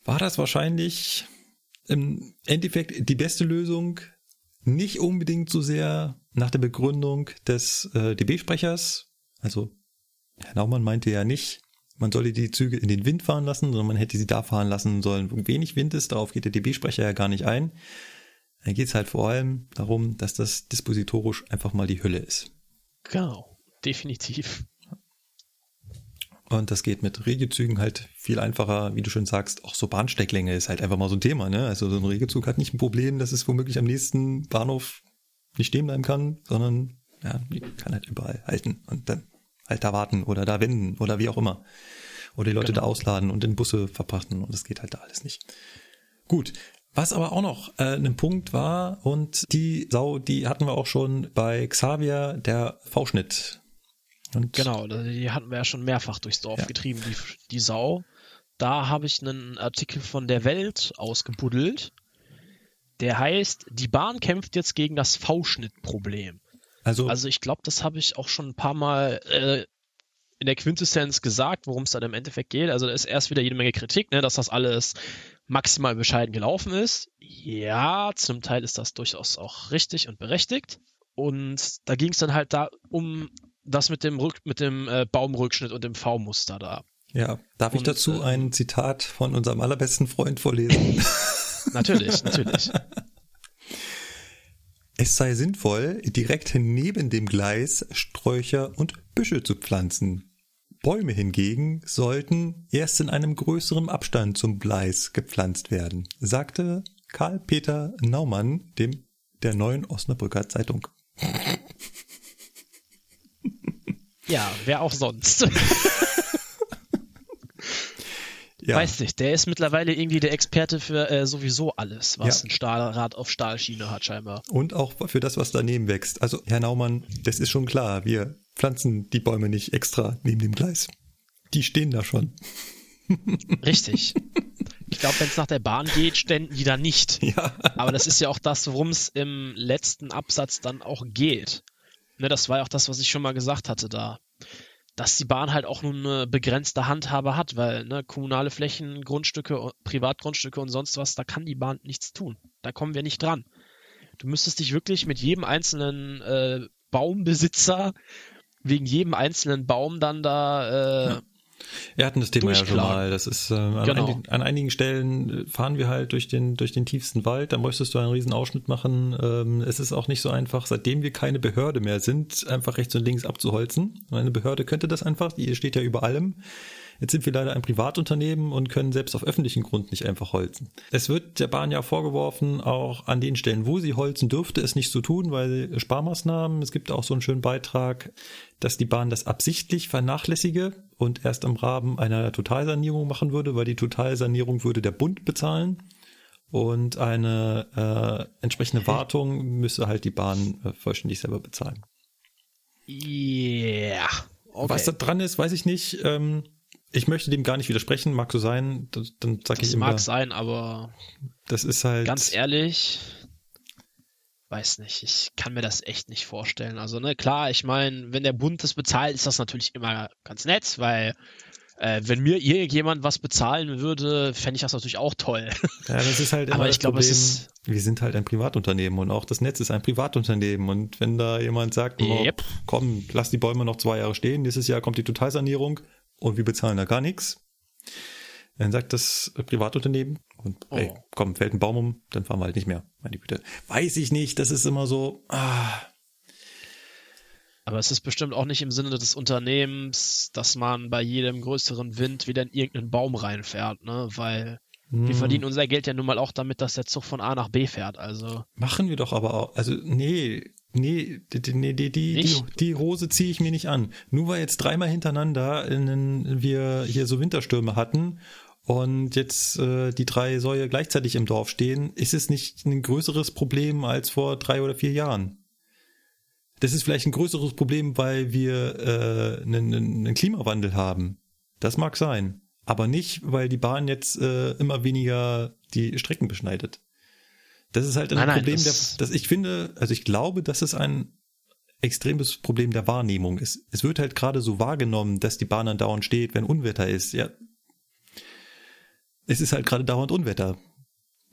war das wahrscheinlich im Endeffekt die beste Lösung. Nicht unbedingt so sehr nach der Begründung des äh, DB-Sprechers. Also Herr Naumann meinte ja nicht, man solle die Züge in den Wind fahren lassen, sondern man hätte sie da fahren lassen sollen, wo wenig Wind ist. Darauf geht der DB-Sprecher ja gar nicht ein. Da geht es halt vor allem darum, dass das dispositorisch einfach mal die Hölle ist. Genau, definitiv. Und das geht mit Regiozügen halt viel einfacher, wie du schon sagst. Auch so Bahnstecklänge ist halt einfach mal so ein Thema. Ne? Also so ein Regiozug hat nicht ein Problem, dass es womöglich am nächsten Bahnhof nicht stehen bleiben kann, sondern ja, die kann halt überall halten und dann halt da warten oder da wenden oder wie auch immer. Oder die Leute genau. da ausladen und in Busse verpachten und das geht halt da alles nicht. Gut. Was aber auch noch äh, ein Punkt war und die Sau, die hatten wir auch schon bei Xavier, der V-Schnitt und genau, die hatten wir ja schon mehrfach durchs Dorf ja. getrieben, die, die Sau. Da habe ich einen Artikel von der Welt ausgebuddelt. Der heißt, die Bahn kämpft jetzt gegen das V-Schnitt-Problem. Also, also ich glaube, das habe ich auch schon ein paar Mal äh, in der Quintessenz gesagt, worum es dann im Endeffekt geht. Also da ist erst wieder jede Menge Kritik, ne, dass das alles maximal bescheiden gelaufen ist. Ja, zum Teil ist das durchaus auch richtig und berechtigt. Und da ging es dann halt da um das mit dem, Rück, mit dem äh, Baumrückschnitt und dem V-Muster da. Ja, darf und, ich dazu äh, ein Zitat von unserem allerbesten Freund vorlesen? natürlich, natürlich. Es sei sinnvoll, direkt neben dem Gleis Sträucher und Büsche zu pflanzen. Bäume hingegen sollten erst in einem größeren Abstand zum Gleis gepflanzt werden, sagte Karl-Peter Naumann dem der neuen Osnabrücker Zeitung. Ja, wer auch sonst. ja. Weiß nicht, der ist mittlerweile irgendwie der Experte für äh, sowieso alles, was ja. ein Stahlrad auf Stahlschiene hat, scheinbar. Und auch für das, was daneben wächst. Also, Herr Naumann, das ist schon klar, wir pflanzen die Bäume nicht extra neben dem Gleis. Die stehen da schon. Richtig. Ich glaube, wenn es nach der Bahn geht, ständen die da nicht. Ja. Aber das ist ja auch das, worum es im letzten Absatz dann auch geht. Ne, das war ja auch das, was ich schon mal gesagt hatte da. Dass die Bahn halt auch nur eine begrenzte Handhabe hat, weil ne, kommunale Flächen, Grundstücke, Privatgrundstücke und sonst was, da kann die Bahn nichts tun. Da kommen wir nicht dran. Du müsstest dich wirklich mit jedem einzelnen äh, Baumbesitzer wegen jedem einzelnen Baum dann da äh, ja. Wir hatten das Thema ja schon mal. Das ist äh, an, Genau. einigen, an einigen Stellen fahren wir halt durch den durch den tiefsten Wald. Da möchtest du einen riesen Ausschnitt machen. Ähm, es ist auch nicht so einfach, seitdem wir keine Behörde mehr sind, einfach rechts und links abzuholzen. Eine Behörde könnte das einfach. Die steht ja über allem. Jetzt sind wir leider ein Privatunternehmen und können selbst auf öffentlichen Grund nicht einfach holzen. Es wird der Bahn ja vorgeworfen, auch an den Stellen, wo sie holzen dürfte, es nicht zu tun, weil Sparmaßnahmen. Es gibt auch so einen schönen Beitrag, dass die Bahn das absichtlich vernachlässige und erst im Rahmen einer Totalsanierung machen würde, weil die Totalsanierung würde der Bund bezahlen und eine äh, entsprechende Wartung müsse halt die Bahn äh, vollständig selber bezahlen. Yeah. Okay. Was da dran ist, weiß ich nicht. Ähm, ich möchte dem gar nicht widersprechen, mag so sein. Das, dann sag das ich immer, mag sein, aber das ist halt ganz ehrlich, weiß nicht, ich kann mir das echt nicht vorstellen. Also, ne, klar, ich meine, wenn der Bund das bezahlt, ist das natürlich immer ganz nett, weil äh, wenn mir irgendjemand was bezahlen würde, fände ich das natürlich auch toll. Ja, das ist halt immer Aber ich glaube, es ist- wir sind halt ein Privatunternehmen und auch das Netz ist ein Privatunternehmen. Und wenn da jemand sagt, oh, Yep. komm, lass die Bäume noch zwei Jahre stehen, nächstes Jahr kommt die Totalsanierung und wir bezahlen da gar nichts, dann sagt das Privatunternehmen und ey, Oh. komm, fällt ein Baum um, dann fahren wir halt nicht mehr. Meine Güte. Weiß ich nicht, das ist immer so, ah, Aber es ist bestimmt auch nicht im Sinne des Unternehmens, dass man bei jedem größeren Wind wieder in irgendeinen Baum reinfährt, ne? Weil hm. wir verdienen unser Geld ja nun mal auch damit, dass der Zug von A nach B fährt. Also, Machen wir doch aber auch. Also, nee, nee, nee, die, die, die, Hose ziehe ich mir nicht an. Nur weil jetzt dreimal hintereinander in, wir hier so Winterstürme hatten und jetzt äh, die drei Säue gleichzeitig im Dorf stehen, ist es nicht ein größeres Problem als vor drei oder vier Jahren. Das ist vielleicht ein größeres Problem, weil wir äh, einen, einen Klimawandel haben. Das mag sein. Aber nicht, weil die Bahn jetzt äh, immer weniger die Strecken beschneidet. Das ist halt ein Nein, nein, Problem, das- der, das ich finde, also ich glaube, dass es ein extremes Problem der Wahrnehmung ist. Es wird halt gerade so wahrgenommen, dass die Bahn dann dauernd steht, wenn Unwetter ist. Ja, es ist halt gerade dauernd Unwetter.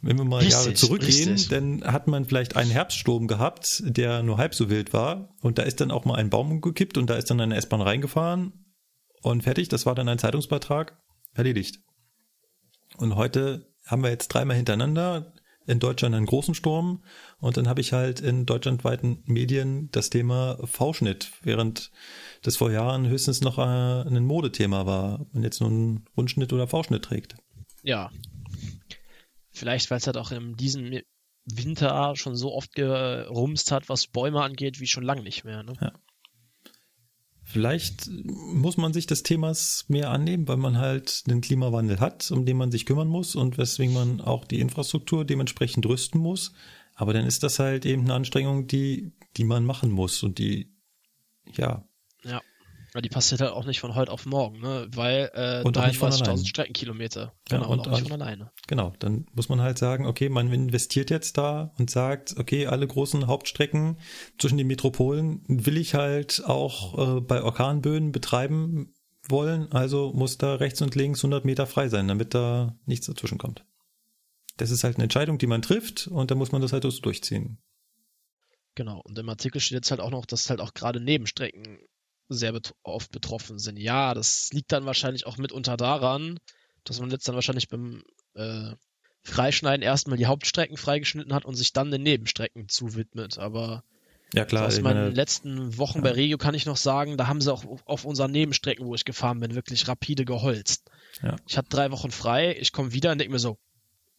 Wenn wir mal Richtig, Jahre zurückgehen, richtig. dann hat man vielleicht einen Herbststurm gehabt, der nur halb so wild war und da ist dann auch mal ein Baum umgekippt und da ist dann eine S-Bahn reingefahren und fertig, das war dann ein Zeitungsbeitrag, erledigt. Und heute haben wir jetzt dreimal hintereinander in Deutschland einen großen Sturm und dann habe ich halt in deutschlandweiten Medien das Thema V-Schnitt, während das vor Jahren höchstens noch äh, ein Modethema war und jetzt nur einen Rundschnitt oder V-Schnitt trägt. ja. Vielleicht, weil es halt auch in diesem Winter schon so oft gerumst hat, was Bäume angeht, wie schon lange nicht mehr. Ne? Vielleicht muss man sich des Themas mehr annehmen, weil man halt den Klimawandel hat, um den man sich kümmern muss und weswegen man auch die Infrastruktur dementsprechend rüsten muss. Aber dann ist das halt eben eine Anstrengung, die, die man machen muss und die, ja, Ja. Aber die passiert halt auch nicht von heute auf morgen, ne? Weil äh, Und auch nicht von alleine. 33.000 Streckenkilometer. Ja, Genau, und und auch nicht von alleine. Genau, dann muss man halt sagen, okay, man investiert jetzt da und sagt, okay, alle großen Hauptstrecken zwischen den Metropolen will ich halt auch äh, bei Orkanböen betreiben wollen, also muss da rechts und links 100 Meter frei sein, damit da nichts dazwischen kommt. Das ist halt eine Entscheidung, die man trifft und da muss man das halt so durchziehen. Genau. Und im Artikel steht jetzt halt auch noch, dass halt auch gerade Nebenstrecken sehr bet oft betroffen sind. Ja, das liegt dann wahrscheinlich auch mitunter daran, dass man jetzt dann wahrscheinlich beim äh, Freischneiden erstmal die Hauptstrecken freigeschnitten hat und sich dann den Nebenstrecken zuwidmet. Aber Ja klar, aus meinen meine, letzten Wochen bei Regio kann ich noch sagen, da haben sie auch auf unseren Nebenstrecken, wo ich gefahren bin, wirklich rapide geholzt. Ja. Ich hatte drei Wochen frei, ich komme wieder und denke mir so,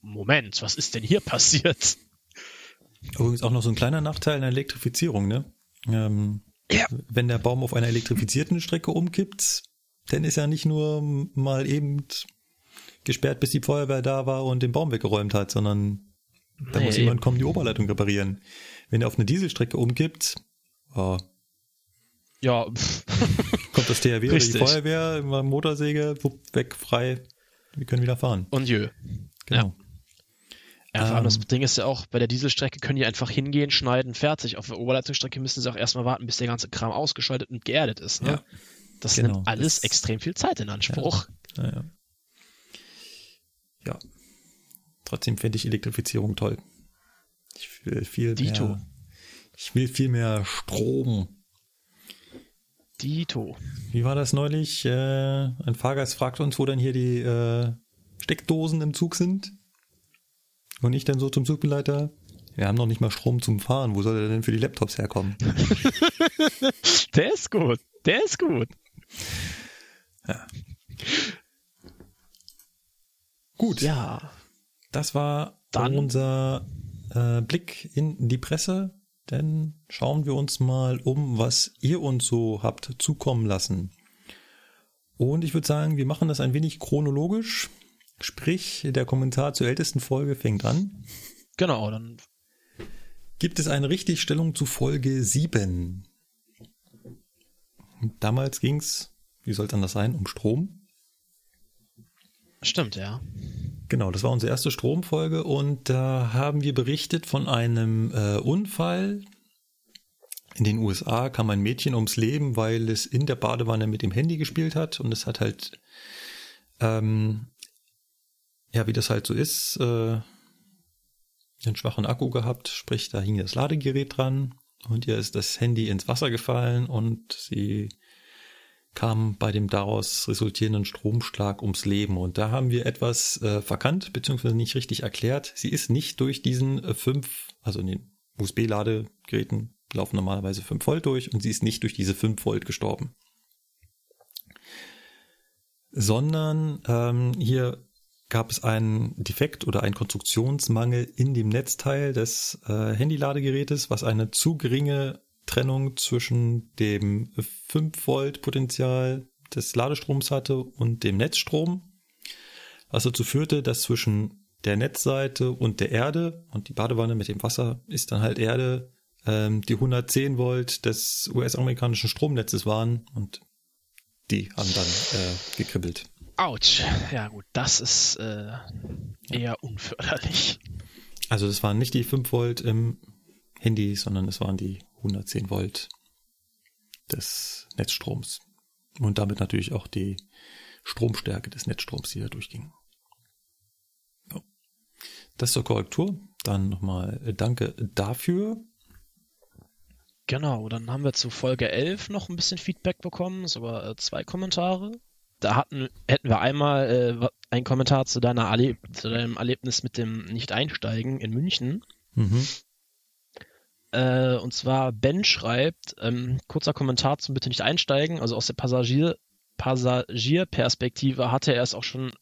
Moment, was ist denn hier passiert? übrigens auch noch so ein kleiner Nachteil in der Elektrifizierung, ne? Ähm, Ja. Wenn der Baum auf einer elektrifizierten Strecke umkippt, dann ist er nicht nur mal eben gesperrt, bis die Feuerwehr da war und den Baum weggeräumt hat, sondern da Nee, muss jemand kommen, die Oberleitung reparieren. Wenn er auf eine Dieselstrecke umkippt, oh, Ja, kommt das THW oder die. Feuerwehr, Motorsäge, wupp, weg, frei, wir können wieder fahren. und jö. Genau. Ja, vor allem das. Ding ist ja auch, bei der Dieselstrecke können die einfach hingehen, schneiden, fertig. Auf der Oberleitungsstrecke müssen sie auch erstmal warten, bis der ganze Kram ausgeschaltet und geerdet ist. Ne? Ja, das genau. nimmt alles Das- extrem viel Zeit in Anspruch. Ja, ja. ja. Trotzdem finde ich Elektrifizierung toll. Ich will viel Dito. mehr. Ich will viel mehr Strom. Dito. Wie war das neulich? Äh, ein Fahrgast fragte uns, wo denn hier die äh, Steckdosen im Zug sind. Und ich dann so zum Zugbegleiter. Wir haben noch nicht mal Strom zum Fahren. Wo soll der denn für die Laptops herkommen? Der ist gut. Der ist gut. Ja. Gut. Ja. Das war Dann- unser äh, Blick in die Presse. Dann schauen wir uns mal um, was ihr uns so habt zukommen lassen. Und ich würde sagen, wir machen das ein wenig chronologisch. Sprich, der Kommentar zur ältesten Folge fängt an. Genau, dann Gibt es eine Richtigstellung zu Folge 7? Damals ging's, wie soll es anders sein, um Strom. stimmt, ja. Genau, das war unsere erste Stromfolge und da haben wir berichtet von einem äh, Unfall. In den USA kam ein Mädchen ums Leben, weil es in der Badewanne mit dem Handy gespielt hat und es hat halt, ähm, ja, wie das halt so ist, äh, einen schwachen Akku gehabt, sprich, da hing das Ladegerät dran und ihr ist das Handy ins Wasser gefallen und sie kam bei dem daraus resultierenden Stromschlag ums Leben. Und da haben wir etwas äh, verkannt, beziehungsweise nicht richtig erklärt. Sie ist nicht durch diesen äh, fünf, also in den USB-Ladegeräten laufen normalerweise 5 Volt durch und sie ist nicht durch diese 5 Volt gestorben. Sondern ähm, hier gab es einen Defekt oder einen Konstruktionsmangel in dem Netzteil des äh, Handyladegerätes, was eine zu geringe Trennung zwischen dem 5 Volt Potenzial des Ladestroms hatte und dem Netzstrom, was dazu führte, dass zwischen der Netzseite und der Erde und die Badewanne mit dem Wasser ist dann halt Erde, ähm, die 110 Volt des US-amerikanischen Stromnetzes waren und die haben dann äh, gekribbelt. Autsch. Ja gut, das ist äh, eher unförderlich. Also das waren nicht die 5 Volt im Handy, sondern es waren die 110 Volt des Netzstroms. Und damit natürlich auch die Stromstärke des Netzstroms, die da durchging. So. Das zur Korrektur. Dann nochmal äh, danke dafür. Genau, dann haben wir zu Folge 11 noch ein bisschen Feedback bekommen, sogar äh, zwei Kommentare. Da hatten, hätten wir einmal äh, einen Kommentar zu, deiner Erleb zu deinem Erlebnis mit dem Nicht-Einsteigen in München. Mhm. Äh, und zwar Ben schreibt, ähm, kurzer Kommentar zum Bitte nicht einsteigen. Also aus der Passagier Passagierperspektive hatte er es auch schon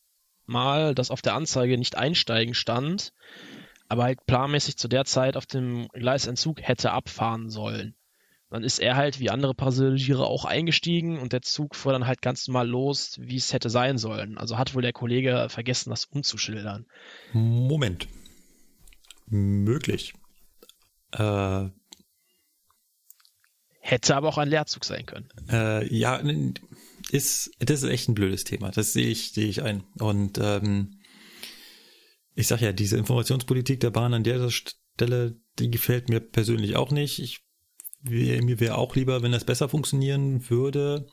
mal, dass auf der Anzeige nicht einsteigen stand, aber halt planmäßig zu der Zeit auf dem Gleisentzug hätte abfahren sollen. Dann ist er halt wie andere Passagiere auch eingestiegen und der Zug fuhr dann halt ganz normal los, wie es hätte sein sollen. Also hat wohl der Kollege vergessen, das umzuschildern. Moment. Möglich. Äh, Hätte aber auch ein Leerzug sein können. Äh, ja, ist, das ist echt ein blödes Thema. Das sehe ich, sehe ich ein. Und ähm, ich sag ja, diese Informationspolitik der Bahn an der Stelle, die gefällt mir persönlich auch nicht. Ich, mir wäre auch lieber, wenn das besser funktionieren würde.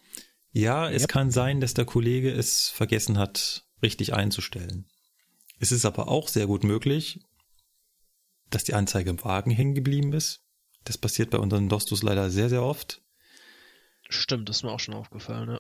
Ja, es Yep. kann sein, dass der Kollege es vergessen hat, richtig einzustellen. Es ist aber auch sehr gut möglich, dass die Anzeige im Wagen hängen geblieben ist. Das passiert bei unseren Dostos leider sehr, sehr oft. Stimmt, das ist mir auch schon aufgefallen, ja.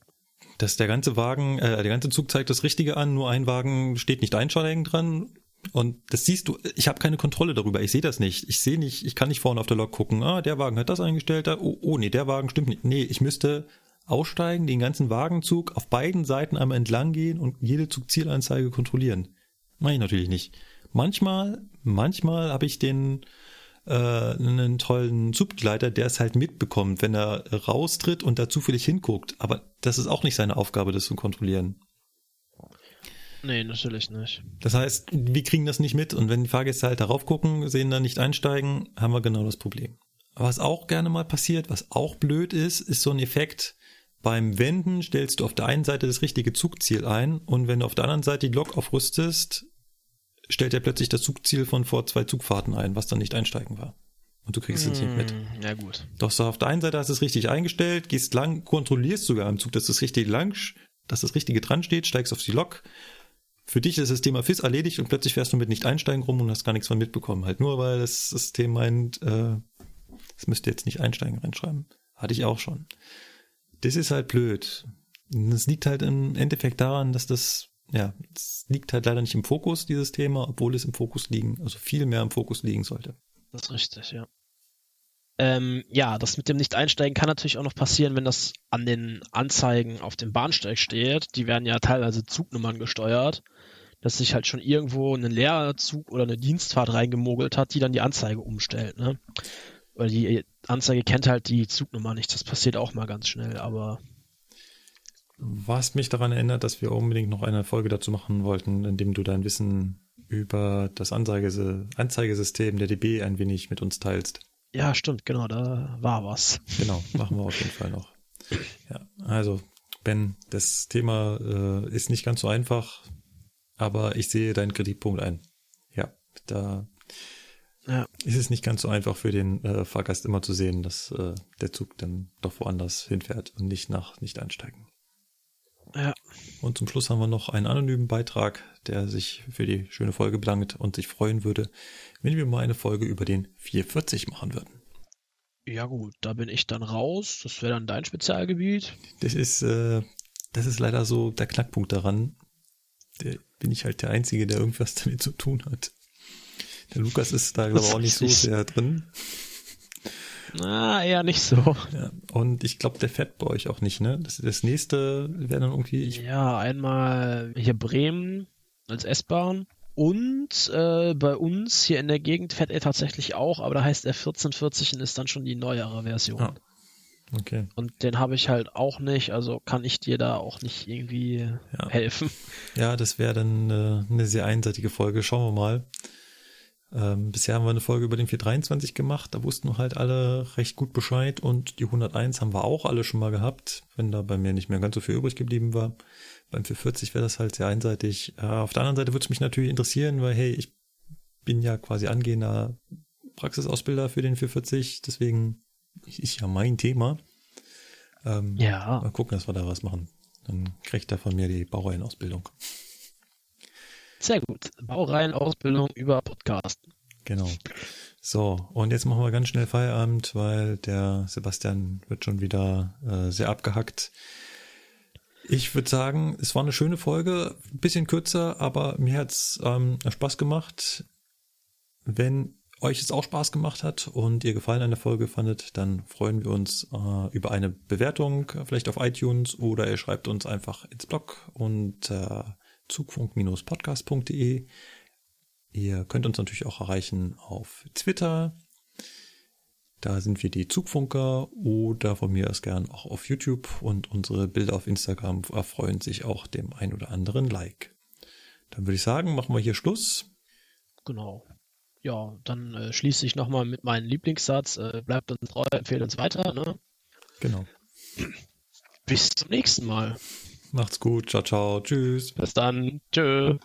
dass der ganze Wagen, äh, der ganze Zug zeigt das Richtige an, nur ein Wagen steht nicht einsteigen dran. Und das siehst du, ich habe keine Kontrolle darüber, ich sehe das nicht. Ich sehe nicht, ich kann nicht vorne auf der Lok gucken, ah, der Wagen hat das eingestellt, oh, oh nee, der Wagen stimmt nicht. Nee, ich müsste aussteigen, den ganzen Wagenzug auf beiden Seiten einmal entlang gehen und jede Zugzielanzeige kontrollieren. Mach ich natürlich nicht. Manchmal, manchmal habe ich den äh, einen tollen Zugbegleiter, der es halt mitbekommt, wenn er raustritt und da zufällig hinguckt. Aber das ist auch nicht seine Aufgabe, das zu kontrollieren. Nee, natürlich nicht. Das heißt, wir kriegen das nicht mit und wenn die Fahrgäste halt darauf gucken, sehen dann nicht einsteigen, haben wir genau das Problem. Was auch gerne mal passiert, was auch blöd ist, ist so ein Effekt, beim Wenden stellst du auf der einen Seite das richtige Zugziel ein und wenn du auf der anderen Seite die Lok aufrüstest, stellt er plötzlich das Zugziel von vor zwei Zugfahrten ein, was dann nicht einsteigen war. Und du kriegst es nicht mit. Hm, Ja, gut. Doch so auf der einen Seite hast du es richtig eingestellt, gehst lang, kontrollierst sogar im Zug, dass das richtige lang, dass das richtige dran steht, steigst auf die Lok. Für dich ist das Thema FIS erledigt und plötzlich fährst du mit nicht einsteigen rum und hast gar nichts mehr mitbekommen. Halt nur, weil das System meint, äh, das müsst ihr jetzt nicht einsteigen reinschreiben. Hatte ich auch schon. das ist halt blöd. Das liegt halt im Endeffekt daran, dass das, ja, es liegt halt leider nicht im Fokus, dieses Thema, obwohl es im Fokus liegen, also viel mehr im Fokus liegen sollte. Das ist richtig, ja. Ähm, ja, das mit dem Nicht-Einsteigen kann natürlich auch noch passieren, wenn das an den Anzeigen auf dem Bahnsteig steht. Die werden ja teilweise Zugnummern gesteuert, dass sich halt schon irgendwo ein Lehrzug oder eine Dienstfahrt reingemogelt hat, die dann die Anzeige umstellt. Ne? Weil die Anzeige kennt halt die Zugnummer nicht. Das passiert auch mal ganz schnell, aber. Was mich daran erinnert, dass wir unbedingt noch eine Folge dazu machen wollten, indem du dein Wissen über das Anzeige Anzeigesystem der DB ein wenig mit uns teilst. Ja, stimmt, genau, da war was. Genau, machen wir auf jeden Fall noch. Ja, also, Ben, das Thema äh, ist nicht ganz so einfach, aber ich sehe deinen Kritikpunkt ein. Ja, da ja. ist es nicht ganz so einfach für den äh, Fahrgast immer zu sehen, dass äh, der Zug dann doch woanders hinfährt und nicht nach nicht einsteigen. Ja. Und zum Schluss haben wir noch einen anonymen Beitrag, der sich für die schöne Folge bedankt und sich freuen würde, wenn wir mal eine Folge über den 440 machen würden. Ja gut, da bin ich dann raus. Das wäre dann dein Spezialgebiet. Das ist, äh, das ist leider so der Knackpunkt daran. Der bin ich halt der Einzige, der irgendwas damit zu tun hat. Der Lukas ist da, glaube ich, auch nicht so sehr drin. Na, eher nicht so. Ja, und ich glaube, der fährt bei euch auch nicht, ne? Das, das nächste wäre dann irgendwie. Ja, einmal hier Bremen als S-Bahn. Und äh, bei uns hier in der Gegend fährt er tatsächlich auch, aber da heißt er 1440 und ist dann schon die neuere Version. Ah, okay. Und den habe ich halt auch nicht, also kann ich dir da auch nicht irgendwie ja. helfen. Ja, das wäre dann äh, eine sehr einseitige Folge. Schauen wir mal. Ähm, bisher haben wir eine Folge über den 423 gemacht, da wussten halt alle recht gut Bescheid und die 101 haben wir auch alle schon mal gehabt, wenn da bei mir nicht mehr ganz so viel übrig geblieben war. Beim 440 wäre das halt sehr einseitig. Äh, auf der anderen Seite würde es mich natürlich interessieren, weil hey, ich bin ja quasi angehender Praxisausbilder für den 440, deswegen ist ja mein Thema. Ähm, ja. Mal gucken, dass wir da was machen. Dann kriegt er von mir die Baureihenausbildung. Sehr gut. Baureihenausbildung über Podcast. Genau. So, und jetzt machen wir ganz schnell Feierabend, weil der Sebastian wird schon wieder äh, sehr abgehackt. Ich würde sagen, es war eine schöne Folge, ein bisschen kürzer, aber mir hat's ähm, Spaß gemacht. Wenn euch es auch Spaß gemacht hat und ihr Gefallen an der Folge fandet, dann freuen wir uns äh, über eine Bewertung, vielleicht auf iTunes oder ihr schreibt uns einfach ins Blog und äh, zugfunk-podcast.de. Ihr könnt uns natürlich auch erreichen auf Twitter. Da sind wir die Zugfunker oder von mir aus gern auch auf YouTube und unsere Bilder auf Instagram erfreuen sich auch dem ein oder anderen Like. Dann würde ich sagen, machen wir hier Schluss. Genau. Ja, dann äh, schließe ich nochmal mit meinem Lieblingssatz. Äh, bleibt uns treu, empfehlt uns weiter. Ne? Genau. Bis zum nächsten Mal. Macht's gut. Ciao, ciao. Tschüss. Bis dann. Tschö.